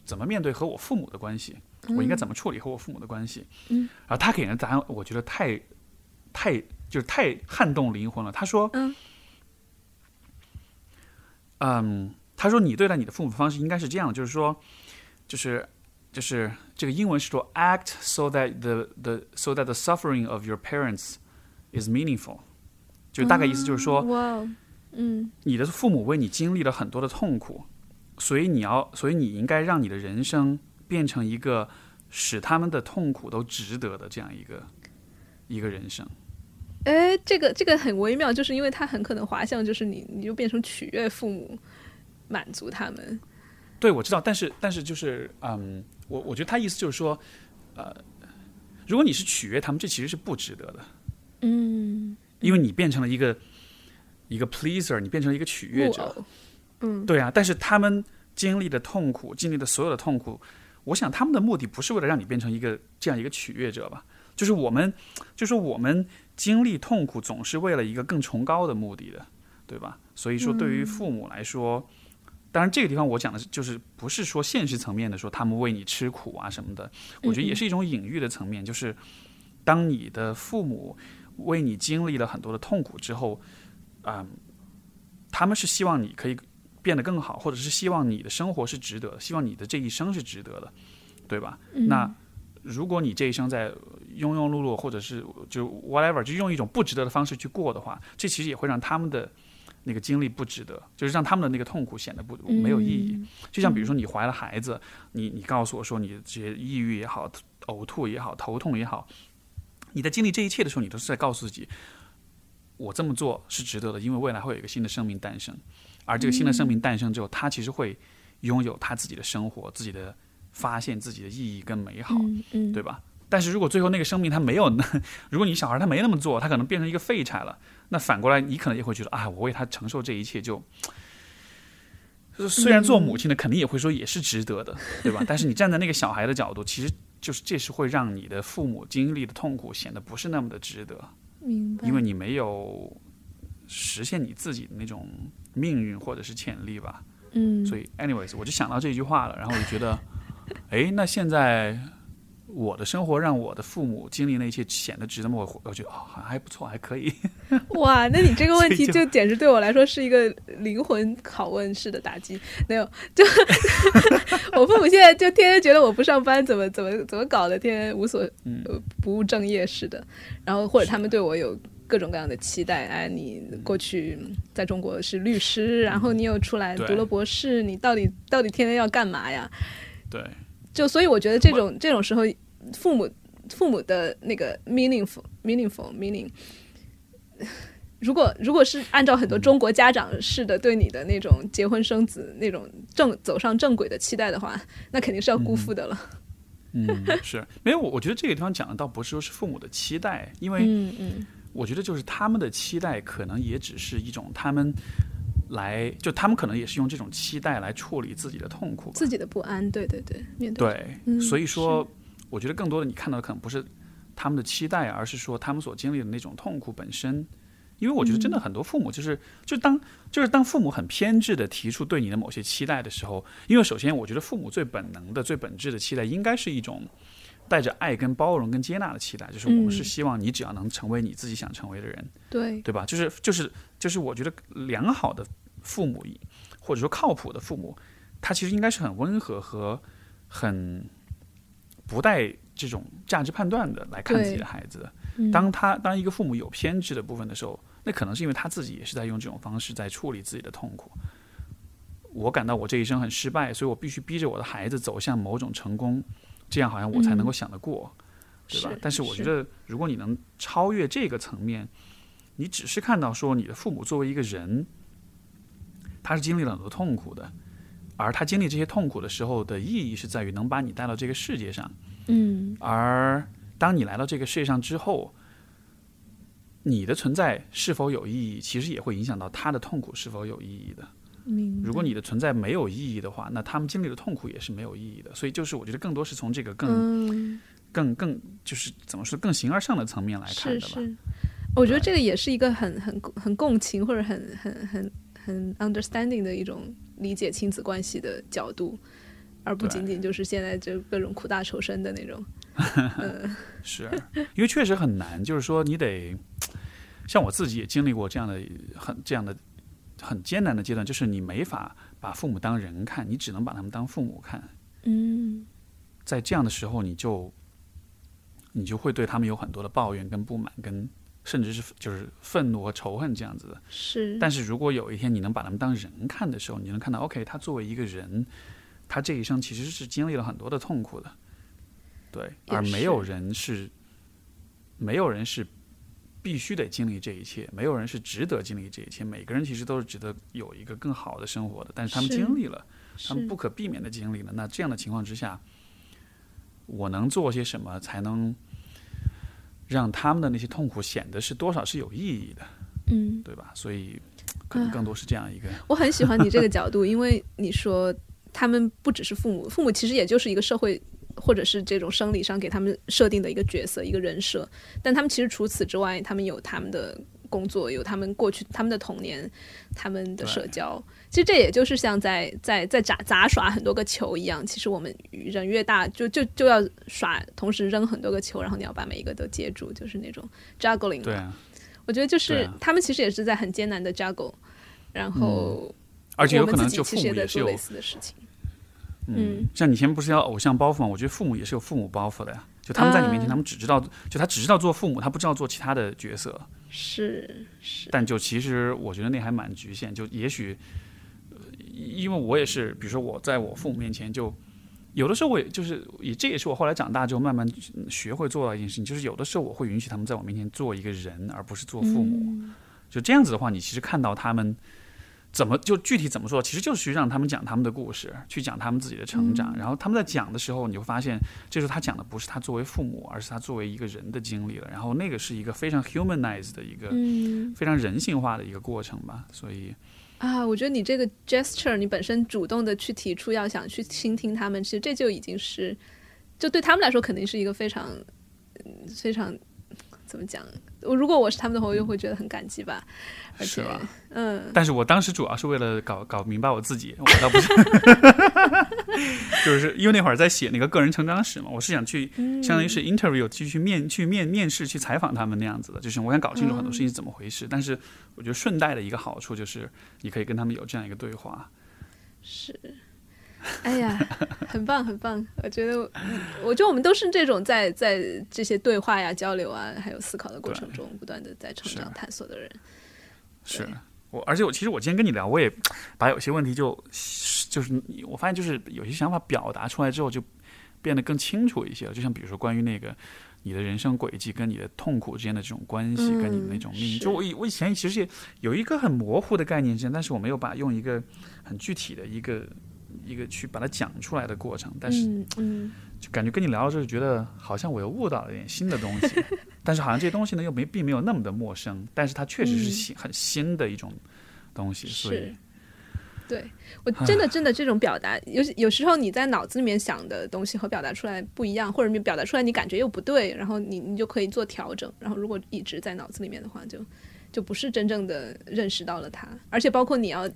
怎么面对和我父母的关系，我应该怎么处理和我父母的关系？嗯，然后他给人的答案，我觉得太太就是太撼动灵魂了。他说，嗯。嗯，他说你对待你的父母的方式应该是这样，就是说，就是就是这个英文是说 act so that the the so that the suffering of your parents is meaningful，就大概意思就是说，嗯。你的父母为你经历了很多的痛苦，所以你要，所以你应该让你的人生变成一个使他们的痛苦都值得的这样一个一个人生。哎，这个这个很微妙，就是因为它很可能滑向，就是你你就变成取悦父母，满足他们。对，我知道，但是但是就是，嗯，我我觉得他意思就是说，呃，如果你是取悦他们，这其实是不值得的，嗯，因为你变成了一个一个 pleaser，你变成了一个取悦者。嗯，对啊，但是他们经历的痛苦，经历的所有的痛苦，我想他们的目的不是为了让你变成一个这样一个取悦者吧？就是我们，就是我们经历痛苦，总是为了一个更崇高的目的的，对吧？所以说，对于父母来说，当然这个地方我讲的是，就是不是说现实层面的说他们为你吃苦啊什么的，我觉得也是一种隐喻的层面，就是当你的父母为你经历了很多的痛苦之后，啊、他们是希望你可以变得更好，或者是希望你的生活是值得的，希望你的这一生是值得的，对吧？那如果你这一生在庸庸碌碌，或者是就 whatever，就用一种不值得的方式去过的话，这其实也会让他们的那个经历不值得，就是让他们的那个痛苦显得不没有意义。就像比如说你怀了孩子，你你告诉我说你这些抑郁也好、呕吐也好、头痛也好，你在经历这一切的时候，你都是在告诉自己，我这么做是值得的，因为未来会有一个新的生命诞生，而这个新的生命诞生之后，他其实会拥有他自己的生活、自己的发现、自己的意义跟美好，对吧？但是如果最后那个生命他没有，如果你小孩他没那么做，他可能变成一个废柴了，那反过来你可能也会觉得，啊，我为他承受这一切就。就虽然做母亲的肯定也会说也是值得的，对吧？但是你站在那个小孩的角度，其实就是这是会让你的父母经历的痛苦显得不是那么的值得。明白。因为你没有实现你自己的那种命运或者是潜力吧。嗯，所以，anyways，我就想到这句话了，然后我就觉得，哎，那现在我的生活让我的父母经历那些显得值得吗？我我觉得哦，好像还不错，还可以。哇，那你这个问题就就简直对我来说是一个灵魂拷问式的打击。没有，就 我父母现在就天天觉得我不上班怎么怎么怎么搞的，天天无所嗯呃不务正业似的。然后或者他们对我有各种各样的期待，哎，你过去在中国是律师，然后你又出来读了博士，你到底到底天天要干嘛呀？对，就所以我觉得这种这种时候，父母父母的那个 meaningful meaningful meaning，如果如果是按照很多中国家长式的对你的那种结婚生子那种正走上正轨的期待的话，那肯定是要辜负的了。嗯，是没有。我我觉得这个地方讲的倒不是说是父母的期待，因为嗯嗯我觉得就是他们的期待可能也只是一种他们来，就他们可能也是用这种期待来处理自己的痛苦。自己的不安，对对对，面对对，嗯所以说，我觉得更多的你看到的可能不是他们的期待，而是说他们所经历的那种痛苦本身。因为我觉得真的很多父母就是，就当就是当父母很偏执的提出对你的某些期待的时候，因为首先我觉得父母最本能的、最本质的期待应该是一种带着爱、跟包容、跟接纳的期待，就是我们嗯是希望你只要能成为你自己想成为的人，对，对吧？就是就是就是，我觉得良好的父母，或者说靠谱的父母，他其实应该是很温和和很不带这种价值判断的来看自己的孩子的。嗯当他当一个父母有偏执的部分的时候，那可能是因为他自己也是在用这种方式在处理自己的痛苦。我感到我这一生很失败，所以我必须逼着我的孩子走向某种成功，这样好像我才能够想得过。对吧？但是我觉得，如果你能超越这个层面，你只是看到说你的父母作为一个人，他是经历了很多痛苦的，而他经历这些痛苦的时候的意义是在于能把你带到这个世界上，嗯而当你来到这个世界上之后，你的存在是否有意义，其实也会影响到他的痛苦是否有意义的。如果你的存在没有意义的话，那他们经历的痛苦也是没有意义的。所以就是我觉得更多是从这个更、嗯更更就是怎么说更形而上的层面来看的吧。是是，我觉得这个也是一个很很很共情或者很很很很 understanding 的一种理解亲子关系的角度，而不仅仅就是现在就各种苦大仇深的那种。嗯 是因为确实很难，就是说你得像我自己也经历过这样的很这样的很艰难的阶段，就是你没法把父母当人看，你只能把他们当父母看。嗯在这样的时候，你就你就会对他们有很多的抱怨、跟不满、跟甚至是就是愤怒和仇恨这样子的。是，但是如果有一天你能把他们当人看的时候，你能看到，OK，他作为一个人，他这一生其实是经历了很多的痛苦的，对，而没有是人是，没有人是必须得经历这一切，没有人是值得经历这一切，每个人其实都是值得有一个更好的生活的，但是他们经历了，他们不可避免的经历了，那这样的情况之下，我能做些什么才能让他们的那些痛苦显得是多少是有意义的？嗯。对吧？所以可能更多是这样一个，我很喜欢你这个角度，因为你说他们不只是父母，父母其实也就是一个社会或者是这种生理上给他们设定的一个角色、一个人设，但他们其实除此之外，他们有他们的工作，有他们过去、他们的童年、他们的社交。其实这也就是像在在在杂杂耍很多个球一样，其实我们人越大，就就就要耍，同时扔很多个球，然后你要把每一个都接住，就是那种 juggling。对啊，我觉得就是、啊他们其实也是在很艰难的 juggle，然后。而且有我们自己可能就父其实也在母也是有做类似的事情。嗯，像你前面不是要偶像包袱吗？我觉得父母也是有父母包袱的呀。就他们在你面前，啊他们只知道，就他只知道做父母，他不知道做其他的角色。是是，但就其实我觉得那还蛮局限。就也许，呃因为我也是，比如说我在我父母面前就。有的时候我也就是也这也是我后来长大之后慢慢嗯学会做到一件事情，就是有的时候我会允许他们在我面前做一个人，而不是做父母。嗯就这样子的话，你其实看到他们怎么就具体怎么做，其实就是去让他们讲他们的故事，去讲他们自己的成长。然后他们在讲的时候，你会发现，这时候他讲的不是他作为父母，而是他作为一个人的经历了。然后那个是一个非常 humanized 的一个、嗯非常人性化的一个过程吧。所以，啊，我觉得你这个 gesture，你本身主动的去提出要想去倾听他们，其实这就已经是，就对他们来说肯定是一个非常，嗯非常怎么讲？我如果我是他们的话，我就会觉得很感激吧。而且是吧，嗯，但是我当时主要是为了搞搞明白我自己，我倒不是，就是因为那会儿在写那个个人成长史嘛，我是想去相当于是 interview 去去面去面面试去采访他们那样子的，就是我想搞清楚很多事情是怎么回事。但是我觉得顺带的一个好处就是你可以跟他们有这样一个对话。是。哎呀，很棒很棒！我觉得，嗯我觉得我们都是这种在在这些对话呀、交流啊，还有思考的过程中，不断的在成长探索的人。是我，而且我其实我今天跟你聊，我也把有些问题就就是我发现就是有些想法表达出来之后，就变得更清楚一些了。就像比如说关于那个你的人生轨迹跟你的痛苦之间的这种关系，嗯跟你的那种命运，就我以我以前其实也有一个很模糊的概念之间，但是我没有把用一个很具体的一个一个去把它讲出来的过程，但是嗯嗯，就感觉跟你聊的时候，觉得好像我又悟到了一点新的东西，但是好像这些东西呢又没并没有那么的陌生，但是它确实是嗯新、很新的一种东西，所以我真的真的这种表达，有有时候你在脑子里面想的东西和表达出来不一样，或者你表达出来你感觉又不对，然后你你就可以做调整。然后如果一直在脑子里面的话，就就不是真正的认识到了它。而且包括你要，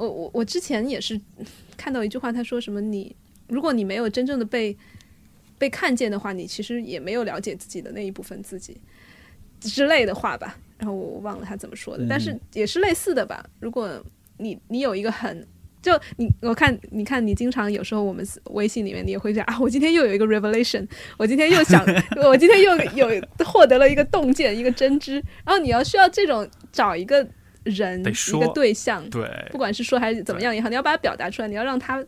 我我我之前也是看到一句话，他说什么你如果你没有真正的被被看见的话，你其实也没有了解自己的那一部分自己之类的话吧。然后我忘了他怎么说的，但是也是类似的吧。如果你你有一个很就你我看你看你经常有时候我们微信里面你也会讲啊，我今天又有一个 revelation，我今天又想 我今天又有获得了一个洞见一个真知，然后你要需要这种找一个人一个对象，对不管是说还是怎么样也好，你要把它表达出来，你要让他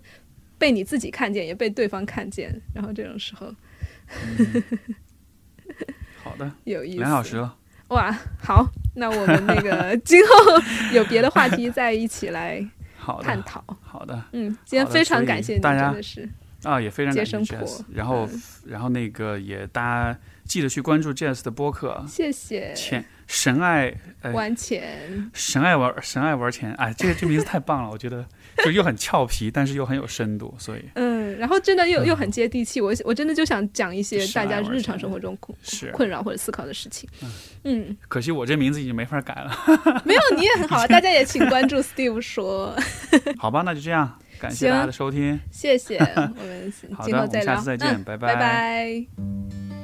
被你自己看见，也被对方看见，然后这种时候好的，有意思。两小时了，哇，好，那我们那个 今后有别的话题再一起来，探讨。好的嗯，今天非常感谢你，大家真的是啊，也非常感谢接生婆然后、嗯然后那个也大家记得去关注 Jazz 的播客，谢谢。钱神爱哎。玩钱，神爱玩神爱玩钱，哎，这个这名字太棒了，我觉得就又很俏皮，但是又很有深度，所以。嗯，然后真的又又很接地气，我我真的就想讲一些大家日常生活中困是困扰或者思考的事情。嗯，可惜我这名字已经没法改了，没有你也很好，大家也请关注 Steve 说，好吧，那就这样，感谢大家的收听。谢谢，我们好的今后再聊，我们下次再见嗯拜拜。拜拜。